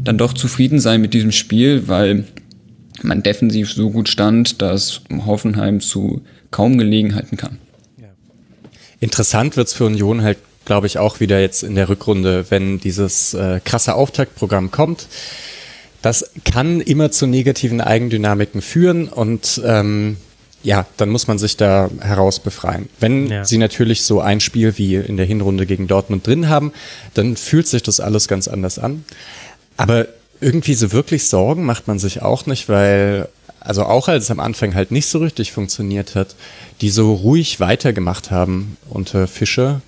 dann doch zufrieden sein mit diesem Spiel, weil man defensiv so gut stand, dass Hoffenheim zu kaum Gelegenheiten kam. Interessant wird's für Union halt, glaube ich, auch wieder jetzt in der Rückrunde, wenn dieses äh, krasse Auftaktprogramm kommt. Das kann immer zu negativen Eigendynamiken führen und ähm, ja, dann muss man sich da heraus befreien. Wenn Ja. sie natürlich so ein Spiel wie in der Hinrunde gegen Dortmund drin haben, dann fühlt sich das alles ganz anders an. Aber irgendwie so wirklich Sorgen macht man sich auch nicht, weil, also auch als es am Anfang halt nicht so richtig funktioniert hat, die so ruhig weitergemacht haben unter Fischer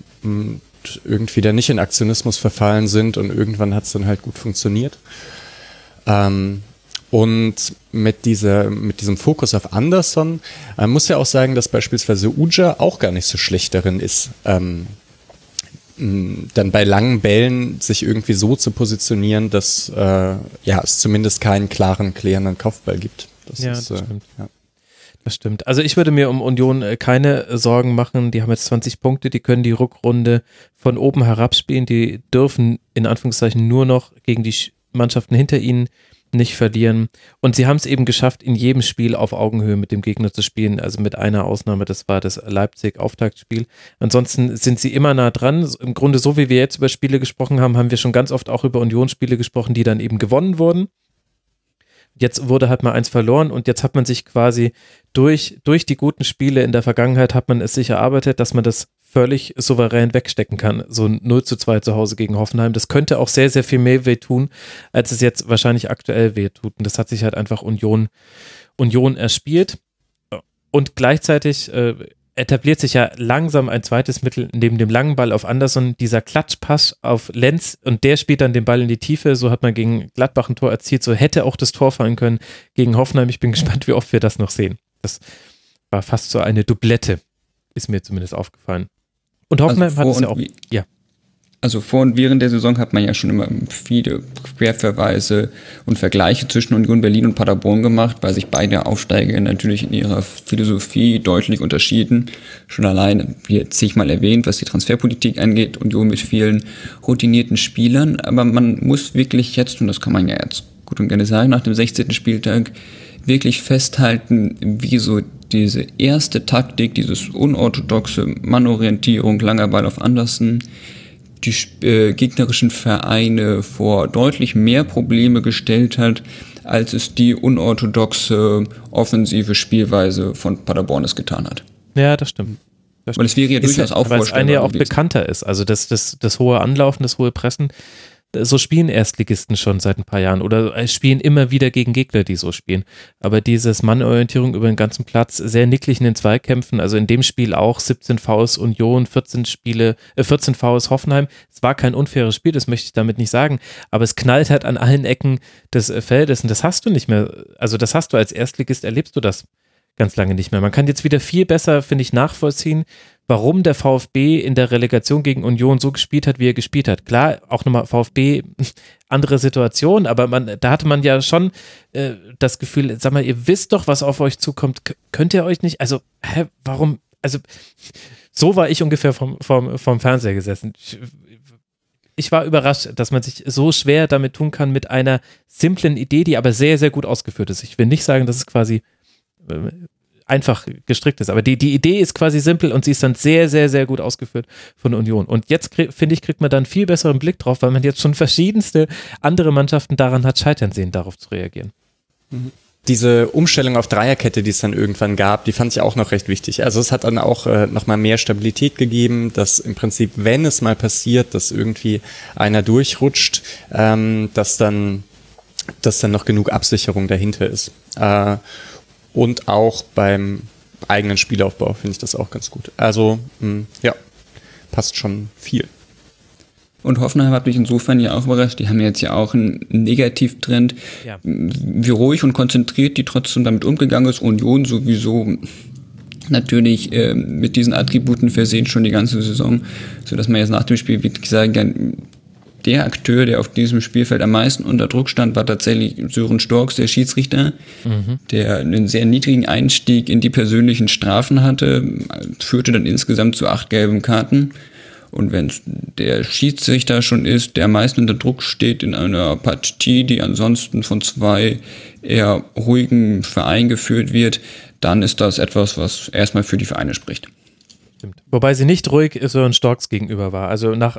irgendwie da nicht in Aktionismus verfallen sind und irgendwann hat es dann halt gut funktioniert. Ähm, und mit, dieser, mit diesem Fokus auf Anderson äh, muss ja auch sagen, dass beispielsweise Uja auch gar nicht so schlecht darin ist, ähm, dann bei langen Bällen sich irgendwie so zu positionieren, dass äh, ja, es zumindest keinen klaren, klärenden Kopfball gibt. Das ja, ist, das äh, stimmt. Ja. Das stimmt. Also ich würde mir um Union äh, keine Sorgen machen. Die haben jetzt 20 Punkte, die können die Rückrunde von oben herab spielen. Die dürfen in Anführungszeichen nur noch gegen die Mannschaften hinter ihnen nicht verlieren. Und sie haben es eben geschafft, in jedem Spiel auf Augenhöhe mit dem Gegner zu spielen. Also mit einer Ausnahme, das war das Leipzig-Auftaktspiel. Ansonsten sind sie immer nah dran. Im Grunde, so wie wir jetzt über Spiele gesprochen haben, haben wir schon ganz oft auch über Unionsspiele gesprochen, die dann eben gewonnen wurden. Jetzt wurde halt mal eins verloren und jetzt hat man sich quasi durch, durch die guten Spiele in der Vergangenheit hat man es sich erarbeitet, dass man das völlig souverän wegstecken kann. So 0 zu 2 zu Hause gegen Hoffenheim. Das könnte auch sehr, sehr viel mehr wehtun, als es jetzt wahrscheinlich aktuell wehtut. Und das hat sich halt einfach Union, Union erspielt. Und gleichzeitig äh, etabliert sich ja langsam ein zweites Mittel neben dem langen Ball auf Anderson, dieser Klatschpass auf Lenz und der spielt dann den Ball in die Tiefe. So hat man gegen Gladbach ein Tor erzielt. So hätte auch das Tor fallen können gegen Hoffenheim. Ich bin gespannt, wie oft wir das noch sehen. Das war fast so eine Doublette, ist mir zumindest aufgefallen. Und Hoffenheim also hat es ja auch. Ja. Also vor und während der Saison hat man ja schon immer viele Querverweise und Vergleiche zwischen Union Berlin und Paderborn gemacht, weil sich beide Aufsteiger natürlich in ihrer Philosophie deutlich unterschieden. Schon allein, wie zigmal erwähnt, was die Transferpolitik angeht, Union mit vielen routinierten Spielern. Aber man muss wirklich jetzt, und das kann man ja jetzt gut und gerne sagen, nach dem 16. Spieltag, wirklich festhalten, wie so diese erste Taktik, dieses unorthodoxe Mannorientierung, langer Ball auf Andersen, die äh, gegnerischen Vereine vor deutlich mehr Probleme gestellt hat, als es die unorthodoxe offensive Spielweise von Paderborn es getan hat. Ja, das stimmt. Das Weil es wäre ja durchaus auch Weil es eine ja auch gewesen. bekannter ist. Also das, das, das hohe Anlaufen, das hohe Pressen, so spielen Erstligisten schon seit ein paar Jahren oder spielen immer wieder gegen Gegner, die so spielen. Aber dieses Mannorientierung über den ganzen Platz, sehr nicklig in den Zweikämpfen, also in dem Spiel auch 17 Vs Union, 14 Spiele, äh 14 Vs Hoffenheim. Es war kein unfaires Spiel, das möchte ich damit nicht sagen, aber es knallt halt an allen Ecken des äh, Feldes und das hast du nicht mehr. Also das hast du als Erstligist, erlebst du das ganz lange nicht mehr. Man kann jetzt wieder viel besser, finde ich, nachvollziehen, warum der VfB in der Relegation gegen Union so gespielt hat, wie er gespielt hat. Klar, auch nochmal VfB, andere Situation, aber man, da hatte man ja schon äh, das Gefühl, sag mal, ihr wisst doch, was auf euch zukommt. K könnt ihr euch nicht, also, hä, warum, also, so war ich ungefähr vom, vom, vom Fernseher gesessen. Ich, ich war überrascht, dass man sich so schwer damit tun kann mit einer simplen Idee, die aber sehr, sehr gut ausgeführt ist. Ich will nicht sagen, dass es quasi äh, einfach gestrickt ist. Aber die, die Idee ist quasi simpel und sie ist dann sehr, sehr, sehr gut ausgeführt von Union. Und jetzt, finde ich, kriegt man dann viel besseren Blick drauf, weil man jetzt schon verschiedenste andere Mannschaften daran hat scheitern sehen, darauf zu reagieren. Mhm. Diese Umstellung auf Dreierkette, die es dann irgendwann gab, die fand ich auch noch recht wichtig. Also es hat dann auch äh, nochmal mehr Stabilität gegeben, dass im Prinzip, wenn es mal passiert, dass irgendwie einer durchrutscht, ähm, dass dann dass dann noch genug Absicherung dahinter ist. Äh, und auch beim eigenen Spielaufbau finde ich das auch ganz gut. Also, mh, hm, ja, passt schon viel. Und Hoffenheim hat mich insofern ja auch überrascht. Die haben jetzt ja auch einen Negativtrend. Ja. Wie ruhig und konzentriert die trotzdem damit umgegangen ist. Union sowieso natürlich äh, mit diesen Attributen versehen schon die ganze Saison, so dass man jetzt nach dem Spiel wirklich sagen kann, der Akteur, der auf diesem Spielfeld am meisten unter Druck stand, war tatsächlich Sören Storks, der Schiedsrichter, mhm. der einen sehr niedrigen Einstieg in die persönlichen Strafen hatte, führte dann insgesamt zu acht gelben Karten. Und wenn der Schiedsrichter schon ist, der am meisten unter Druck steht in einer Partie, die ansonsten von zwei eher ruhigen Vereinen geführt wird, dann ist das etwas, was erstmal für die Vereine spricht. Stimmt. Wobei sie nicht ruhig Sören Storks gegenüber war. Also nach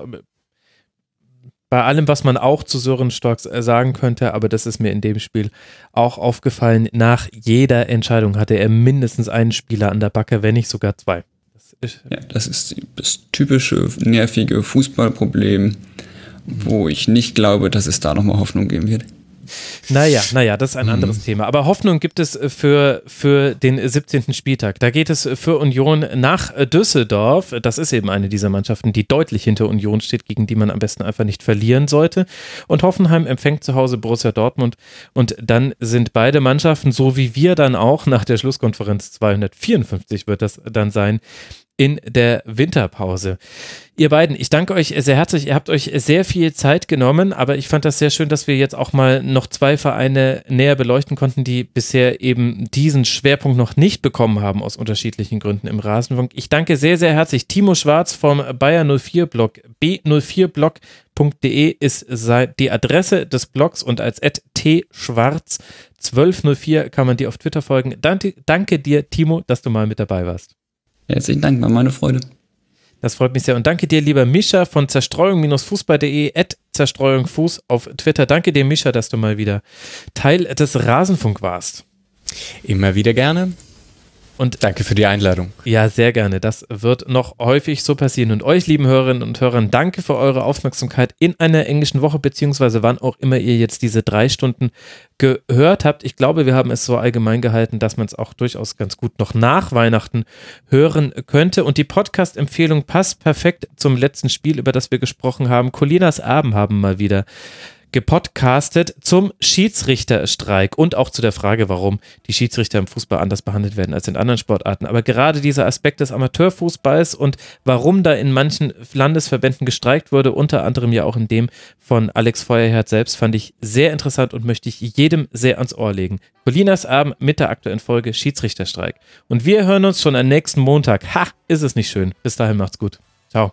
bei allem, was man auch zu Sören Storks äh, sagen könnte, aber das ist mir in dem Spiel auch aufgefallen. Nach jeder Entscheidung hatte er mindestens einen Spieler an der Backe, wenn nicht sogar zwei. Das ist, ja, das ist das typische nervige Fußballproblem. wo ich nicht glaube, dass es da nochmal Hoffnung geben wird. Naja, naja, das ist ein anderes mhm. Thema. Aber Hoffnung gibt es äh, für, für den 17. Spieltag. Da geht es für Union nach äh, Düsseldorf. Das ist eben eine dieser Mannschaften, die deutlich hinter Union steht, gegen die man am besten einfach nicht verlieren sollte. Und Hoffenheim empfängt zu Hause Borussia Dortmund. Und dann sind beide Mannschaften, so wie wir dann auch nach der Schlusskonferenz 254 wird das dann sein, in der Winterpause. Ihr beiden, ich danke euch sehr herzlich. Ihr habt euch sehr viel Zeit genommen, aber ich fand das sehr schön, dass wir jetzt auch mal noch zwei Vereine näher beleuchten konnten, die bisher eben diesen Schwerpunkt noch nicht bekommen haben aus unterschiedlichen Gründen im Rasenfunk. Ich danke sehr, sehr herzlich. Timo Schwarz vom Bayer 04 Blog. b04blog.de ist die Adresse des Blogs und als tschwarz 1204 kann man dir auf Twitter folgen. Danke, danke dir, Timo, dass du mal mit dabei warst. Herzlichen Dank, war meine Freude. Das freut mich sehr. Und danke dir, lieber Mischa von zerstreuung-fußball.de, at zerstreuungfuß auf Twitter. Danke dir, Mischa, dass du mal wieder Teil des Rasenfunk warst. Immer wieder gerne. Und danke für die Einladung. Ja, sehr gerne. Das wird noch häufig so passieren. Und euch, lieben Hörerinnen und Hörern, danke für eure Aufmerksamkeit in einer englischen Woche, beziehungsweise wann auch immer ihr jetzt diese drei Stunden gehört habt. Ich glaube, wir haben es so allgemein gehalten, dass man es auch durchaus ganz gut noch nach Weihnachten hören könnte. Und die Podcast-Empfehlung passt perfekt zum letzten Spiel, über das wir gesprochen haben. Colinas Abend haben mal wieder gepodcastet zum Schiedsrichterstreik und auch zu der Frage, warum die Schiedsrichter im Fußball anders behandelt werden als in anderen Sportarten. Aber gerade dieser Aspekt des Amateurfußballs und warum da in manchen Landesverbänden gestreikt wurde, unter anderem ja auch in dem von Alex Feuerherd selbst, fand ich sehr interessant und möchte ich jedem sehr ans Ohr legen. Colinas Abend mit der aktuellen Folge Schiedsrichterstreik. Und wir hören uns schon am nächsten Montag. Ha, ist es nicht schön. Bis dahin macht's gut. Ciao.